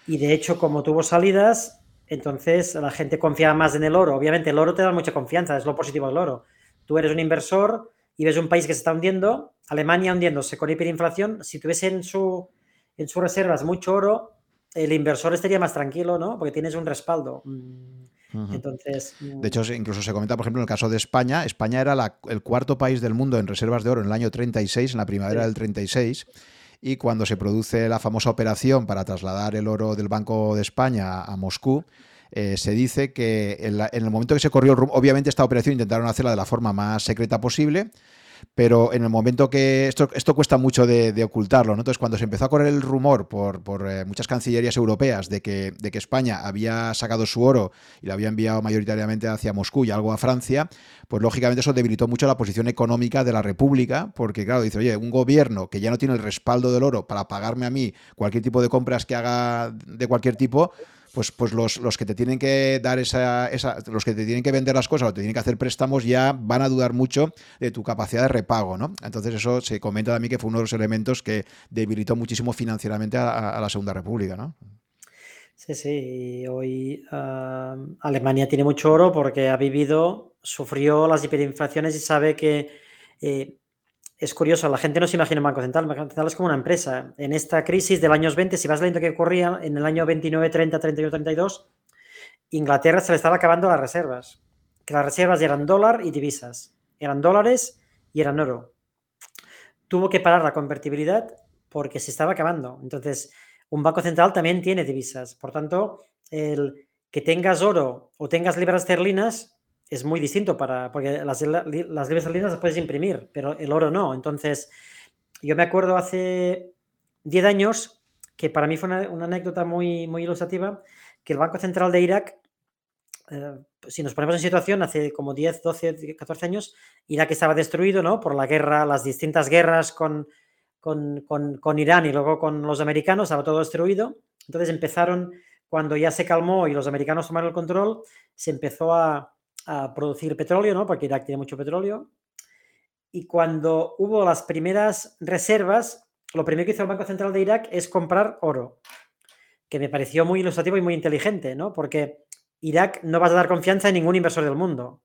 Y de hecho, como tuvo salidas, entonces la gente confiaba más en el oro. Obviamente, el oro te da mucha confianza, es lo positivo del oro. Tú eres un inversor y ves un país que se está hundiendo, Alemania hundiéndose con hiperinflación. Si tuviese en, su, en sus reservas mucho oro, el inversor estaría más tranquilo, ¿no? Porque tienes un respaldo. Mm, entonces, de hecho, incluso se comenta, por ejemplo, en el caso de España, España era el cuarto país del mundo en reservas de oro en el año 36, en la primavera del 36, y cuando se produce la famosa operación para trasladar el oro del Banco de España a Moscú, eh, se dice que en, en, el momento que se corrió el rumbo, obviamente esta operación intentaron hacerla de la forma más secreta posible, pero en el momento que esto, esto cuesta mucho de, ocultarlo, ¿no? entonces cuando se empezó a correr el rumor por, por eh, muchas cancillerías europeas de que, de que España había sacado su oro y lo había enviado mayoritariamente hacia Moscú y algo a Francia, pues lógicamente eso debilitó mucho la posición económica de la República, porque claro, dice, oye, un gobierno que ya no tiene el respaldo del oro para pagarme a mí cualquier tipo de compras que haga de cualquier tipo, pues, pues los, los, que te tienen que dar esa, esa, los que te tienen que vender las cosas o te tienen que hacer préstamos ya van a dudar mucho de tu capacidad de repago, ¿no? Entonces eso se comenta también que fue uno de los elementos que debilitó muchísimo financieramente a, la Segunda República, ¿no? Sí, sí, hoy Alemania tiene mucho oro porque ha vivido, sufrió las hiperinflaciones y sabe que eh, es curioso, la gente no se imagina un Banco Central. El Banco Central es como una empresa. En esta crisis del año 20, si vas leyendo que ocurría en el año 29, 30, 31, 32, Inglaterra se le estaba acabando las reservas. Que las reservas eran dólar y divisas. Eran dólares y eran oro. Tuvo que parar la convertibilidad porque se estaba acabando. Entonces, un banco central también tiene divisas. Por tanto, el que tengas oro o tengas libras esterlinas es muy distinto para, porque las, las libras esterlinas las puedes imprimir, pero el oro no. Entonces, yo me acuerdo hace 10 años, que para mí fue una, anécdota muy, muy ilustrativa, que el Banco Central de Irak, eh, si nos ponemos en situación, hace como 10, 12, 14 años, Irak estaba destruido, ¿no? Por la guerra, las distintas guerras con, con, con, con Irán y luego con los americanos, estaba todo destruido. Entonces empezaron, cuando ya se calmó y los americanos tomaron el control, se empezó a, a producir petróleo, ¿no? Porque Irak tiene mucho petróleo. Y cuando hubo las primeras reservas, lo primero que hizo el Banco Central de Irak es comprar oro, que me pareció muy ilustrativo y muy inteligente, ¿no? Porque Irak no vas a dar confianza en ningún inversor del mundo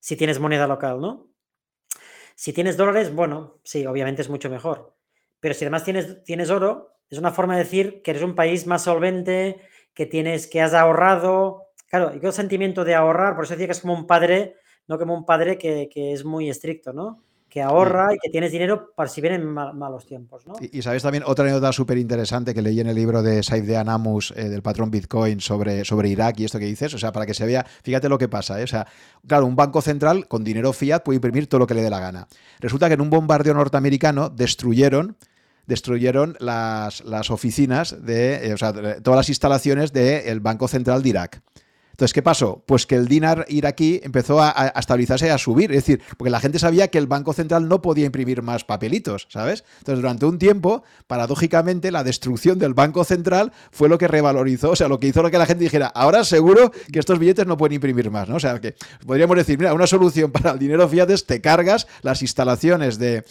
si tienes moneda local, ¿no? Si tienes dólares, bueno, sí, obviamente es mucho mejor. Pero si además tienes, tienes oro, es una forma de decir que eres un país más solvente, que tienes, que has ahorrado, claro, y el sentimiento de ahorrar, por eso decía que es como un padre, no como un padre que, que es muy estricto, ¿no? que ahorra y que tienes dinero para si vienen malos tiempos. ¿no? Y, sabes también otra anécdota súper interesante que leí en el libro de Saif de Anamus, eh, del patrón Bitcoin, sobre, sobre Irak y esto que dices, o sea, para que se vea, fíjate lo que pasa, ¿eh? o sea, claro, un banco central con dinero fiat puede imprimir todo lo que le dé la gana. Resulta que en un bombardeo norteamericano destruyeron destruyeron las, las oficinas de, eh, o sea, todas las instalaciones del Banco Central de Irak. Entonces, ¿qué pasó? Pues que el dinar iraquí empezó a, estabilizarse y a subir. Es decir, porque la gente sabía que el Banco Central no podía imprimir más papelitos, ¿sabes? Entonces, durante un tiempo, paradójicamente, la destrucción del Banco Central fue lo que revalorizó, o sea, lo que hizo lo que la gente dijera, ahora seguro que estos billetes no pueden imprimir más, ¿no? O sea, que podríamos decir, mira, una solución *laughs* para el dinero fiat es te cargas las instalaciones de,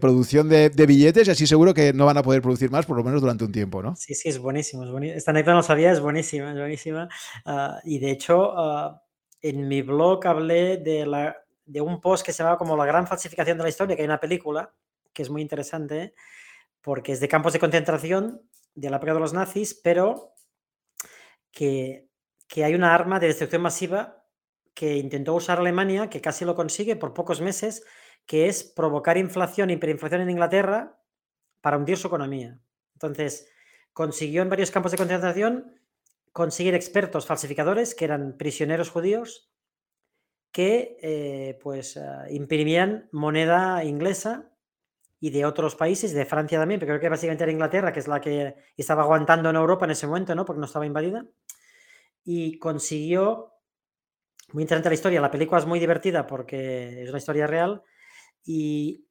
producción de, billetes y así seguro que no van a poder producir más, por lo menos durante un tiempo, ¿no? Sí, sí, es buenísimo. Es buenísimo. Esta anécdota no sabía, es buenísima, es buenísima. Uh, y de hecho, ah, en mi blog hablé de, un post que se llama como La gran falsificación de la historia, que hay una película que es muy interesante, porque es de campos de concentración de la época de los nazis, pero que, que hay una arma de destrucción masiva que intentó usar Alemania, que casi lo consigue por pocos meses, que es provocar inflación, hiperinflación en Inglaterra para hundir su economía. Entonces, consiguió en varios campos de concentración conseguir expertos falsificadores, que eran prisioneros judíos, que eh, pues ah, imprimían moneda inglesa y de otros países, de Francia también, pero creo que básicamente era Inglaterra, que es la que estaba aguantando en Europa en ese momento, ¿no? Porque no estaba invadida. Y consiguió, muy interesante la historia, la película es muy divertida porque es una historia real y,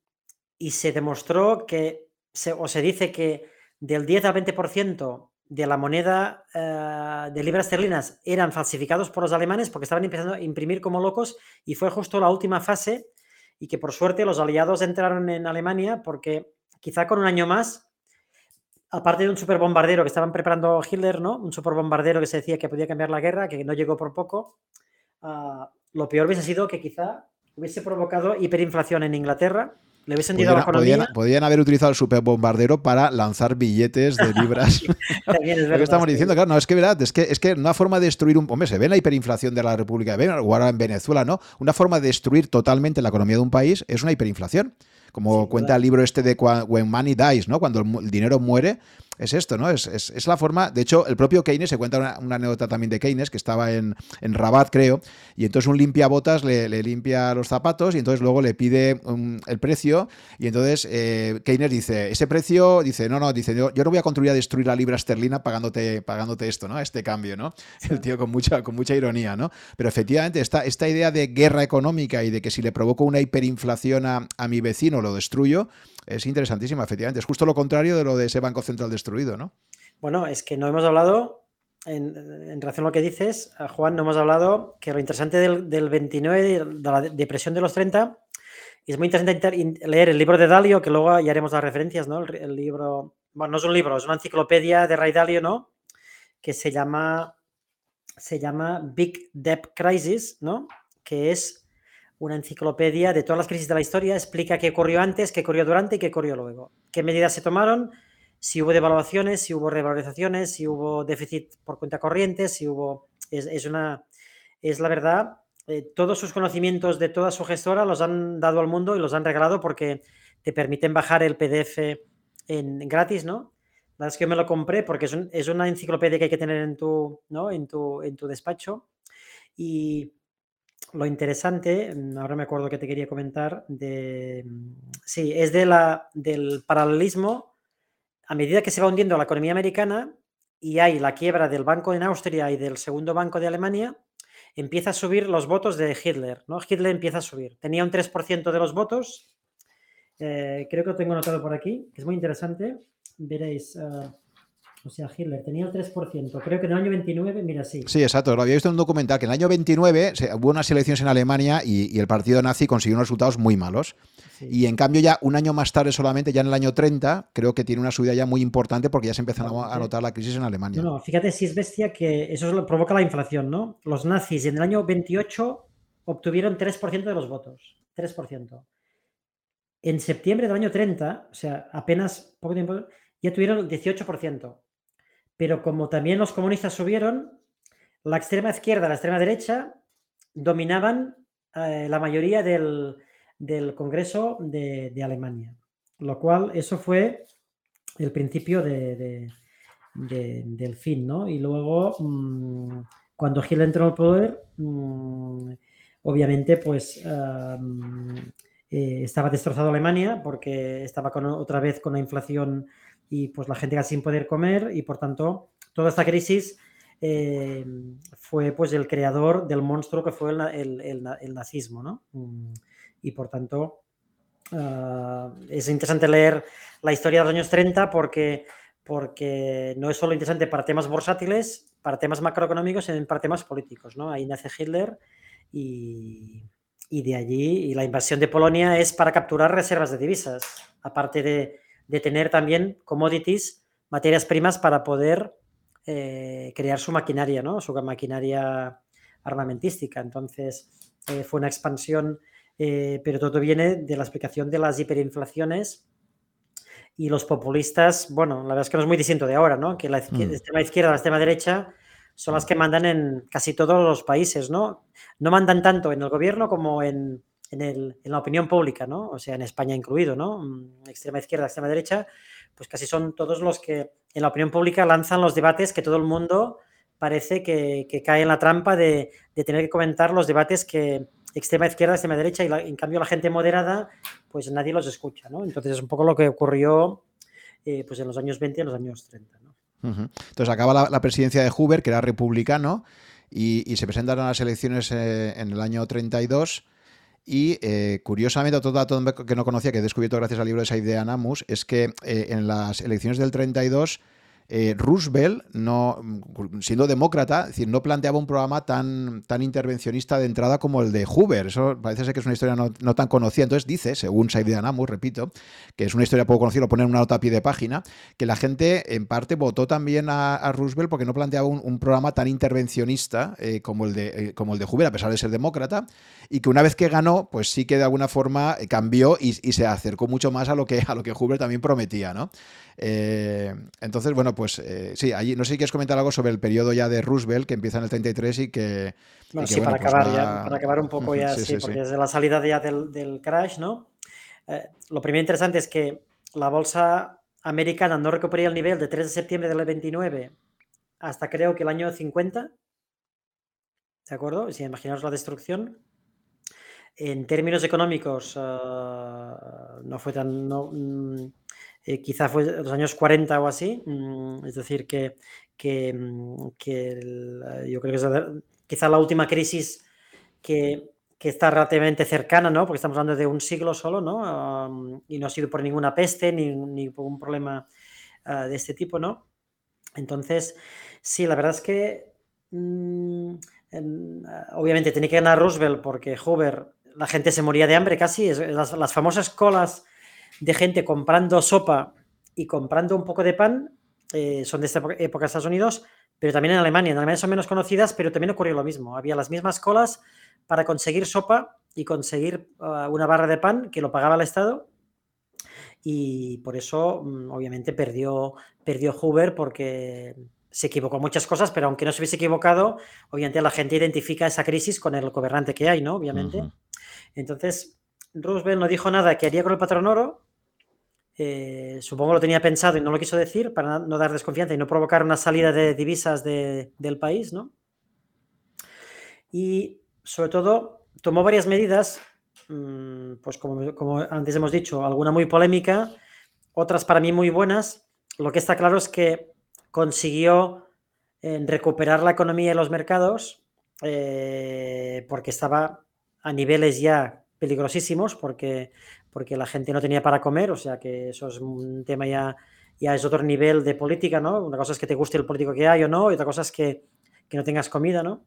y se demostró que, o se dice que del 10 al 20% de la moneda eh, de libras esterlinas eran falsificados por los alemanes porque estaban empezando a imprimir como locos y fue justo la última fase y que por suerte los aliados entraron en Alemania porque quizá con un año más, aparte de un superbombardero que estaban preparando Hitler, ¿no? Un superbombardero que se decía que podía cambiar la guerra, que no llegó por poco, ah, lo peor hubiese sido que quizá hubiese provocado hiperinflación en Inglaterra le podían, Podían, haber utilizado el superbombardero para lanzar billetes de libras. *laughs* Lo que estamos diciendo, claro, no, es que verdad, es que, es que una forma de destruir un. Hombre, se ve la hiperinflación de la República de ahora en Venezuela, ¿no? Una forma de destruir totalmente la economía de un país es una hiperinflación. Como cuenta el libro este de When Money Dies, ¿no? Cuando el dinero muere, es esto, ¿no? Es, es, la forma. De hecho, el propio Keynes se cuenta una, anécdota también de Keynes, que estaba en, en Rabat, creo, y entonces un limpiabotas le, le limpia los zapatos y entonces luego le pide el precio. Y entonces eh, Keynes dice: Ese precio, dice, no, no, dice, yo, yo no voy a construir a destruir la libra esterlina pagándote, pagándote esto, ¿no? Este cambio, ¿no? El tío con mucha, con mucha ironía, ¿no? Pero efectivamente, esta, esta idea de guerra económica y de que si le provoco una hiperinflación a, a mi vecino lo destruyo, es interesantísima, efectivamente. Es justo lo contrario de lo de ese Banco Central destruido, ¿no? Bueno, es que no hemos hablado, en, relación a lo que dices, Juan, no hemos hablado que lo interesante del, del 29, de la depresión de los 30, y es muy interesante leer el libro de Dalio, que luego ya haremos las referencias, ¿no? El, libro, bueno, no es un libro, es una enciclopedia de Ray Dalio, ¿no? Que se llama, se llama Big Debt Crisis, ¿no? Que es una enciclopedia de todas las crisis de la historia, explica qué ocurrió antes, qué ocurrió durante y qué ocurrió luego. Qué medidas se tomaron, si hubo devaluaciones, si hubo revalorizaciones, si hubo déficit por cuenta corriente, si hubo... Es, una... Es la verdad, eh, todos sus conocimientos de toda su gestora los han dado al mundo y los han regalado porque te permiten bajar el PDF en, gratis, ¿no? La verdad es que yo me lo compré porque es, es, una enciclopedia que hay que tener en tu, ¿no? en tu, en tu despacho. Y, lo interesante, mm, ahora me acuerdo que te quería comentar, de, mm, sí, es de la, del paralelismo a medida que se va hundiendo la economía americana y hay la quiebra del banco en Austria y del segundo banco de Alemania, empieza a subir los votos de Hitler, ¿no? Hitler empieza a subir. Tenía un 3% de los votos, eh, creo que lo tengo anotado por aquí, que es muy interesante. Veréis, uh, o sea, Hitler tenía el 3%. Creo que en el año 29, mira, sí. Sí, exacto. Lo había visto en un documental que en el año 29 hubo unas elecciones en Alemania y, el partido nazi consiguió unos resultados muy malos. Y en cambio ya un año más tarde solamente, ya en el año 30, creo que tiene una subida ya muy importante porque ya se empieza a notar la crisis en Alemania. No, fíjate si es bestia que eso provoca la inflación, ¿no? Los nazis en el año 28 obtuvieron 3% de los votos. 3%. En septiembre del año 30, o sea, apenas poco tiempo, ya tuvieron el 18%. Pero como también los comunistas subieron, la extrema izquierda y la extrema derecha dominaban eh, la mayoría del, Congreso de, Alemania, lo cual eso fue el principio del fin, ¿no? Y luego, mm, cuando Hitler entró al poder, mm, obviamente, pues eh, estaba destrozado Alemania porque estaba otra vez con la inflación y pues la gente sin poder comer y por tanto toda esta crisis eh, fue pues el creador del monstruo que fue el, nazismo, ¿no? Mm, y por tanto ah, es interesante leer la historia de los años 30 porque, porque no es solo interesante para temas bursátiles, para temas macroeconómicos, sino para temas políticos, ¿no? Ahí nace Hitler y, y de allí, y la invasión de Polonia es para capturar reservas de divisas, aparte de, tener también commodities, materias primas para poder eh, crear su maquinaria, ¿no? Su maquinaria armamentística. Entonces, eh, fue una expansión, eh, pero todo viene de la explicación de las hiperinflaciones y los populistas, bueno, la verdad es que no es muy distinto de ahora, ¿no? Que la, mm. extrema izquierda, la extrema derecha son las que mandan en casi todos los países, ¿no? No mandan tanto en el gobierno como en, la opinión pública, ¿no? O sea, en España incluido, ¿no? Mm, extrema izquierda, extrema derecha, pues casi son todos los que en la opinión pública lanzan los debates que todo el mundo parece que, cae en la trampa de, tener que comentar los debates que extrema izquierda, extrema derecha, y en cambio la gente moderada, pues nadie los escucha, ¿no? Entonces es un poco lo que ocurrió eh, pues en los años 20 y en los años 30, ¿no? Entonces acaba la, presidencia de Hoover, que era republicano, y, se presentaron a las elecciones eh, en el año 32. Y eh, curiosamente, otro dato que no conocía, que he descubierto gracias al libro de Said de Anamus, es que eh, en las elecciones del 32 eh, Roosevelt, no, siendo demócrata, decir, no planteaba un programa tan, tan intervencionista de entrada como el de Hoover. Eso parece ser que es una historia no, tan conocida. Entonces dice, según Said Anamus, repito, que es una historia poco conocida, lo pone en una nota a pie de página, que la gente en parte votó también a, Roosevelt porque no planteaba un, programa tan intervencionista eh, como, el de, eh, como el de Hoover, a pesar de ser demócrata, y que una vez que ganó, pues sí que de alguna forma cambió y, se acercó mucho más a lo que, a lo que Hoover también prometía, ¿no? entonces, bueno, pues eh, sí, allí, no sé si quieres comentar algo sobre el periodo ya de Roosevelt, que empieza en el 33 y que... Bueno, sí, para, pues acabar ya, para acabar un poco ya, sí, porque desde la salida ya del, crash, ¿no? Eh, lo primero interesante es que la bolsa americana no recuperaría el nivel de 3 de septiembre del 29 hasta creo que el año 50, ¿de acuerdo? Si imaginaos la destrucción. En términos económicos, eh, no fue tan... Mm, eh, quizá fue los años 40 o así, mm, es decir, que, que, mm, yo creo que es quizá la última crisis que, está relativamente cercana, ¿no? Porque estamos hablando de un siglo solo, ¿no? y no ha sido por ninguna peste ni, ni por un problema ah, de este tipo, ¿no? Entonces, sí, la verdad es que mm, obviamente tenía que ganar Roosevelt porque Hoover, la gente se moría de hambre casi, las, las famosas colas de gente comprando sopa y comprando un poco de pan, eh, son de esta época de Estados Unidos, pero también en Alemania. En Alemania son menos conocidas, pero también ocurrió lo mismo. Había las mismas colas para conseguir sopa y conseguir ah, una barra de pan que lo pagaba el Estado. Y por eso, mm, obviamente, perdió, perdió Hoover porque se equivocó en muchas cosas, pero aunque no se hubiese equivocado, obviamente la gente identifica esa crisis con el gobernante que hay, ¿no? Obviamente. Entonces, Roosevelt no dijo nada que haría con el patrón oro. Eh, supongo lo tenía pensado y no lo quiso decir para no dar desconfianza y no provocar una salida de divisas del país, ¿no? Y sobre todo tomó varias medidas, mm, pues como, antes hemos dicho, alguna muy polémica, otras para mí muy buenas. Lo que está claro es que consiguió eh, recuperar la economía y los mercados eh, porque estaba a niveles ya peligrosísimos porque, porque la gente no tenía para comer, o sea que eso es un tema ya, ya es otro nivel de política, ¿no? Una cosa es que te guste el político que hay o no, y otra cosa es que, no tengas comida, ¿no?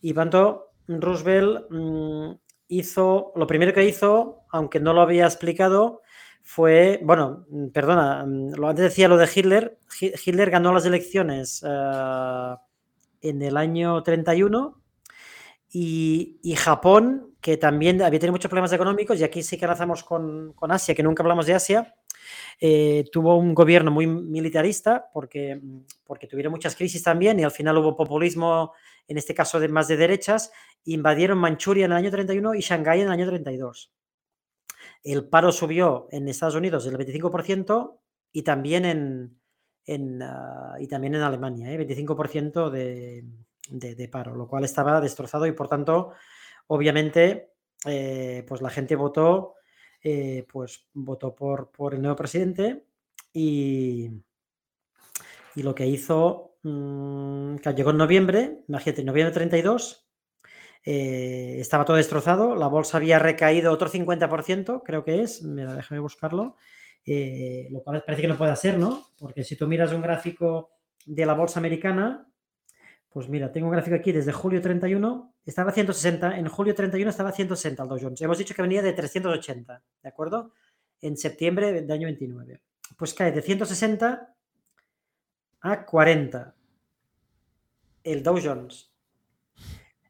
Y tanto Roosevelt mm, hizo, lo primero que hizo, aunque no lo había explicado, fue, bueno, perdona, mm, lo antes decía lo de Hitler, Hitler ganó las elecciones eh, en el año 31 y, y Japón que también había tenido muchos problemas económicos, y aquí sí que lanzamos con, Asia, que nunca hablamos de Asia, eh, tuvo un gobierno muy militarista porque, porque tuvieron muchas crisis también y al final hubo populismo, en este caso de más de derechas, invadieron Manchuria en el año 31 y Shanghái en el año 32. El paro subió en Estados Unidos del 25% y también en, en ah, y también en Alemania, 25% ¿eh? de, de, paro, lo cual estaba destrozado y por tanto, obviamente, eh, pues la gente votó, eh, pues votó por, por, el nuevo presidente y, y lo que hizo, que llegó en noviembre, imagínate, en noviembre 32, eh, estaba todo destrozado, la bolsa había recaído otro 50%, creo que es, mira, déjame buscarlo, lo cual parece que no puede ser, ¿no? Porque si tú miras un gráfico de la bolsa americana, pues mira, tengo un gráfico aquí desde julio 31, estaba a 160, en julio 31 estaba a 160 el Dow Jones. Hemos dicho que venía de 380, ¿de acuerdo? En septiembre del año 29. Pues cae de 160 a 40 el Dow Jones.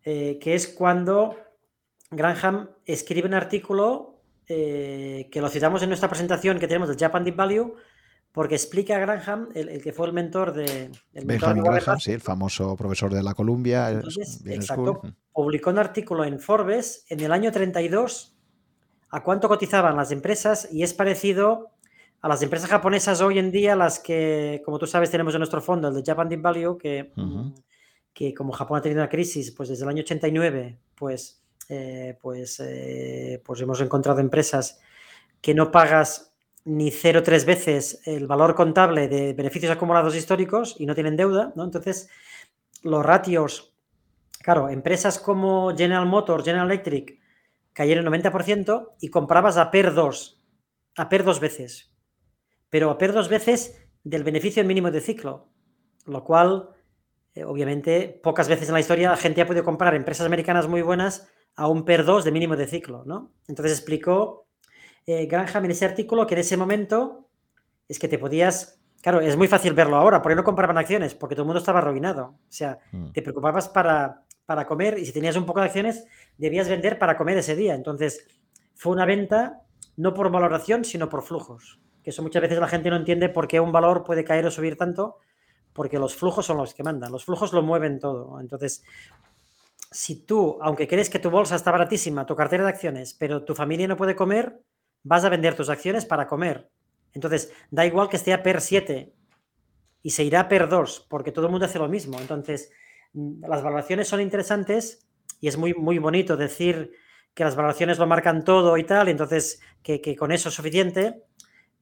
Eh, que es cuando Granham escribe un artículo eh, que lo citamos en nuestra presentación que tenemos del Japan Deep Value, porque explica a Granham, el, que fue el mentor de... El Benjamin Graham, sí, el famoso profesor de la Columbia. exacto, publicó un artículo en Forbes en el año 32 a cuánto cotizaban las empresas y es parecido a las empresas japonesas hoy en día, las que, como tú sabes, tenemos en nuestro fondo, el de Japan Deep Value, que que como Japón ha tenido una crisis pues desde el año 89, pues, eh, pues, eh, pues hemos encontrado empresas que no pagas ni 0,3 veces el valor contable de beneficios acumulados históricos y no tienen deuda, ¿no? Entonces, los ratios, claro, empresas como General Motors, General Electric, cayeron 90% y comprabas a PER 2, a PER dos veces, pero a PER dos veces del beneficio mínimo de ciclo, lo cual eh, obviamente, pocas veces en la historia la gente ha podido comprar empresas americanas muy buenas a un PER 2 de mínimo de ciclo, ¿no? Entonces explicó eh, Granham en ese artículo que en ese momento es que te podías... Claro, es muy fácil verlo ahora. ¿Por qué no compraban acciones? Porque todo el mundo estaba arruinado. O sea, mm. te preocupabas para, para comer y si tenías un poco de acciones, debías vender para comer ese día. Entonces, fue una venta no por valoración, sino por flujos. Que eso muchas veces la gente no entiende por qué un valor puede caer o subir tanto porque los flujos son los que mandan, los flujos lo mueven todo. Entonces, si tú, aunque crees que tu bolsa está baratísima, tu cartera de acciones, pero tu familia no puede comer, vas a vender tus acciones para comer. Entonces, da igual que esté a PER 7 y se irá a PER 2, porque todo el mundo hace lo mismo. Entonces, mm, las valoraciones son interesantes y es muy, muy bonito decir que las valoraciones lo marcan todo y tal, entonces que, que con eso es suficiente,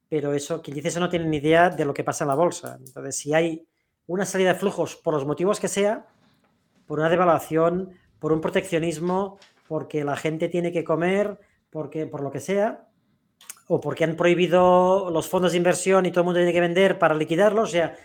pero eso, quien dice eso no tiene ni idea de lo que pasa en la bolsa. Entonces, si hay una salida de flujos por los motivos que sea, por una devaluación, por un proteccionismo, porque la gente tiene que comer, porque, por lo que sea, o porque han prohibido los fondos de inversión y todo el mundo tiene que vender para liquidarlos. O sea,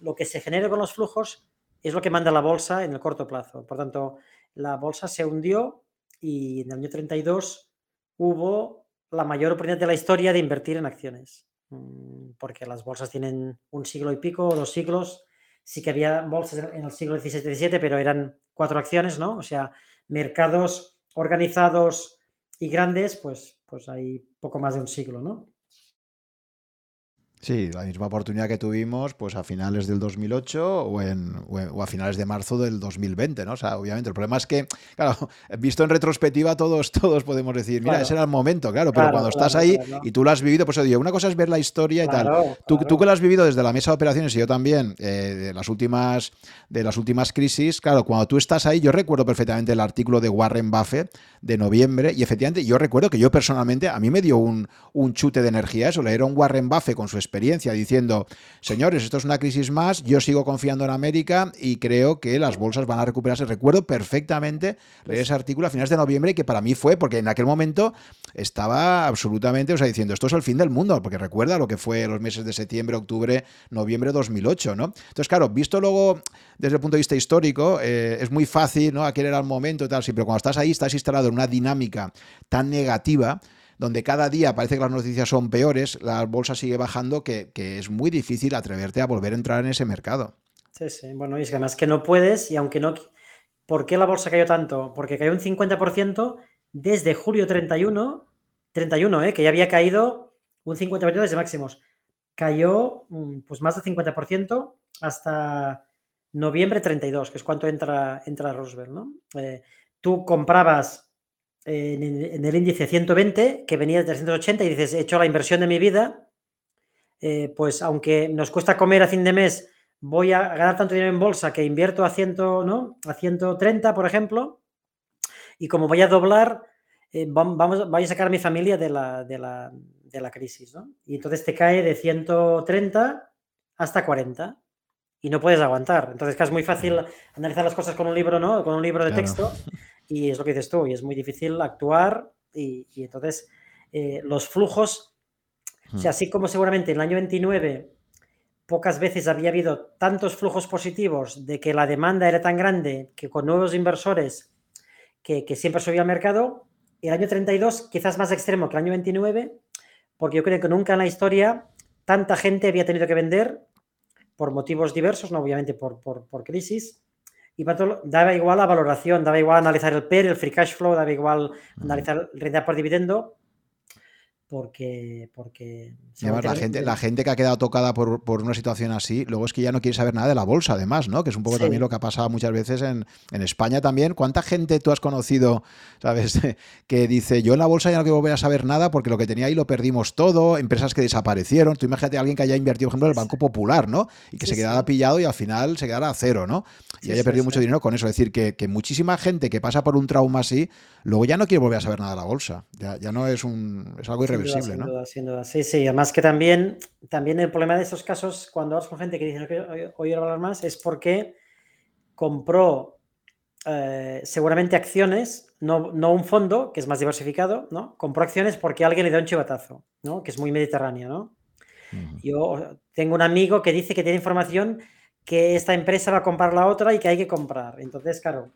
lo que se genere con los flujos es lo que manda la bolsa en el corto plazo. Por tanto, la bolsa se hundió y en el año 32 hubo la mayor oportunidad de la historia de invertir en acciones, mm, porque las bolsas tienen un siglo y pico, dos siglos, sí que había bolsas en el siglo XVI-XVII, pero eran cuatro acciones, ¿no? O sea, mercados organizados y grandes, pues, pues hay poco más de un siglo, ¿no? Sí, la misma oportunidad que tuvimos pues a finales del 2008 o, en, o, a finales de marzo del 2020, ¿no? O sea, obviamente el problema es que, claro, *laughs* visto en retrospectiva todos, todos podemos decir, mira, ese era el momento, claro, pero cuando estás ahí y tú lo has vivido, pues digo, una cosa es ver la historia y tal. Tú, tú, que lo has vivido desde la mesa de operaciones y yo también, eh, de, las últimas, de las últimas crisis, claro, cuando tú estás ahí, yo recuerdo perfectamente el artículo de Warren Buffett de noviembre y efectivamente yo recuerdo que yo personalmente, a mí me dio un, un chute de energía eso, leer a un Warren Buffett con su experiencia diciendo, señores, esto es una crisis más, yo sigo confiando en América y creo que las bolsas van a recuperarse. Recuerdo perfectamente leer ese artículo a finales de noviembre que para mí fue, porque en aquel momento estaba absolutamente, o sea, diciendo, esto es el fin del mundo, porque recuerda lo que fue los meses de septiembre, octubre, noviembre de 2008, ¿no? Entonces, claro, visto luego desde el punto de vista histórico, eh, es muy fácil, ¿no? Aquel era el momento y tal, sí, pero cuando estás ahí, estás instalado en una dinámica tan negativa, donde cada día parece que las noticias son peores, la bolsa sigue bajando, que, es muy difícil atreverte a volver a entrar en ese mercado. Sí, sí. Bueno, y es que además que no puedes, y aunque no. ¿Por qué la bolsa cayó tanto? Porque cayó un 50% desde julio 31, 31, ¿eh? que ya había caído un 50% desde máximos. Cayó mm, pues más del 50% hasta noviembre 32, que es cuando entra, entra Roosevelt. ¿no? Eh, tú comprabas en, el índice 120, que venía de 380, y dices, he hecho la inversión de mi vida, eh, pues aunque nos cuesta comer a fin de mes, voy a ganar tanto dinero en bolsa que invierto a, 100, ¿no? a 130, por ejemplo, y como voy a doblar, eh, vamos, voy a sacar a mi familia de la, de la, de la crisis. ¿no? Y entonces te cae de 130 hasta 40 y no puedes aguantar. Entonces, es muy fácil analizar las cosas con un libro, ¿no? Con un libro de texto y es lo que dices tú, y es muy difícil actuar y, entonces eh, los flujos, o sea, hmm. así como seguramente en el año 29 pocas veces había habido tantos flujos positivos de que la demanda era tan grande que con nuevos inversores que, que siempre subía al mercado, el año 32 quizás más extremo que el año 29, porque yo creo que nunca en la historia tanta gente había tenido que vender por motivos diversos, no obviamente por, por, crisis, y para daba igual la valoración, daba igual analizar el PER, el free cash flow, daba igual analizar el renta por dividendo, porque... porque además, la gente, la gente que ha quedado tocada por, una situación así, luego es que ya no quiere saber nada de la bolsa, además, ¿no? Que es un poco también lo que ha pasado muchas veces en, España también. ¿Cuánta gente tú has conocido, sabes, *laughs* que dice, yo en la bolsa ya no quiero volver a saber nada porque lo que tenía ahí lo perdimos todo, empresas que desaparecieron? Tú imagínate a alguien que haya invertido, por ejemplo, en el Banco Popular, ¿no? Y que se quedara pillado y al final se quedara a cero, ¿no? Y haya perdido mucho dinero con eso. Es decir, que, que, muchísima gente que pasa por un trauma así, luego ya no quiere volver a saber nada de la bolsa. Ya, ya no es un es algo irreversible sin Duda, sin duda. Sí, sí. Además que también, también el problema de estos casos, cuando hablas con gente que dice que hoy hablar más, es porque compró eh, seguramente acciones, no, no, un fondo, que es más diversificado, ¿no? Compró acciones porque alguien le dio un chivatazo, ¿no? Que es muy mediterráneo, ¿no? Yo tengo un amigo que dice que tiene información que esta empresa va a comprar la otra y que hay que comprar. Entonces, claro,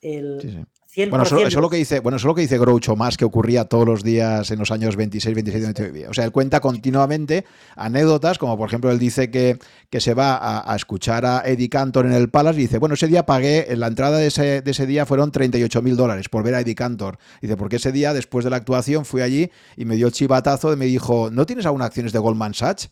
el, bueno, eso, es lo que dice, bueno, eso lo que dice Groucho más que ocurría todos los días en los años 26, 27, 29. O sea, él cuenta continuamente anécdotas, como por ejemplo, él dice que, que se va a, escuchar a Eddie Cantor en el Palace y dice, bueno, ese día pagué, la entrada de ese, de ese día fueron 38 mil dólares por ver a Eddie Cantor. Dice, porque ese día, después de la actuación, fui allí y me dio el chivatazo y me dijo, ¿no tienes alguna acciones de Goldman Sachs?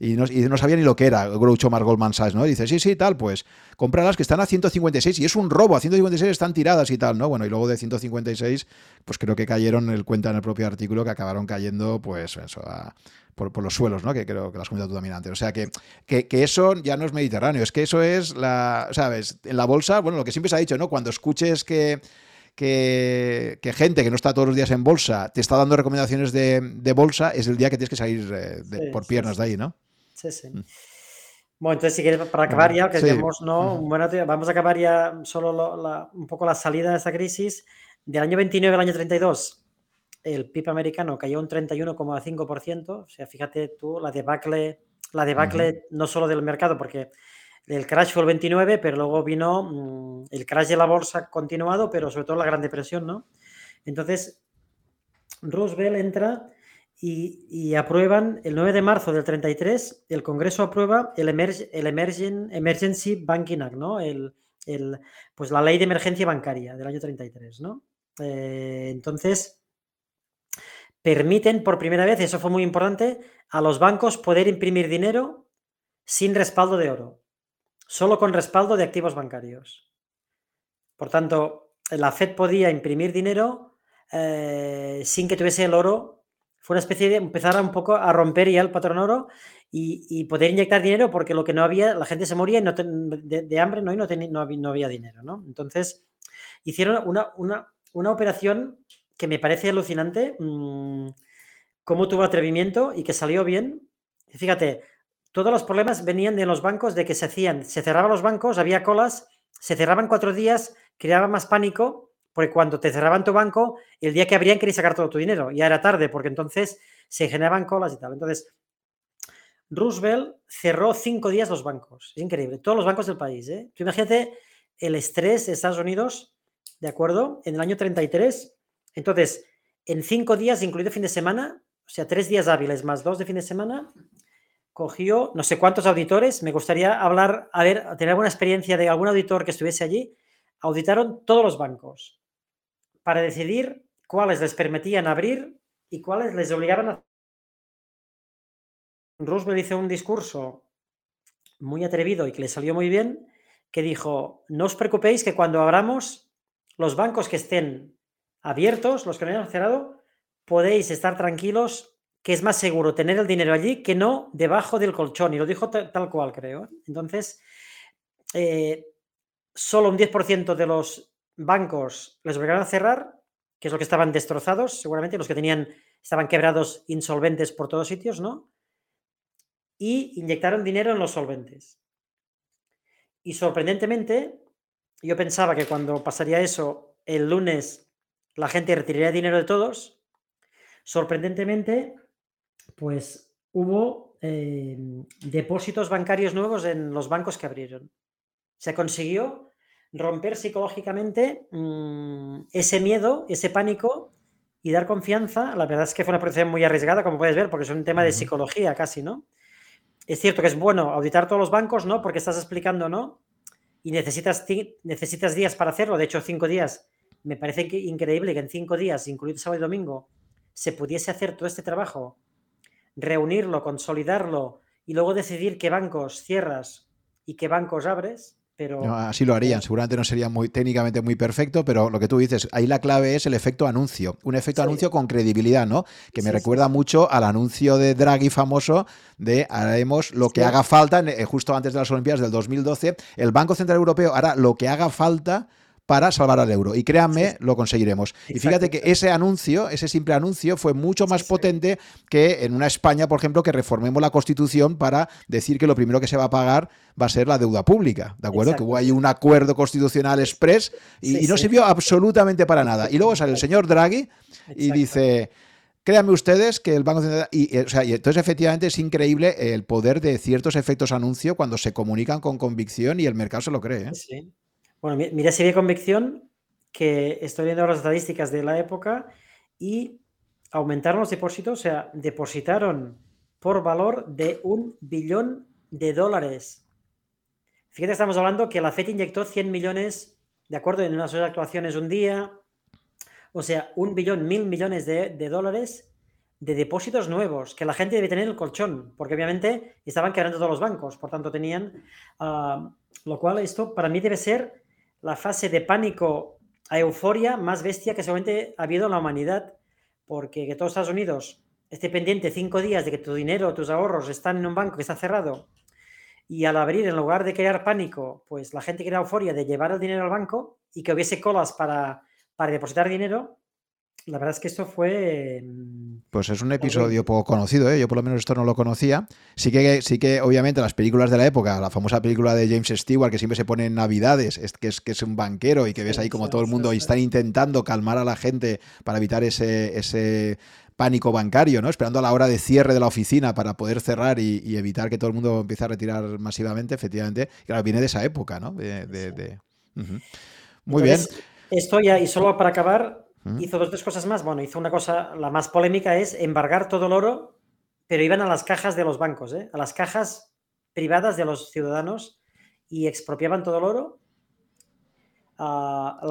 Y no, sabía ni lo que era Groucho Mar Goldman Sachs, ¿no? dice, sí, sí, tal, pues las que están a 156 y es un robo, a 156 están tiradas y tal, ¿no? Bueno, y luego de 156, pues creo que cayeron, él cuenta en el propio artículo, que acabaron cayendo, pues eso, por, los suelos, ¿no? Que creo que las comentado tú también antes. O sea, que, que, eso ya no es mediterráneo, es que eso es la, ¿sabes? En la bolsa, bueno, lo que siempre se ha dicho, ¿no? Cuando escuches que... Que, gente que no está todos los días en bolsa te está dando recomendaciones de, bolsa, es el día que tienes que salir eh, por piernas de ahí, ¿no? Sí, sí. Mm. Bueno, entonces si quieres, para acabar ya, que ¿no? Bueno, vamos a acabar ya solo un poco la salida de esta crisis. Del año 29 al año 32, el PIB americano cayó un 31,5%. O sea, fíjate tú, la debacle, la debacle no solo del mercado, porque el crash fue el 29, pero luego vino mm, el crash de la bolsa continuado, pero sobre todo la Gran Depresión, ¿no? Entonces, Roosevelt entra y, aprueban el 9 de marzo del 33, el Congreso aprueba el, el Emergency Banking Act, ¿no? El, pues la ley de emergencia bancaria del año 33, ¿no? Eh, entonces, permiten por primera vez, eso fue muy importante, a los bancos poder imprimir dinero sin respaldo de oro, solo con respaldo de activos bancarios. Por tanto, la Fed podía imprimir dinero eh, sin que tuviese el oro fue una especie de empezar un poco a romper ya el patrón oro y, poder inyectar dinero porque lo que no había, la gente se moría no de, hambre ¿no? y no, no, había, dinero. ¿no? Entonces, hicieron una, una, operación que me parece alucinante, mm, cómo tuvo atrevimiento y que salió bien. Fíjate, todos los problemas venían de los bancos, de que se hacían, se cerraban los bancos, había colas, se cerraban cuatro días, creaba más pánico porque cuando te cerraban tu banco, el día que abrían querías sacar todo tu dinero. Ya era tarde, porque entonces se generaban colas y tal. Entonces, Roosevelt cerró cinco días los bancos. Es increíble. Todos los bancos del país. ¿eh? Tú imagínate el estrés de Estados Unidos, ¿de acuerdo? En el año 33. Entonces, en cinco días, incluido fin de semana, o sea, tres días hábiles más dos de fin de semana, cogió no sé cuántos auditores. Me gustaría hablar, a ver, tener alguna experiencia de algún auditor que estuviese allí. Auditaron todos los bancos para decidir cuáles les permitían abrir y cuáles les obligaban a Roosevelt hizo un discurso muy atrevido y que le salió muy bien, que dijo, no os preocupéis que cuando abramos los bancos que estén abiertos, los que no hayan cerrado, podéis estar tranquilos que es más seguro tener el dinero allí que no debajo del colchón. Y lo dijo tal cual, creo. Entonces, eh, solo un 10% de los bancos les obligaron a cerrar, que es lo que estaban destrozados, seguramente, los que tenían, estaban quebrados, insolventes por todos sitios, ¿no? Y inyectaron dinero en los solventes. Y sorprendentemente, yo pensaba que cuando pasaría eso, el lunes la gente retiraría dinero de todos. Sorprendentemente, pues hubo em, depósitos bancarios nuevos en los bancos que abrieron. Se consiguió romper psicológicamente mm, ese miedo, ese pánico y dar confianza. La verdad es que fue una operación muy arriesgada, como puedes ver, porque es un tema de psicología casi, ¿no? Es cierto que es bueno auditar todos los bancos, ¿no? Porque estás explicando, ¿no? Y necesitas, necesitas días para hacerlo. De hecho, cinco días. Me parece increíble que en cinco días, incluido sábado y domingo, se pudiese hacer todo este trabajo reunirlo, consolidarlo y luego decidir qué bancos cierras y qué bancos abres. Pero, así lo harían, seguramente no sería muy técnicamente muy perfecto, pero lo que tú dices, ahí la clave es el efecto anuncio, un efecto anuncio con credibilidad, ¿no? Que me recuerda mucho al anuncio de Draghi famoso de haremos lo que haga falta, eh, justo antes de las Olimpiadas del 2012, el Banco Central Europeo hará lo que haga falta para salvar al euro. Y créanme, lo conseguiremos. Y fíjate que ese anuncio, ese simple anuncio, fue mucho más potente que en una España, por ejemplo, que reformemos la Constitución para decir que lo primero que se va a pagar va a ser la deuda pública. ¿De acuerdo? Que hubo ahí un acuerdo constitucional express y, no sirvió absolutamente para nada. Y luego sale el señor Draghi y dice. Créanme ustedes que el Banco Central. Y, o sea, y entonces, efectivamente, es increíble el poder de ciertos efectos anuncio cuando se comunican con convicción y el mercado se lo cree. ¿eh? Sí. Bueno, mira si de convicción que estoy viendo las estadísticas de la época y aumentaron los depósitos, o sea, depositaron por valor de un billón de dólares. Fíjate, estamos hablando que la FED inyectó 100 millones, ¿de acuerdo? En unas actuaciones un día. O sea, un billón, mil millones de, dólares de depósitos nuevos que la gente debe tener en el colchón, porque obviamente estaban quebrando todos los bancos, por tanto tenían, ah, lo cual esto para mí debe ser la fase de pánico a euforia más bestia que seguramente ha habido en la humanidad, porque que todos Estados Unidos esté pendiente cinco días de que tu dinero, tus ahorros están en un banco que está cerrado y al abrir, en lugar de crear pánico, pues la gente crea euforia de llevar el dinero al banco y que hubiese colas para, para depositar dinero, la verdad es que esto fue... Mm, pues es un episodio poco conocido, ¿eh? yo por lo menos esto no lo conocía. Sí que, sí que obviamente las películas de la época, la famosa película de James Stewart que siempre se pone en Navidades, es, que, es, que es un banquero y que ves ahí como todo el mundo y están intentando calmar a la gente para evitar ese, ese pánico bancario, ¿no? Esperando a la hora de cierre de la oficina para poder cerrar y, evitar que todo el mundo empiece a retirar masivamente, efectivamente. Claro, viene de esa época, ¿no? De, Muy bien. Esto ya, y solo para acabar, Hizo dos, tres cosas más. Bueno, hizo una cosa, la más polémica es embargar todo el oro, pero iban a las cajas de los bancos, ¿eh? a las cajas privadas de los ciudadanos y expropiaban todo el oro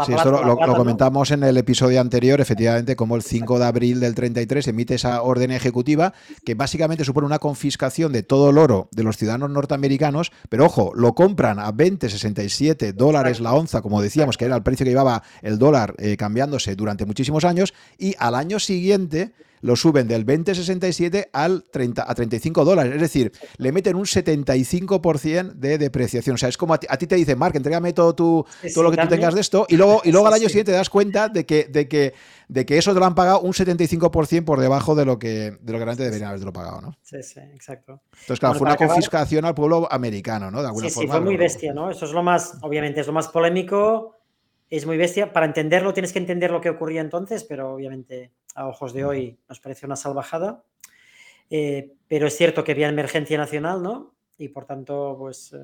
sí, esto lo, comentamos en el episodio anterior, efectivamente, como el 5 de abril del 33 emite esa orden ejecutiva que básicamente supone una confiscación de todo el oro de los ciudadanos norteamericanos, pero ojo, lo compran a 20, 67 dólares la onza, como decíamos, que era el precio que llevaba el dólar eh, cambiándose durante muchísimos años, y al año siguiente lo suben del 20,67 al 30, a 35 dólares. Es decir, le meten un 75% de depreciación. O sea, es como a ti, te dicen, Mark, entrégame todo, tu, todo lo que tú tengas de esto, y luego, y luego al año siguiente te das cuenta de que, de que, de que eso te lo han pagado un 75% por debajo de lo que, de lo que realmente deberían haberlo pagado, ¿no? Sí, sí, exacto. Entonces, claro, fue una confiscación al pueblo americano, ¿no? De alguna sí, forma. Sí, fue muy bestia, ¿no? Eso es lo más, obviamente, es lo más polémico, es muy bestia. Para entenderlo tienes que entender lo que ocurría entonces, pero obviamente a ojos de hoy nos parece una salvajada. Eh, pero es cierto que había emergencia nacional, ¿no? Y por tanto, pues eh,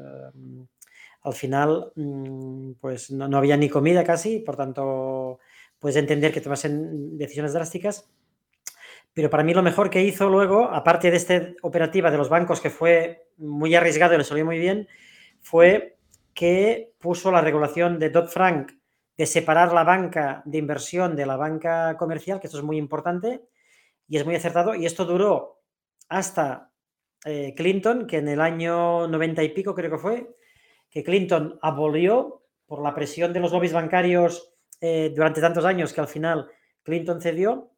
al final, mm, pues no, había ni comida casi, por tanto, puedes entender que tomasen decisiones drásticas. Pero para mí lo mejor que hizo luego, aparte de esta operativa de los bancos que fue muy arriesgado y le salió muy bien, fue que puso la regulación de Dodd-Frank de separar la banca de inversión de la banca comercial, que esto es muy importante y es muy acertado. Y esto duró hasta eh, Clinton, que en el año 90 y pico creo que fue, que Clinton abolió por la presión de los lobbies bancarios eh, durante tantos años que al final Clinton cedió.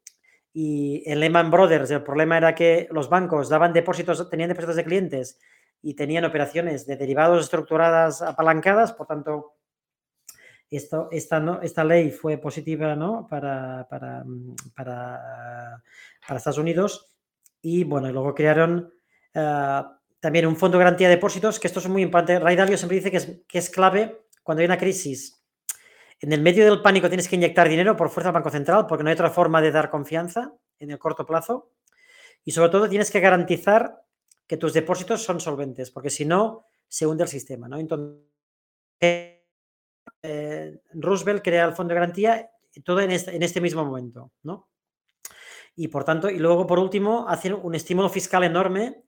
Y en Lehman Brothers el problema era que los bancos daban depósitos, tenían depósitos de clientes y tenían operaciones de derivados estructuradas apalancadas, por tanto, esto, esta, ¿no? esta ley fue positiva ¿no? para, para, para, para Estados Unidos y bueno, luego crearon uh, también un fondo de garantía de depósitos, que esto es muy importante. Ray Dalio siempre dice que es, que es clave cuando hay una crisis. En el medio del pánico tienes que inyectar dinero por fuerza del Banco Central porque no hay otra forma de dar confianza en el corto plazo. Y sobre todo tienes que garantizar que tus depósitos son solventes, porque si no, se hunde el sistema. ¿no? Entonces, eh, Roosevelt crea el fondo de garantía todo en este, en este mismo momento. ¿no? Y por tanto, y luego por último, hacer un estímulo fiscal enorme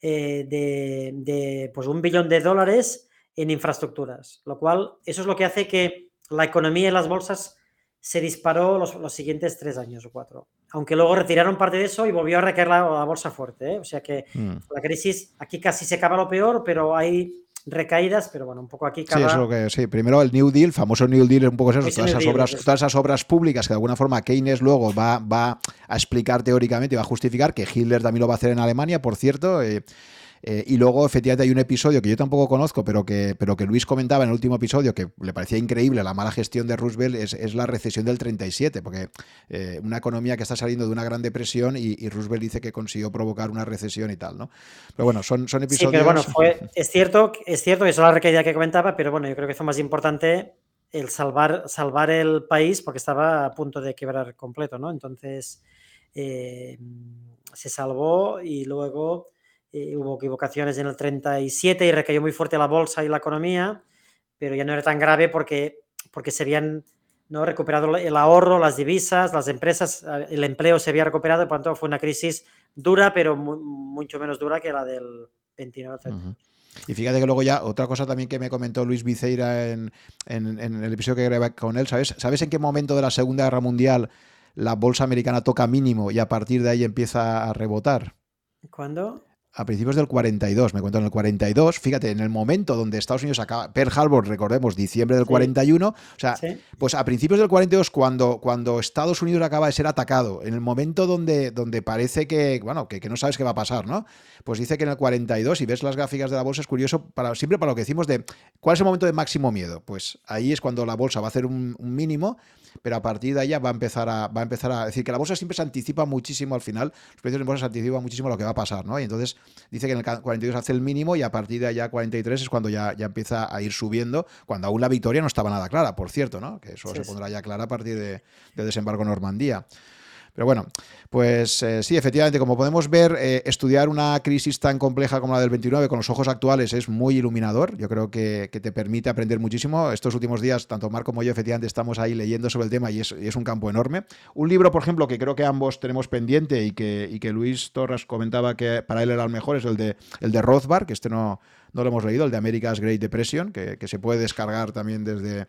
eh, de, de, pues un billón de dólares en infraestructuras, lo cual eso es lo que hace que la economía y las bolsas se disparó los, los, siguientes tres años o cuatro. Aunque luego retiraron parte de eso y volvió a recaer la, la bolsa fuerte. ¿eh? O sea que mm. la crisis aquí casi se acaba lo peor, pero hay recaídas, pero bueno, un poco aquí cada... Sí, que sí. Primero el New Deal, famoso New Deal, es un poco eso, todas esas, Deal, obras, todas esas obras públicas que de alguna forma Keynes luego va, va a explicar teóricamente y va a justificar, que Hitler también lo va a hacer en Alemania, por cierto. Eh, eh, y luego, efectivamente, hay un episodio que yo tampoco conozco, pero que, pero que Luis comentaba en el último episodio, que le parecía increíble la mala gestión de Roosevelt, es, es la recesión del 37, porque eh, una economía que está saliendo de una gran depresión y, y, Roosevelt dice que consiguió provocar una recesión y tal, ¿no? Pero bueno, son, son episodios... Sí, pero bueno, fue, *laughs* es cierto, es cierto, eso es la recaída que comentaba, pero bueno, yo creo que fue más importante el salvar, salvar el país porque estaba a punto de quebrar completo, ¿no? Entonces, eh, se salvó y luego eh, hubo equivocaciones en el 37 y recayó muy fuerte la bolsa y la economía, pero ya no era tan grave porque, porque se habían ¿no? recuperado el ahorro, las divisas, las empresas, el empleo se había recuperado, por lo tanto fue una crisis dura, pero muy, mucho menos dura que la del 29. Uh -huh. Y fíjate que luego ya, otra cosa también que me comentó Luis Viceira en, en, en el episodio que grabé con él, ¿sabes? ¿Sabes en qué momento de la Segunda Guerra Mundial la bolsa americana toca mínimo y a partir de ahí empieza a rebotar? ¿Cuándo? A principios del 42, me cuento en el 42, fíjate, en el momento donde Estados Unidos acaba, Pearl Harbor, recordemos, diciembre del sí. 41, o sea, sí. pues a principios del 42, cuando, cuando Estados Unidos acaba de ser atacado, en el momento donde, donde parece que, bueno, que, que, no sabes qué va a pasar, ¿no? Pues dice que en el 42, y ves las gráficas de la bolsa, es curioso, para, siempre para lo que decimos de, ¿cuál es el momento de máximo miedo? Pues ahí es cuando la bolsa va a hacer un, un mínimo, pero a partir de allá va a empezar a, va a empezar a decir que la bolsa siempre se anticipa muchísimo al final, los precios en bolsa se anticipan muchísimo lo que va a pasar, ¿no? Y entonces dice que en el 42 hace el mínimo y a partir de allá 43 es cuando ya, ya empieza a ir subiendo, cuando aún la victoria no estaba nada clara, por cierto, ¿no? Que eso sí, se pondrá ya clara a partir de, de desembarco en Normandía. Pero bueno, pues eh, sí, efectivamente, como podemos ver, eh, estudiar una crisis tan compleja como la del 29 con los ojos actuales es muy iluminador. Yo creo que, te permite aprender muchísimo. Estos últimos días, tanto Marco como yo, efectivamente, estamos ahí leyendo sobre el tema y es, un campo enorme. Un libro, por ejemplo, que creo que ambos tenemos pendiente y que, y que Luis Torres comentaba que para él era el mejor, es el de, el de Rothbard, que este no, no lo hemos leído, el de America's Great Depression, que se puede descargar también desde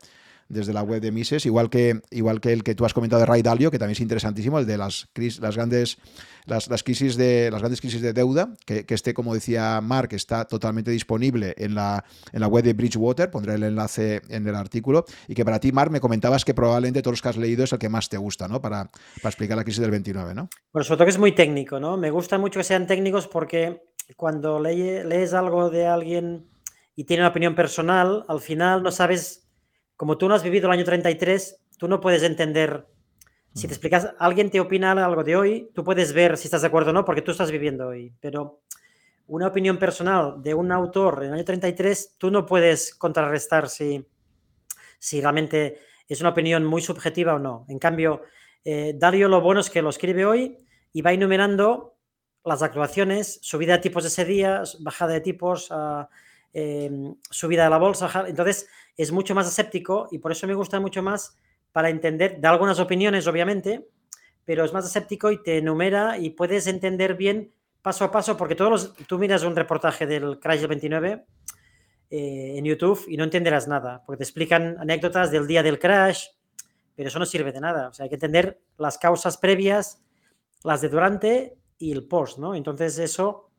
desde la web de Mises, igual que, igual que el que tú has comentado de Ray Dalio, que también es interesantísimo, el de las, las grandes las, las, crisis de las grandes crisis de deuda, que, que este, como decía Mark, está totalmente disponible en la, en la web de Bridgewater, pondré el enlace en el artículo, y que para ti, Mark, me comentabas que probablemente todos los que has leído es el que más te gusta, ¿no? Para, para explicar la crisis del 29, ¿no? Bueno, sobre todo que es muy técnico, ¿no? Me gusta mucho que sean técnicos porque cuando lee, lees algo de alguien y tiene una opinión personal, al final no sabes como tú no has vivido el año 33, tú no puedes entender. Si te explicas, alguien te opina algo de hoy, tú puedes ver si estás de acuerdo o no, porque tú estás viviendo hoy. Pero una opinión personal de un autor en el año 33, tú no puedes contrarrestar si, si realmente es una opinión muy subjetiva o no. En cambio, eh, Dario lo bueno es que lo escribe hoy y va enumerando las actuaciones, subida de tipos de ese día, bajada de tipos, uh, eh, subida de la bolsa. Entonces, es mucho más aséptico y por eso me gusta mucho más para entender, de algunas opiniones, obviamente, pero es más aséptico y te enumera y puedes entender bien paso a paso, porque todos los, tú miras un reportaje del Crash del 29 eh, en YouTube y no entenderás nada, porque te explican anécdotas del día del crash, pero eso no sirve de nada. O sea, hay que entender las causas previas, las de durante y el post, ¿no? Entonces eso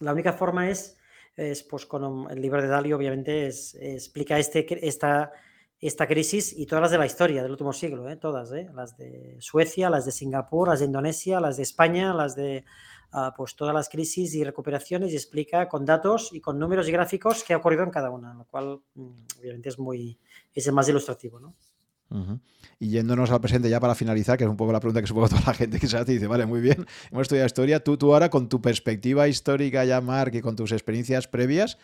La única forma es, es pues con el libro de Dalí, obviamente, explica este, esta, esta crisis y todas las de la historia del último siglo, ¿eh? todas, ¿eh? las de Suecia, las de Singapur, las de Indonesia, las de España, las de uh, pues todas las crisis y recuperaciones y explica con datos y con números y gráficos qué ha ocurrido en cada una, lo cual mm, obviamente es muy es el más ilustrativo, ¿no? Y yéndonos al presente ya para finalizar, que es un poco la pregunta que supongo *laughs* toda la gente que se hace, dice, vale, muy bien, hemos estudiado historia, tú, tú ahora con tu perspectiva histórica ya, Mark, y con tus experiencias previas,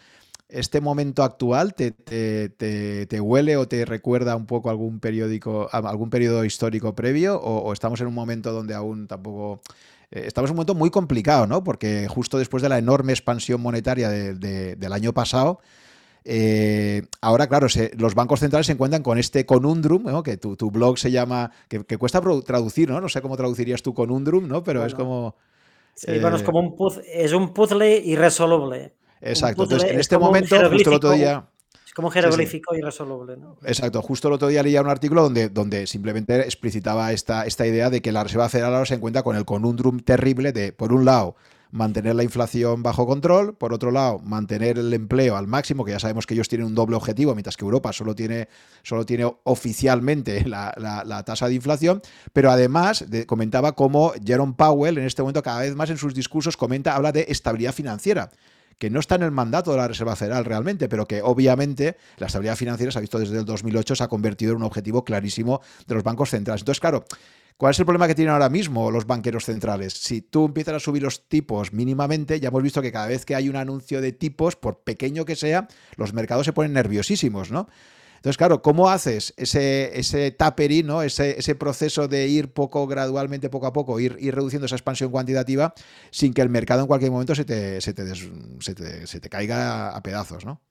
¿este momento actual te, te, huele o te recuerda un poco algún periódico, algún periodo histórico previo? ¿O, estamos en un momento donde aún tampoco... Eh, estamos en un momento muy complicado, ¿no? Porque justo después de la enorme expansión monetaria del año pasado, eh, ahora, claro, los bancos centrales se encuentran con este conundrum, que tu, blog se llama, que, cuesta traducir, ¿no? No sé cómo traducirías tu conundrum, ¿no? Pero es como... Sí, bueno, es como un puzzle, es un puzzle irresoluble. Exacto. Entonces, en este momento, justo el otro día... Es como jeroglífico irresoluble, ¿no? Exacto. Justo el otro día leía un artículo donde, donde simplemente explicitaba esta, esta idea de que la Reserva Federal ahora se encuentra con el conundrum terrible de, por un lado, mantener la inflación bajo control, por otro lado, mantener el empleo al máximo, que ya sabemos que ellos tienen un doble objetivo, mientras que Europa solo tiene, solo tiene oficialmente *laughs* la, tasa de inflación, pero además comentaba cómo Jerome Powell en este momento cada vez más en sus discursos comenta, habla de estabilidad financiera que no está en el mandato de la Reserva Federal realmente, pero que obviamente la estabilidad financiera se ha visto desde el 2008, se ha convertido en un objetivo clarísimo de los bancos centrales. Entonces, claro, ¿Cuál es el problema que tienen ahora mismo los banqueros centrales? Si tú empiezas a subir los tipos mínimamente, ya hemos visto que cada vez que hay un anuncio de tipos, por pequeño que sea, los mercados se ponen nerviosísimos, ¿no? Entonces, claro, ¿cómo haces ese, ese tapering, ¿no? ese, ese proceso de ir poco gradualmente, poco a poco, ir, ir reduciendo esa expansión cuantitativa sin que el mercado en cualquier momento se te, se te, se te, caiga a pedazos, ¿no?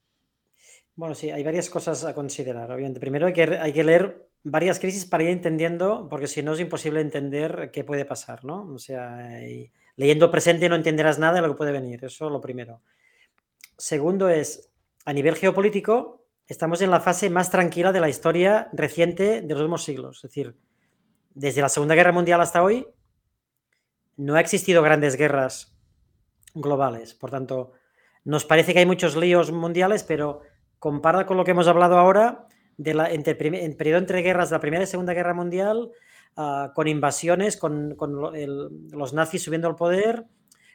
Bueno, sí, hay varias cosas a considerar, obviamente. Primero hay que, hay que leer varias crisis para ir entendiendo, porque si no es imposible entender qué puede pasar, ¿no? O sea, leyendo el presente no entenderás nada de lo que puede venir, eso es lo primero. Segundo es, a nivel geopolítico, estamos en la fase más tranquila de la historia reciente de los últimos siglos. Es decir, desde la Segunda Guerra Mundial hasta hoy, no ha existido grandes guerras globales. Por tanto, nos parece que hay muchos líos mundiales, pero comparado con lo que hemos hablado ahora, de la, periodo entre guerras, la Primera y Segunda Guerra Mundial, uh, con invasiones, con, con los nazis subiendo al poder,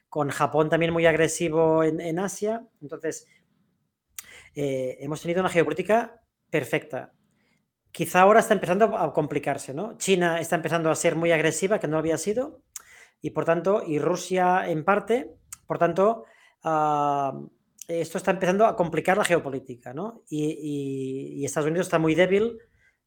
con Japón también muy agresivo en, en Asia. Entonces, eh, hemos tenido una geopolítica perfecta. Quizá ahora está empezando a complicarse, ¿no? China está empezando a ser muy agresiva, que no había sido, y por tanto, y Rusia en parte, por tanto, uh, esto está empezando a complicar la geopolítica, ¿no? Y, Estados Unidos está muy débil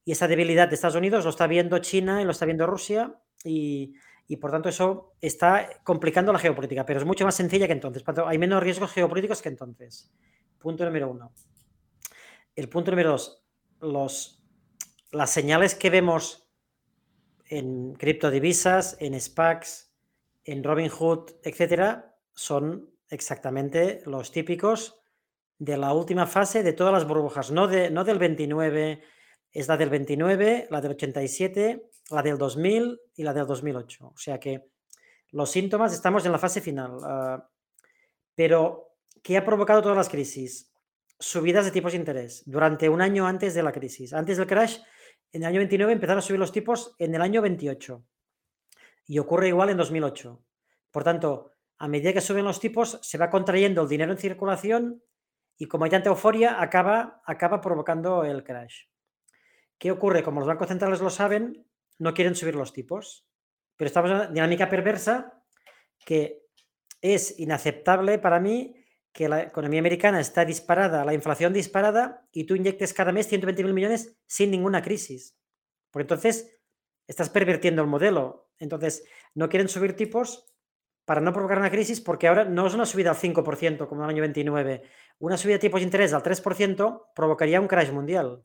y esa debilidad de Estados Unidos lo está viendo China y lo está viendo Rusia y, por tanto eso está complicando la geopolítica, pero es mucho más sencilla que entonces. hay menos riesgos geopolíticos que entonces. Punto número uno. El punto número dos, los, las señales que vemos en criptodivisas, en SPACs, en Robinhood, etcétera, son exactamente los típicos de la última fase de todas las burbujas, no, de, no del 29, es la del 29, la del 87, la del 2000 y la del 2008. O sea que los síntomas estamos en la fase final. Ah, pero, ¿qué ha provocado todas las crisis? Subidas de tipos de interés durante un año antes de la crisis. Antes del crash, en el año 29 empezaron a subir los tipos en el año 28. Y ocurre igual en 2008. Por tanto, a medida que suben los tipos, se va contrayendo el dinero en circulación y como hay tanta euforia, acaba, acaba provocando el crash. ¿Qué ocurre? Como los bancos centrales lo saben, no quieren subir los tipos. Pero estamos en una dinámica perversa que es inaceptable para mí que la economía americana está disparada, la inflación disparada, y tú inyectes cada mes 120 mil millones sin ninguna crisis. Porque entonces estás pervirtiendo el modelo. Entonces, no quieren subir tipos para no provocar una crisis, porque ahora no es una subida al 5% como en el año 29. Una subida de tipos de interés al 3% provocaría un crash mundial.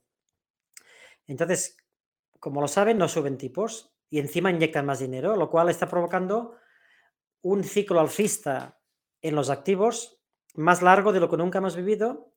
Entonces, como lo saben, no suben tipos y encima inyectan más dinero, lo cual está provocando un ciclo alcista en los activos más largo de lo que nunca hemos vivido,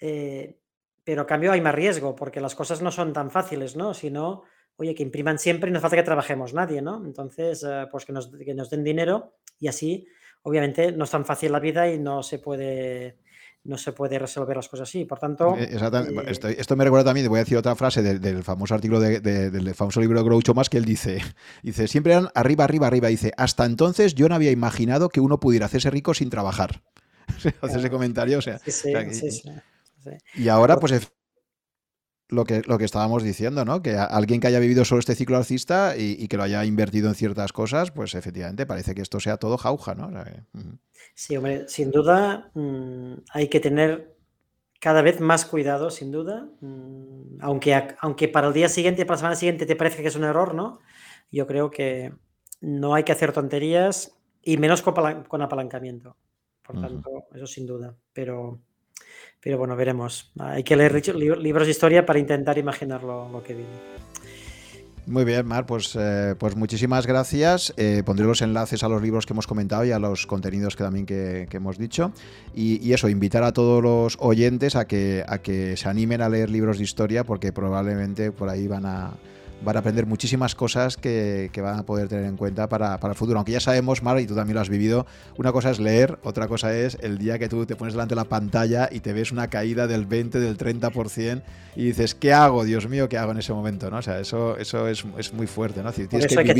eh, pero a cambio hay más riesgo, porque las cosas no son tan fáciles, ¿no? Sino oye, que impriman siempre y no falta que trabajemos nadie, ¿no? Entonces, eh, pues que nos, den dinero y así, obviamente no es tan fácil la vida y no se puede no se puede resolver las cosas así. Por tanto. Eh, eh, esto, me recuerda también, voy a decir otra frase del famoso artículo del famoso libro de Groucho más que él dice, *laughs* dice, siempre eran arriba, arriba, arriba. Dice, hasta entonces yo no había imaginado que uno pudiera hacerse rico sin trabajar. *laughs* Hace ese comentario, o sea. y ahora, pues lo que, lo que estábamos diciendo, ¿no? Que alguien que haya vivido solo este ciclo alcista y, que lo haya invertido en ciertas cosas, pues efectivamente parece que esto sea todo jauja, ¿no? Sí, hombre, sin duda mm, hay que tener cada vez más cuidado, sin duda. Mm, aunque, aunque para el día siguiente, para la semana siguiente te parece que es un error, ¿no? Yo creo que no hay que hacer tonterías y menos con, apalancamiento. Por tanto, eso sin duda. Pero, pero bueno, veremos. Hay que leer libros de historia para intentar imaginar lo que viene. Muy bien, Mar, pues, eh, pues muchísimas gracias. Eh, pondré los enlaces a los libros que hemos comentado y a los contenidos que también que, hemos dicho. Y, eso, invitar a todos los oyentes a que, a que se animen a leer libros de historia porque probablemente por ahí van a, van a aprender muchísimas cosas que, van a poder tener en cuenta para, el futuro. Aunque ya sabemos, Mar, y tú también lo has vivido, una cosa es leer, otra cosa es el día que tú te pones delante de la pantalla y te ves una caída del 20, del 30% y dices, ¿qué hago? Dios mío, ¿qué hago en ese momento? ¿no? O sea, eso, eso es, muy fuerte, ¿no? tienes que, hay, que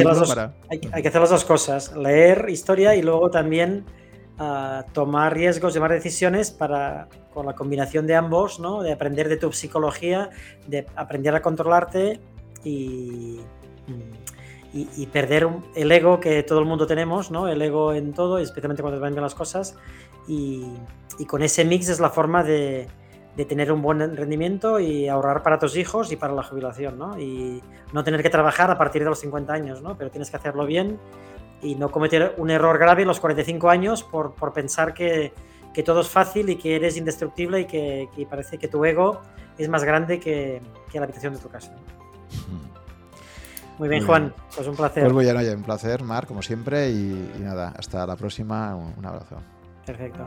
hay, que hacer las dos cosas, leer historia y luego también ah, tomar riesgos, tomar decisiones para con la combinación de ambos, ¿no? De aprender de tu psicología, de aprender a controlarte y, y, perder el ego que todo el mundo tenemos, ¿no? El ego en todo, especialmente cuando te van las cosas. Y, con ese mix es la forma de, tener un buen rendimiento y ahorrar para tus hijos y para la jubilación, ¿no? Y no tener que trabajar a partir de los 50 años. Pero tienes que hacerlo bien y no cometer un error grave en los 45 años por, pensar que, todo es fácil y que eres indestructible y que, parece que tu ego es más grande que la habitación de tu casa. Muy bien, Juan, pues un placer. Pues muy bien, oye, un placer, Mar, como siempre, y, nada, hasta la próxima, un, abrazo. Perfecto.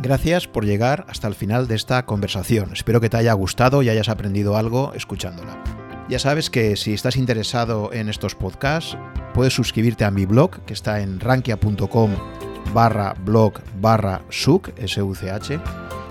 Gracias por llegar hasta el final de esta conversación. Espero que te haya gustado y hayas aprendido algo escuchándola. Ya sabes que si estás interesado en estos podcasts, puedes suscribirte a mi blog, que está en rankia.com barra blog barra such, S-U-C-H